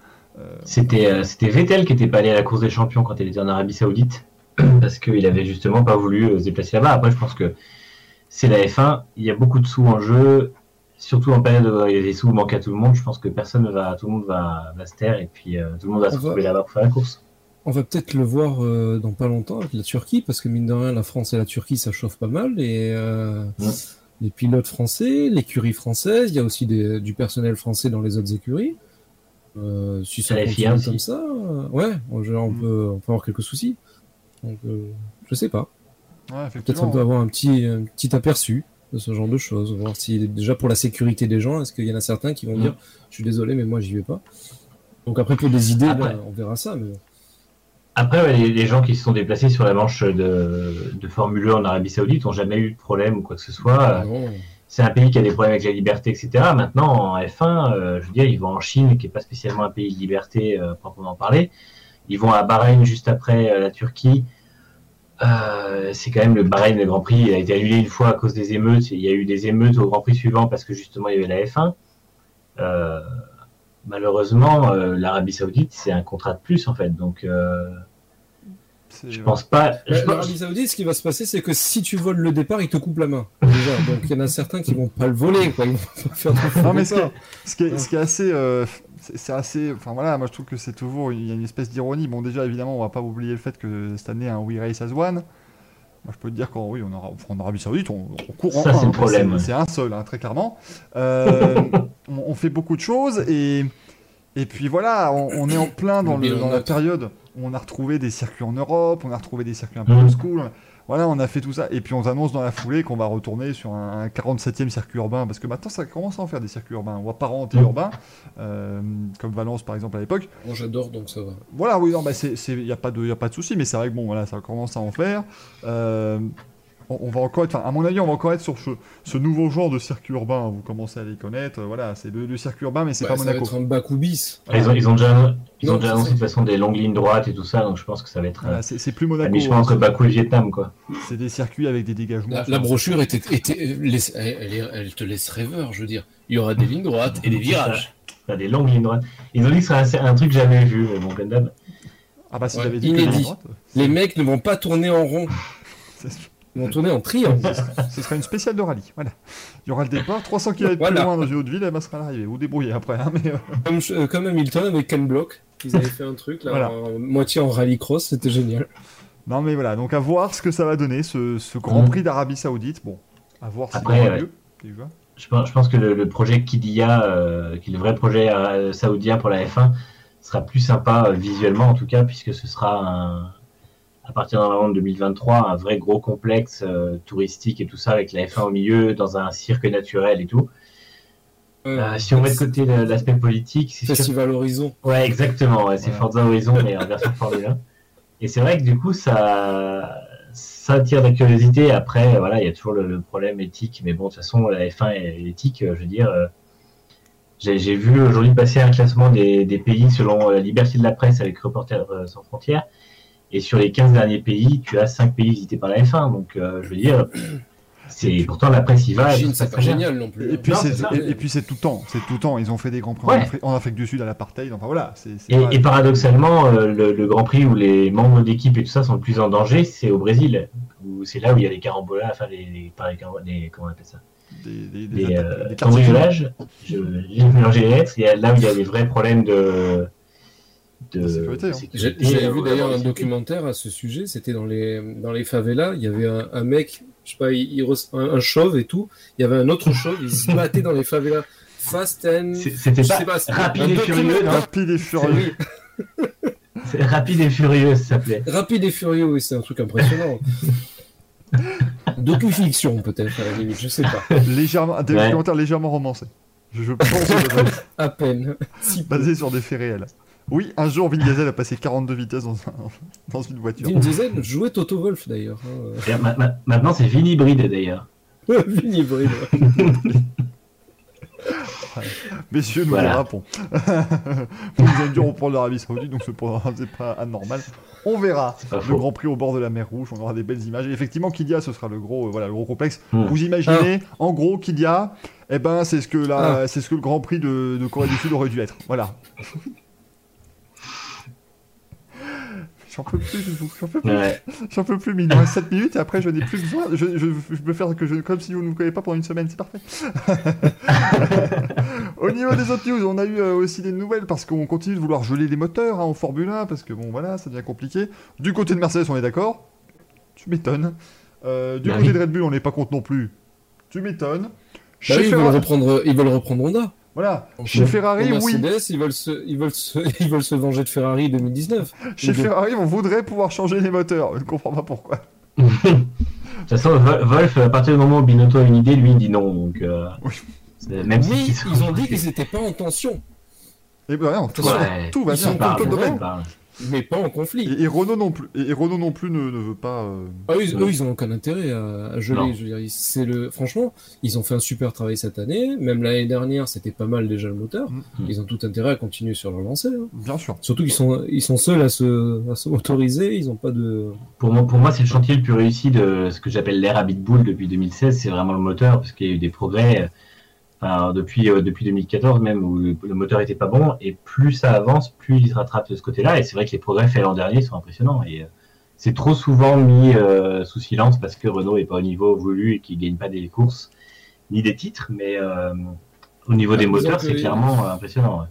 C'était c'était Vettel qui était pas allé à la course des champions quand il était en Arabie Saoudite parce qu'il avait justement pas voulu se déplacer là-bas. Après, je pense que c'est la F1, il y a beaucoup de sous en jeu, surtout en période où il y a des sous manquent à tout le monde. Je pense que personne ne va, tout le monde va, va se taire et puis euh, tout le monde va se
On va-
retrouver là-bas pour faire la course.
On va peut-être le voir euh, dans pas longtemps avec la Turquie, parce que mine de rien, la France et la Turquie, ça chauffe pas mal. Et euh,
Ouais.
les pilotes français, l'écurie française, il y a aussi des- du personnel français dans les autres écuries. Euh, si ça continue comme ça, euh, ouais, on, on
Mm.
peut, on peut avoir quelques soucis. Donc, euh, je sais pas.
ouais,
Peut-être on peut avoir un petit, un petit aperçu de ce genre de choses. Voir si, déjà pour la sécurité des gens, est-ce qu'il y en a certains qui vont
Mm.
dire Je suis désolé, mais moi j'y vais pas. Donc après, pour des idées,
Après-
là, on verra ça. Mais...
Après, ouais, les, les gens qui se sont déplacés sur la manche de, de Formule 1 en Arabie Saoudite n'ont jamais eu de problème ou quoi que ce soit.
Non.
c'est un pays qui a des problèmes avec la liberté, etc. Maintenant, en F1, euh, je veux dire, ils vont en Chine, qui n'est pas spécialement un pays de liberté euh, proprement parlé. Ils vont à Bahreïn juste après euh, la Turquie. Euh, c'est quand même le Bahreïn, le Grand Prix, il a été annulé une fois à cause des émeutes. Il y a eu des émeutes au Grand Prix suivant parce que justement il y avait la F1. Euh, malheureusement, euh, l'Arabie Saoudite, c'est un contrat de plus en fait. Donc, euh, Je pense pas. je
La-
pense-
L'Arabie Saoudite, ce qui va se passer, c'est que si tu voles le départ, ils te coupent la main. Déjà, donc il y en a certains qui vont pas le voler, quoi. Ils vont pas faire
Non, mais ce qui,
départ.
est, ce qui est- ce qui est assez. C'est assez. Enfin voilà, moi je trouve que c'est toujours. Il y a une espèce d'ironie. Bon, déjà, évidemment, on va pas oublier le fait que cette année, un We Race as One. Moi, je peux te dire qu'en oui, on aura, en Arabie Saoudite, on, on court en
Ça,
un,
c'est
hein,
problème.
C'est un seul, hein, très clairement. Euh, on, on fait beaucoup de choses et. Et puis voilà, on, on est en plein dans,
Le
la période où on a retrouvé des circuits en Europe, on a retrouvé des circuits un peu
Mhm.
old school. Voilà, on a fait tout ça. Et puis on annonce dans la foulée qu'on va retourner sur un, un 47e circuit urbain. Parce que maintenant, ça commence à en faire des circuits urbains. On va pas rentrer
Mhm.
urbain, euh, comme Valence par exemple à l'époque.
Moi, j'adore, donc ça va.
Voilà, oui, non, bah, c'est, il n'y a pas de, y a pas de souci, mais c'est vrai que bon, voilà, ça commence à en faire. Euh, on, on va encore être, enfin, à mon avis, on va encore être sur ce, ce nouveau genre de circuit urbain. Vous commencez à les connaître. euh, Voilà, c'est le, le circuit urbain, mais c'est
Bah,
pas
ça va
Monaco.
être un bac ou bis.
Ils ont, ils ont déjà, ils ont déjà
c'est
annoncé de toute façon des longues lignes droites et tout ça, donc je pense que ça va être
Voilà,
euh,
c'est, c'est plus Monaco.
mi-chemin
hein,
entre
c'est-
Bakou et Vietnam, quoi.
c'est des circuits avec des dégagements.
La, brochure était, était- laisse- elle, elle est- elle te laisse rêveur, je veux dire. Il y aura des lignes droites et des virages.
Des longues lignes droites. Ils ont dit que ce serait un, un truc jamais vu, mais comme d'hab.
Ah bah, si
Ouais,
j'avais dit que
inédit.
la droite,
Les mecs ne vont pas tourner en rond,
c'est-
ils vont tourner en triangle.
Ce sera une spéciale de rallye. Voilà. Il y aura le départ, 300 km
Voilà.
plus loin dans une autre ville, et ben sera l'arrivée. Vous débrouillez après. hein, mais, euh,
Comme, euh, comme Hamilton avec Ken Block. Ils avaient fait un truc là,
Voilà.
en moitié en rallycross, c'était génial.
Non mais voilà, donc à voir ce que ça va donner, ce, ce Grand
Mhm.
Prix d'Arabie Saoudite. Bon, à voir si
Après, ouais.
lieu. déjà.
Je pense, je pense que le, le projet Kidia, euh, qui est le vrai projet euh, saoudien pour la F1, sera plus sympa euh, visuellement en tout cas, puisque ce sera un- à partir d'un de 2023 un vrai gros complexe euh, touristique et tout ça avec la F1 au milieu dans un cirque naturel et tout. Euh, si on met de côté l'aspect politique, c'est sûr
Festival Horizon.
Ouais, exactement. ouais, c'est
Ouais.
Forza Horizon, mais en version Formule 1. Et c'est vrai que du coup, ça, ça attire la curiosité. Après, voilà, il y a toujours le, le problème éthique. Mais bon, de toute façon, la F1 est éthique. euh, Je veux dire, euh, j'ai vu aujourd'hui passer un classement des, des pays selon la liberté de la presse avec Reporters sans frontières. Et sur les 15 derniers pays, tu as 5 pays visités par la F1. Donc, euh, je veux dire, c'est pourtant la presse y va.
Chine, c'est pas génial non plus.
Et puis
Non,
c'est et, et puis c'est tout le temps, c'est tout le temps. Ils ont fait des grands prix en,
Ouais.
Afrique, en Afrique du Sud à l'apartheid. Enfin voilà, c'est. c'est
Et,
pas-
et paradoxalement, euh, le, le Grand Prix où les membres d'équipe et tout ça sont le plus en danger, c'est au Brésil, où c'est là où il y a les carambolades, enfin les, les, les, comment on appelle ça,
des, des,
les,
des,
euh,
des
cambriolages. J'ai mélangé les lettres. Il y a là où il y a des vrais problèmes de de
De sécurité, hein.
J'avais vu d'ailleurs un documentaire à ce sujet, c'était dans les, dans les favelas, il y avait un, un mec, je sais pas, il, un, un chauve et tout, il y avait un autre chauve, il se battait dans les favelas. Fast and...
C'était pas, rapide et furieux, non
Rapide et furieux.
C'est rapide et furieux, ça s'appelait.
rapide et furieux, oui, c'est un truc impressionnant. Docu-fiction peut-être, à la limite, je sais pas.
Légèrement, des
Ouais.
documentaires légèrement romancés. Je, pense
À peine. Si
basé sur des faits réels. Oui, un jour, Vin Diesel a passé 42 vitesses dans, un- dans une voiture.
Vin Diesel jouait Toto Wolf d'ailleurs. Hein.
Et ma- ma- Maintenant, c'est Vin hybride d'ailleurs.
Vin hybride.
Messieurs, nous
Voilà.
dérapons. Vous avez dû reprendre l'Arabie Saoudite, donc c'est pas, c'est pas anormal. On verra le
faux.
Grand Prix au bord de la mer Rouge, on aura des belles images. Et effectivement, Kidia, ce sera le gros, euh, voilà, le gros complexe.
Hmm.
Vous imaginez, en gros, Kidia, eh ben, c'est ce que la,
Ah.
c'est ce que le Grand Prix de, de Corée du Sud aurait dû être. Voilà. J'en peux plus j'en peux plus.
Ouais.
J'en peux plus, mais il nous reste 7 minutes et après je n'ai plus besoin. Je, je, je peux faire que je, comme si vous ne me connaissez pas pendant une semaine, c'est parfait. Au niveau des autres news, on a eu euh, aussi des nouvelles parce qu'on continue de vouloir geler les moteurs hein, en Formule 1 parce que bon voilà, ça devient compliqué. Du côté de Mercedes, on est d'accord Tu m'étonnes. Euh, du
Bah
côté
oui.
de Red Bull, on n'est pas contre non plus. Tu m'étonnes.
Bah oui, ils, veulent reprendre, ils veulent reprendre Honda.
Voilà.
Donc,
Chez
euh,
Ferrari,
pour
oui.
Mercedes, ils veulent, se, ils, veulent se, ils veulent se venger de Ferrari 2019.
Chez
de-
Ferrari, on voudrait pouvoir changer les moteurs. Je ne comprends pas pourquoi.
De toute façon, Wolf, à partir du moment où Binotto a une idée, lui, il dit non. Donc, euh,
Oui.
c'est- même
oui,
si
ils ont dit qu'ils n'étaient pas en tension,
Et ben rien, tout,
Ouais.
tout va
Ils
bien.
sont
Tout
mais pas en conflit.
Et, et Renault non plus. Et, et Renault non plus ne, ne veut pas. euh,
Ah eux, ils n'ont aucun intérêt à, à geler.
Non.
Je veux dire, ils- c'est le, franchement, ils ont fait un super travail cette année. Même l'année dernière, c'était pas mal déjà le moteur.
Mm.
Ils ont tout intérêt à continuer sur leur lancée. hein.
Bien sûr.
Surtout qu'ils sont, ils sont seuls à se, à se motoriser. Ils n'ont pas de.
Pour moi, pour moi c'est le chantier le plus réussi de ce que j'appelle l'ère Habit Bull depuis 2016. C'est vraiment le moteur, parce qu'il y a eu des progrès. Enfin, depuis, euh, depuis 2014 même, où le, le moteur était pas bon. Et plus ça avance, plus il se rattrape de ce côté-là. Et c'est vrai que les progrès faits l'an dernier sont impressionnants. Et euh, c'est trop souvent mis euh, sous silence parce que Renault est pas au niveau voulu et qu'il gagne pas des courses ni des titres, mais au niveau des
Disons
moteurs, c'est clairement impressionnant. ouais.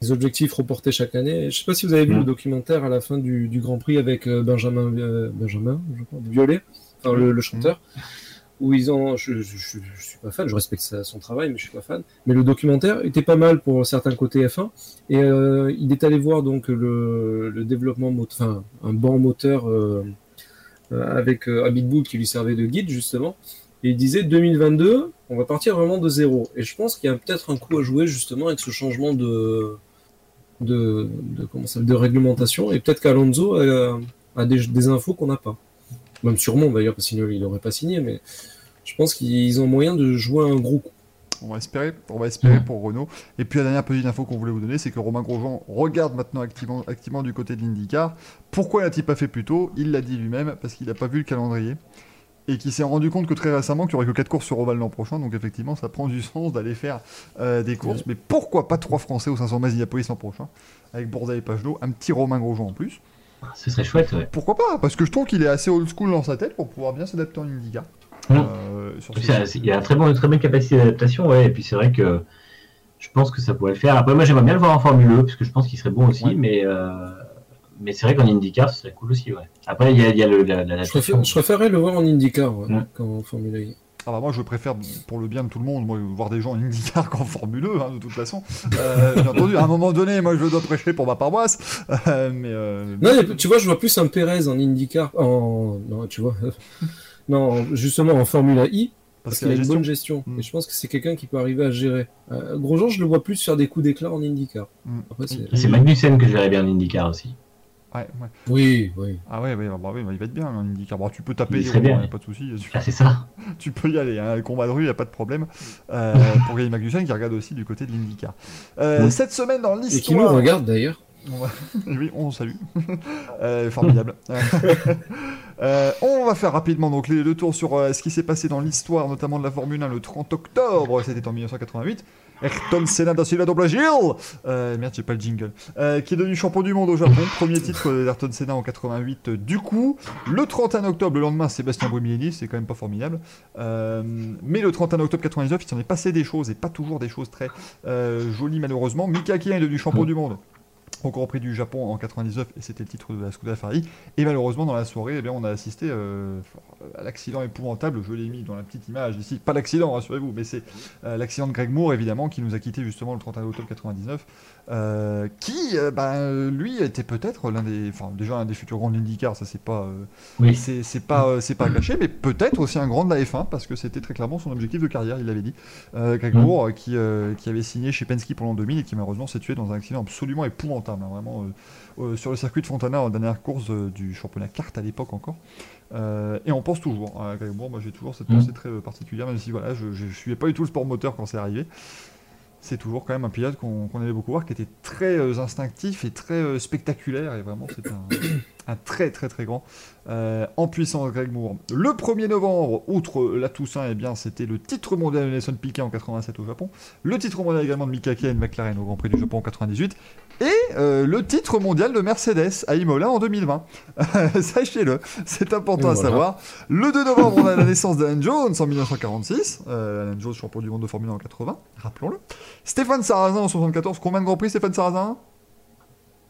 Les objectifs reportés chaque année. Je sais pas si vous avez vu
Mm.
le documentaire à la fin du, du Grand Prix avec Benjamin, Benjamin, je crois, Violet, enfin, le, le chanteur, où ils ont. Je, je, suis pas fan, je respecte son travail, mais je suis pas fan. Mais le documentaire était pas mal pour certains côtés F1, et euh, il est allé voir donc le, développement, mot- enfin un banc moteur euh, euh, avec euh, qui lui servait de guide justement. Et il disait 2022, on va partir vraiment de zéro. Et je pense qu'il y a peut-être un coup à jouer justement avec ce changement de de, comment ça, de réglementation. Et peut-être qu'Alonso a, des infos qu'on n'a pas. Même sûrement d'ailleurs, parce sinon il n'aurait pas signé. Mais je pense qu'ils ont moyen de jouer un gros coup.
On va espérer, on va espérer
Mhm.
pour Renault. Et puis la dernière petite info qu'on voulait vous donner, c'est que Romain Grosjean regarde maintenant activement, activement du côté de l'IndyCar. Pourquoi l'a-t-il pas fait plus tôt? Il l'a dit lui-même, parce qu'il n'a pas vu le calendrier. Et qu'il s'est rendu compte que très récemment qu'il n'y aurait que 4 courses sur Oval l'an prochain. Donc effectivement, ça prend du sens d'aller faire euh, des courses. Mais pourquoi pas trois Français au 500 miles Indianapolis l'an prochain? Avec Bourda et Pagenaud, un petit Romain Grosjean en plus.
Ce serait chouette, ouais.
Pourquoi pas Parce que je trouve qu'il est assez old school dans sa tête pour pouvoir bien s'adapter en IndyCar.
Mm.
Euh,
il y a une très, bon, très bonne capacité d'adaptation, ouais. Et puis c'est vrai que je pense que ça pourrait le faire. Après, moi j'aimerais bien le voir en Formule 1 parce que je pense qu'il serait bon aussi, mais. Euh, mais c'est vrai qu'en IndyCar, ce serait cool aussi, ouais. Après, il y a, le, la, la,
je, préfère, préférerais le voir en IndyCar, ouais,
mmh.
qu'en Formule
1. Moi, je préfère, pour le bien de tout le monde, voir des gens en IndyCar qu'en Formule 2, hein, de toute façon. Euh, bien entendu, à un moment donné, moi, je dois prêcher pour ma paroisse. Euh, mais. Euh,
non, tu vois, je vois plus un Pérez en IndyCar. En... Non, tu vois. non, justement, en Formule e, I. Parce, qu'il a une bonne gestion.
Hmm.
Et je pense que c'est quelqu'un qui peut arriver à gérer. Euh, Grosjean, je le vois plus faire des coups d'éclat en IndyCar. Hmm. C'est
Magnussen que gérait bien en IndyCar aussi
ouais, ouais.
Oui, oui.
ah ouais, ouais, bah oui, bah, il va être bien IndyCar bon, tu peux taper
Il
des
serait
ronds,
bien.
y a pas de souci tu,
Ah, c'est ça.
tu peux y aller hein, le combat de rue y a pas de problème euh, pour gagner Magnussen qui regarde aussi du côté de l'IndyCar euh, cette semaine dans
Et qui nous
l'histoire
regarde d'ailleurs.
Oui, on salue. Euh, formidable. Euh, on va faire rapidement donc les- le tour sur euh, ce qui s'est passé dans l'histoire, notamment de la Formule 1 le 30 octobre, c'était en 1988. Ayrton Senna da Silva Double Gil, euh, merde j'ai pas le jingle, euh, qui est devenu champion du monde au Japon, premier titre euh, d'Ayrton Senna en 88 euh, du coup. Le 31 octobre, le lendemain, Sébastien Brumileni, c'est quand même pas formidable. Euh, mais le 31 octobre 99, il s'en est passé des choses, et pas toujours des choses très jolies malheureusement. Mika Hakkinen est devenu champion du monde au Grand Prix du Japon en 99 et c'était le titre de la Scuderia Ferrari. Et malheureusement dans la soirée eh on a assisté euh, à l'accident épouvantable. Je l'ai mis dans la petite image ici. Pas l'accident rassurez-vous mais c'est euh, l'accident de Greg Moore évidemment qui nous a quitté justement le 31 octobre 99 euh, qui euh, ben, lui était peut-être l'un des enfin déjà un des futurs grands de l'IndyCar ça c'est pas euh,
Oui.
c'est c'est pas euh, c'est pas caché mais peut-être aussi un grand de la F1 parce que c'était très clairement son objectif de carrière il l'avait dit euh, Greg
Mm.
Moore euh, qui, euh, qui avait signé chez Penske pendant 2000 et qui malheureusement s'est tué dans un accident absolument épouvantable hein, vraiment euh, euh, sur le circuit de Fontana en dernière course euh, du championnat carte à l'époque encore Euh, et on pense toujours à Greg Moore moi j'ai toujours cette
Mm.
pensée très euh, particulière même si voilà je, je, je suivais pas du tout le sport moteur quand c'est arrivé c'est toujours quand même un pilote qu'on qu'on aimait beaucoup voir, qui était très euh, instinctif et très euh, spectaculaire, et vraiment c'est un, très très très grand. Euh, en puissance Greg Moore. Le 1er novembre, outre la Toussaint, eh bien c'était le titre mondial de Nelson Piquet en 87 au Japon, le titre mondial également de Mika Hakkinen McLaren au Grand Prix du Japon en 98, et euh, le titre mondial de Mercedes à Imola en 2020. Sachez-le, c'est important
Et
à
voilà.
savoir. Le 2 novembre, on a la naissance d'Alan Jones en 1946. Euh, Alan Jones, champion du monde de Formule 1 en 80, rappelons-le. Stéphane Sarrazin en 74. Combien de Grands Prix, Stéphane Sarrazin?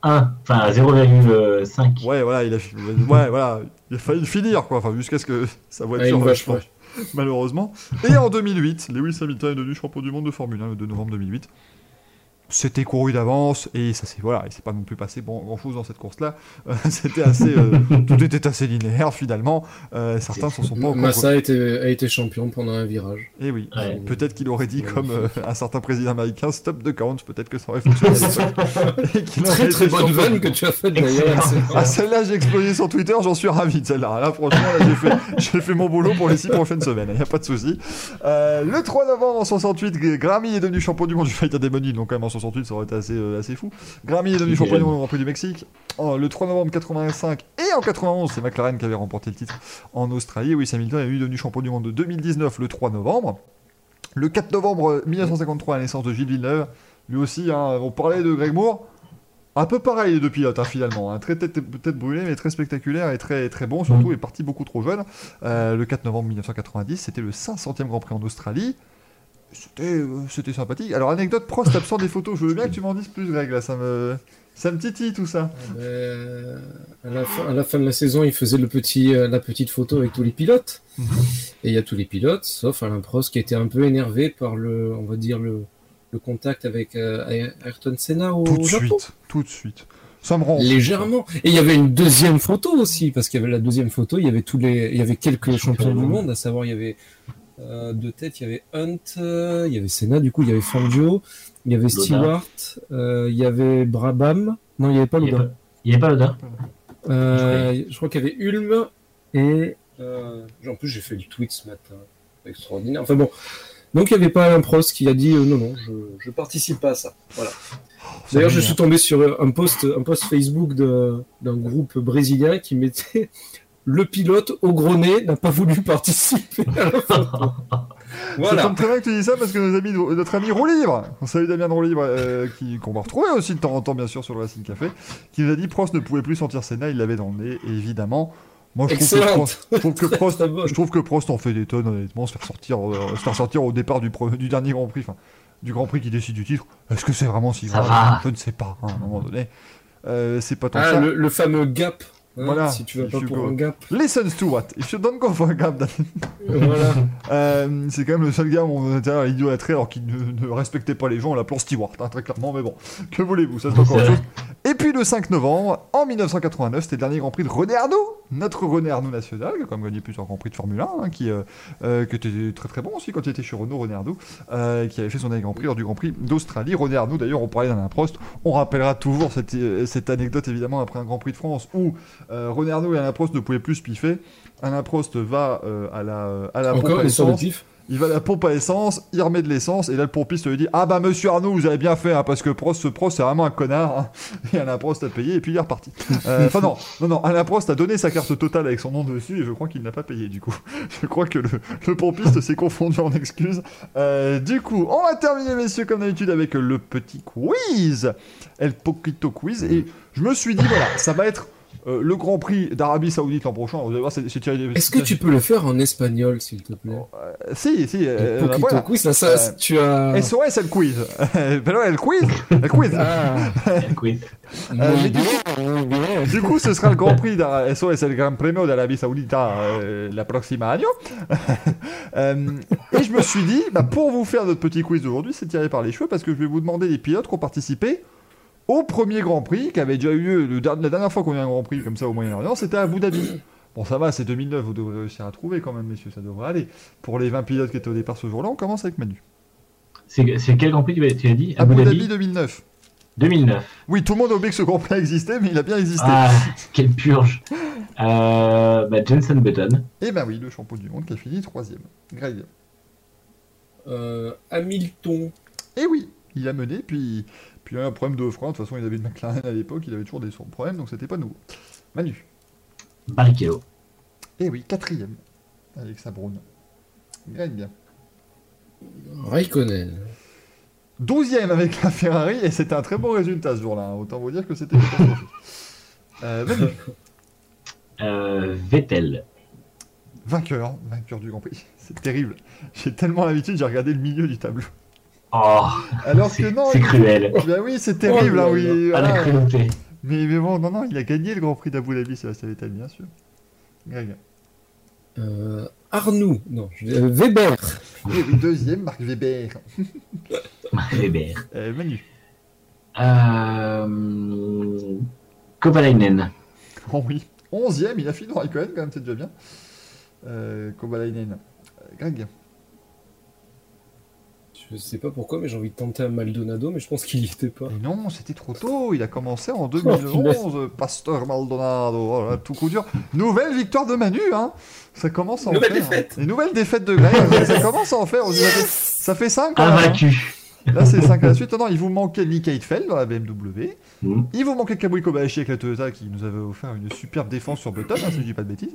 1, enfin 0,5.
Ouais, voilà, il a, ouais, voilà, il a failli finir, quoi. Enfin, jusqu'à ce que sa voiture
une vache, ouais.
malheureusement. Et en 2008, Lewis Hamilton est devenu champion du monde de Formule 1 le 2 novembre 2008. C'était couru d'avance et ça c'est voilà, il s'est pas non plus passé bon, grand chose dans cette course-là. Euh, C'était assez, euh, tout était assez linéaire finalement. Euh, certains s'en sont pas encore.
Massa a été, a été champion pendant un virage.
Et oui,
Ouais.
peut-être qu'il aurait dit comme un certain président américain, stop de count, peut-être que ça aurait fonctionné. à. Et
Très très bonne vanne que tu as faite d'ailleurs. c'est
Ah celle-là j'ai explosé sur Twitter, j'en suis ravi de celle-là. Là franchement j'ai fait, fait mon boulot pour les six prochaines semaines, il n'y a pas de souci. Le 3 novembre en 68, Grammy est devenu champion du monde, je vais dire des îles, donc quand même en 68 ça aurait été assez, euh, assez fou. Grammy est devenu champion du monde au Grand Prix du Mexique. Le 3 novembre 85 et en 91, c'est McLaren qui avait remporté le titre en Australie. Oui, Hamilton est lui devenu champion du monde de 2019 le 3 novembre. Le 4 novembre 1953, la naissance de Gilles Villeneuve. Lui aussi, hein, on parlait de Greg Moore. Un peu pareil les deux pilotes hein, finalement, hein. très tête, tête brûlée mais très spectaculaire et très, très bon surtout,
Mm.
est parti beaucoup trop jeune. Euh, le 4 novembre 1990, c'était le 500e Grand Prix en Australie. C'était euh, c'était sympathique. Alors anecdote, Prost absent des photos, je veux bien que tu m'en dises plus Greg, là ça me, ça me titille tout ça.
Euh, à, la fin, à la fin de la saison, il faisait le petit, euh, la petite photo avec tous les pilotes.
Mhm.
Et il y a tous les pilotes, sauf Alain Prost qui était un peu énervé par le, on va dire, le, le contact avec euh, Ayrton Senna au
Tout de
Japon.
suite, tout de suite. Ça me rend...
Légèrement. Et il y avait une deuxième photo aussi, parce qu'il y avait la deuxième photo, il y avait tous les, il y avait quelques champions du monde, à savoir il y avait euh, de tête, il y avait Hunt, euh, il y avait Senna, du coup il y avait Fangio, il y avait. Stewart, euh, il y avait Brabham, non il n'y avait pas
n'y
Loda.
il y avait pas Loda
Euh, je crois qu'il y avait Ulm et euh, en plus j'ai fait du tweet ce matin, extraordinaire. Enfin bon, donc il n'y avait pas Alain Prost qui a dit euh, non non, je, je participe pas à ça. Voilà. D'ailleurs, je suis tombé sur un post, un post Facebook d'un groupe brésilien qui mettait le pilote au gros nez n'a pas voulu participer à la photo.
Ça
Voilà.
tombe très bien que tu dis ça parce que nos amis, notre ami Roux Libre, on salue Damien de Roux Libre, euh, qu'on va retrouver aussi de temps en temps bien sûr sur le Racing Café, qui nous a dit Prost ne pouvait plus sentir Senna, il l'avait dans le nez, et évidemment. Moi je trouve, que. Prost, je, trouve que Prost,
Très bonne.
je trouve que Prost en fait des tonnes honnêtement, se faire sortir, euh, se faire sortir au départ du, dernier Grand Prix, enfin du Grand Prix qui décide du titre. Est-ce que c'est vraiment si grave. Je ne sais pas, hein, à un moment donné. Euh, c'est pas tant
Ah,
ça.
le, le fameux gap. Hein,
Voilà.
Si tu vas pas pour
go-
un gap.
Listen to what If you don't go for a gap, then-
voilà.
Euh, c'est quand même le seul gars où on était à idolâtrer alors qu'il ne, ne respectait pas les gens, on l'appelant Stewart, hein, très clairement, mais bon, que voulez-vous, ça c'est encore autre chose. Et puis le 5 novembre, en 1989, c'était le dernier Grand Prix de René Arnoux, notre René Arnoux national, qui a quand même gagné plusieurs Grands Prix de Formule 1, hein, qui, euh, euh, qui était très très bon aussi quand il était chez Renault, René Arnoux, euh, qui avait fait son dernier Grand Prix lors du Grand Prix d'Australie. René Arnoux, d'ailleurs, on parlait d'Alain Prost, on rappellera toujours cette, cette anecdote évidemment après un Grand Prix de France où euh, René Arnoux et Alain Prost ne pouvaient plus se piffer. Alain Prost va euh, à la, à la pompe à essence. Il va à la pompe à essence, il remet de l'essence, et là le pompiste lui dit Ah bah monsieur Arnaud, vous avez bien fait, hein, parce que Prost, ce Prost c'est vraiment un connard. hein. Et Alain Prost a payé, et puis il est reparti. Euh, Enfin non, non, non, Alain Prost a donné sa carte totale avec son nom dessus, et je crois qu'il n'a pas payé du coup. Je crois que le, le pompiste s'est confondu en excuses. Du coup, on va terminer messieurs comme d'habitude avec le petit quiz. El Poquito Quiz, et je me suis dit voilà, ça va être euh, le Grand Prix d'Arabie Saoudite l'an prochain. Vous allez voir, c'est
Est-ce que tu peux le faire en espagnol, s'il te plaît?
Euh, Si, si. euh, voilà.
quiz, là, ça,
Euh,
tu as.
SOS, c'est le quiz. Pero el quiz. El quiz.
Ah,
El quiz.
Du, coup, ce sera le Grand Prix SOS, Premio d'Arabie Saoudita euh, la año. Euh, et je me suis dit, bah, pour vous faire notre petit quiz d'aujourd'hui, c'est tiré par les cheveux parce que je vais vous demander des pilotes qui ont participé au premier Grand Prix qui avait déjà eu lieu le la dernière fois qu'on a eu un Grand Prix comme ça au Moyen-Orient, c'était à Abu Dhabi. Bon, ça va, c'est 2009, vous devrez réussir à trouver quand même, messieurs, ça devrait aller. Pour les 20 pilotes qui étaient au départ ce jour-là, on commence avec Manu.
C'est quel Grand Prix tu as, dit?
Abu,
Abu
Dhabi
Dhabi?
2009.
2009.
Oui, tout le monde a oublié que ce Grand Prix existait, mais il a bien existé.
Ah, quelle purge. Euh, bah, Jenson Button.
Et ben oui, le champion du monde qui a fini troisième. Greg.
Euh, Hamilton.
Et oui, il a mené, puis, puis il y a eu un problème de frein. De toute façon, il avait une McLaren à l'époque, il avait toujours des problèmes, donc c'était pas nouveau. Manu.
Barrichello.
Et oui, quatrième, avec sa Brown. Greg.
Raikkonen.
Douzième avec la Ferrari, et c'était un très bon résultat ce jour-là. hein. Autant vous dire que c'était. Euh, Manu.
Euh, Vettel.
Vainqueur, vainqueur du Grand Prix. C'est terrible. J'ai tellement l'habitude, j'ai regardé le milieu du tableau.
Oh,
Alors que
c'est
non,
c'est
il-
cruel.
Ben oui, c'est terrible,
Oh
hein,
là
oui.
Pas la cruauté.
Mais, mais bon, non, non, il a gagné le Grand Prix d'Abu Dhabi, Sébastien Vettel, bien sûr. Greg.
Euh, Arnoux. Non, je- euh, Weber.
Et deuxième, Marc Weber.
Weber.
Euh, Manu.
Euh, Kovalainen.
Oh oui. Onzième, il a fini dans Raikkonen, quand même, c'est déjà bien. Euh, Kovalainen. Euh, Greg.
Je sais pas pourquoi, mais j'ai envie de tenter un Maldonado, mais je pense qu'il y était pas.
Et non, c'était trop tôt, il a commencé en
punaise.
2011, Pasteur Maldonado, oh là, tout coup dur. Nouvelle victoire de Manu, hein Ça commence à en
Nouvelle
faire.
défaite.
Et nouvelle défaite de Greg, ça commence à en faire. Ça fait, ça fait 5
Invaincu.
Là, c'est 5 à la suite. Non, non, il vous manquait Nick Heidfeld dans la BMW.
Hmm.
Il vous manquait Kabui Kobayashi avec la Toyota qui nous avait offert une superbe défense sur Button, hein, si je dis pas de bêtises.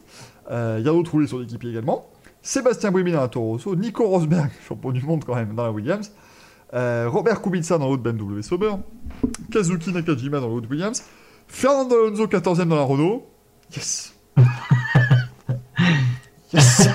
Euh, Il y a d'autres roulés sur l'équipier également. Sébastien Bouimi dans la Toro Rosso. Nico Rosberg, champion du monde quand même, dans la Williams. Euh, Robert Kubica dans l'autre BMW Sauber. Kazuki Nakajima dans l'autre Williams. Fernando Alonso 14ème dans la Renault. Yes Yes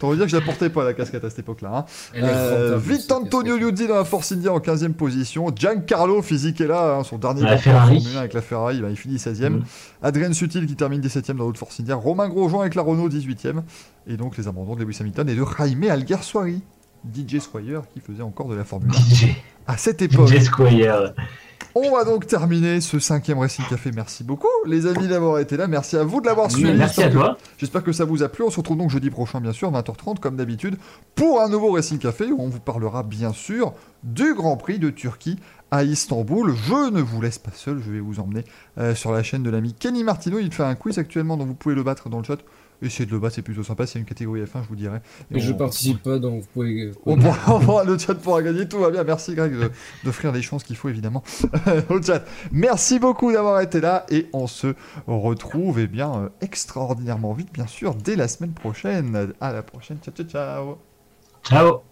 T'aurais dire que je la portais pas la casquette à cette époque-là. Hein. Euh, Vite Antonio. Liuzzi dans la Force India en 15ème position. Giancarlo Fisichella, hein, son dernier
La
en
Ferrari.
Formule 1 avec la Ferrari, bah, il finit 16ème.
Mm.
Adrien Sutil qui termine 17ème dans l'autre Force India. Romain Grosjean avec la Renault 18ème. Et donc les abandons de Lewis Hamilton et de Jaime Alguersuari. DJ Squire qui faisait encore de la Formule 1
DJ,
à cette époque.
DJ Squire.
On va donc terminer ce cinquième Racing Café. Merci beaucoup, les amis, d'avoir été là. Merci à vous de l'avoir suivi.
Merci à toi.
J'espère que ça vous a plu. On se retrouve donc jeudi prochain, bien sûr, 20h30, comme d'habitude, pour un nouveau Racing Café où on vous parlera, bien sûr, du Grand Prix de Turquie à Istanbul. Je ne vous laisse pas seul. Je vais vous emmener euh, sur la chaîne de l'ami Kenny Martino. Il fait un quiz actuellement dont vous pouvez le battre dans le chat. Essayez de le battre, c'est plutôt sympa. C'est une catégorie F1, je vous dirai.
Et je
on-
participe pas, donc vous pouvez.
on pourra, le chat pourra gagner, tout va bien. Merci Greg de- d'offrir les chances qu'il faut évidemment au chat. Merci beaucoup d'avoir été là et on se retrouve eh bien euh, extraordinairement vite bien sûr dès la semaine prochaine. À la prochaine, ciao ciao ciao.
Ciao.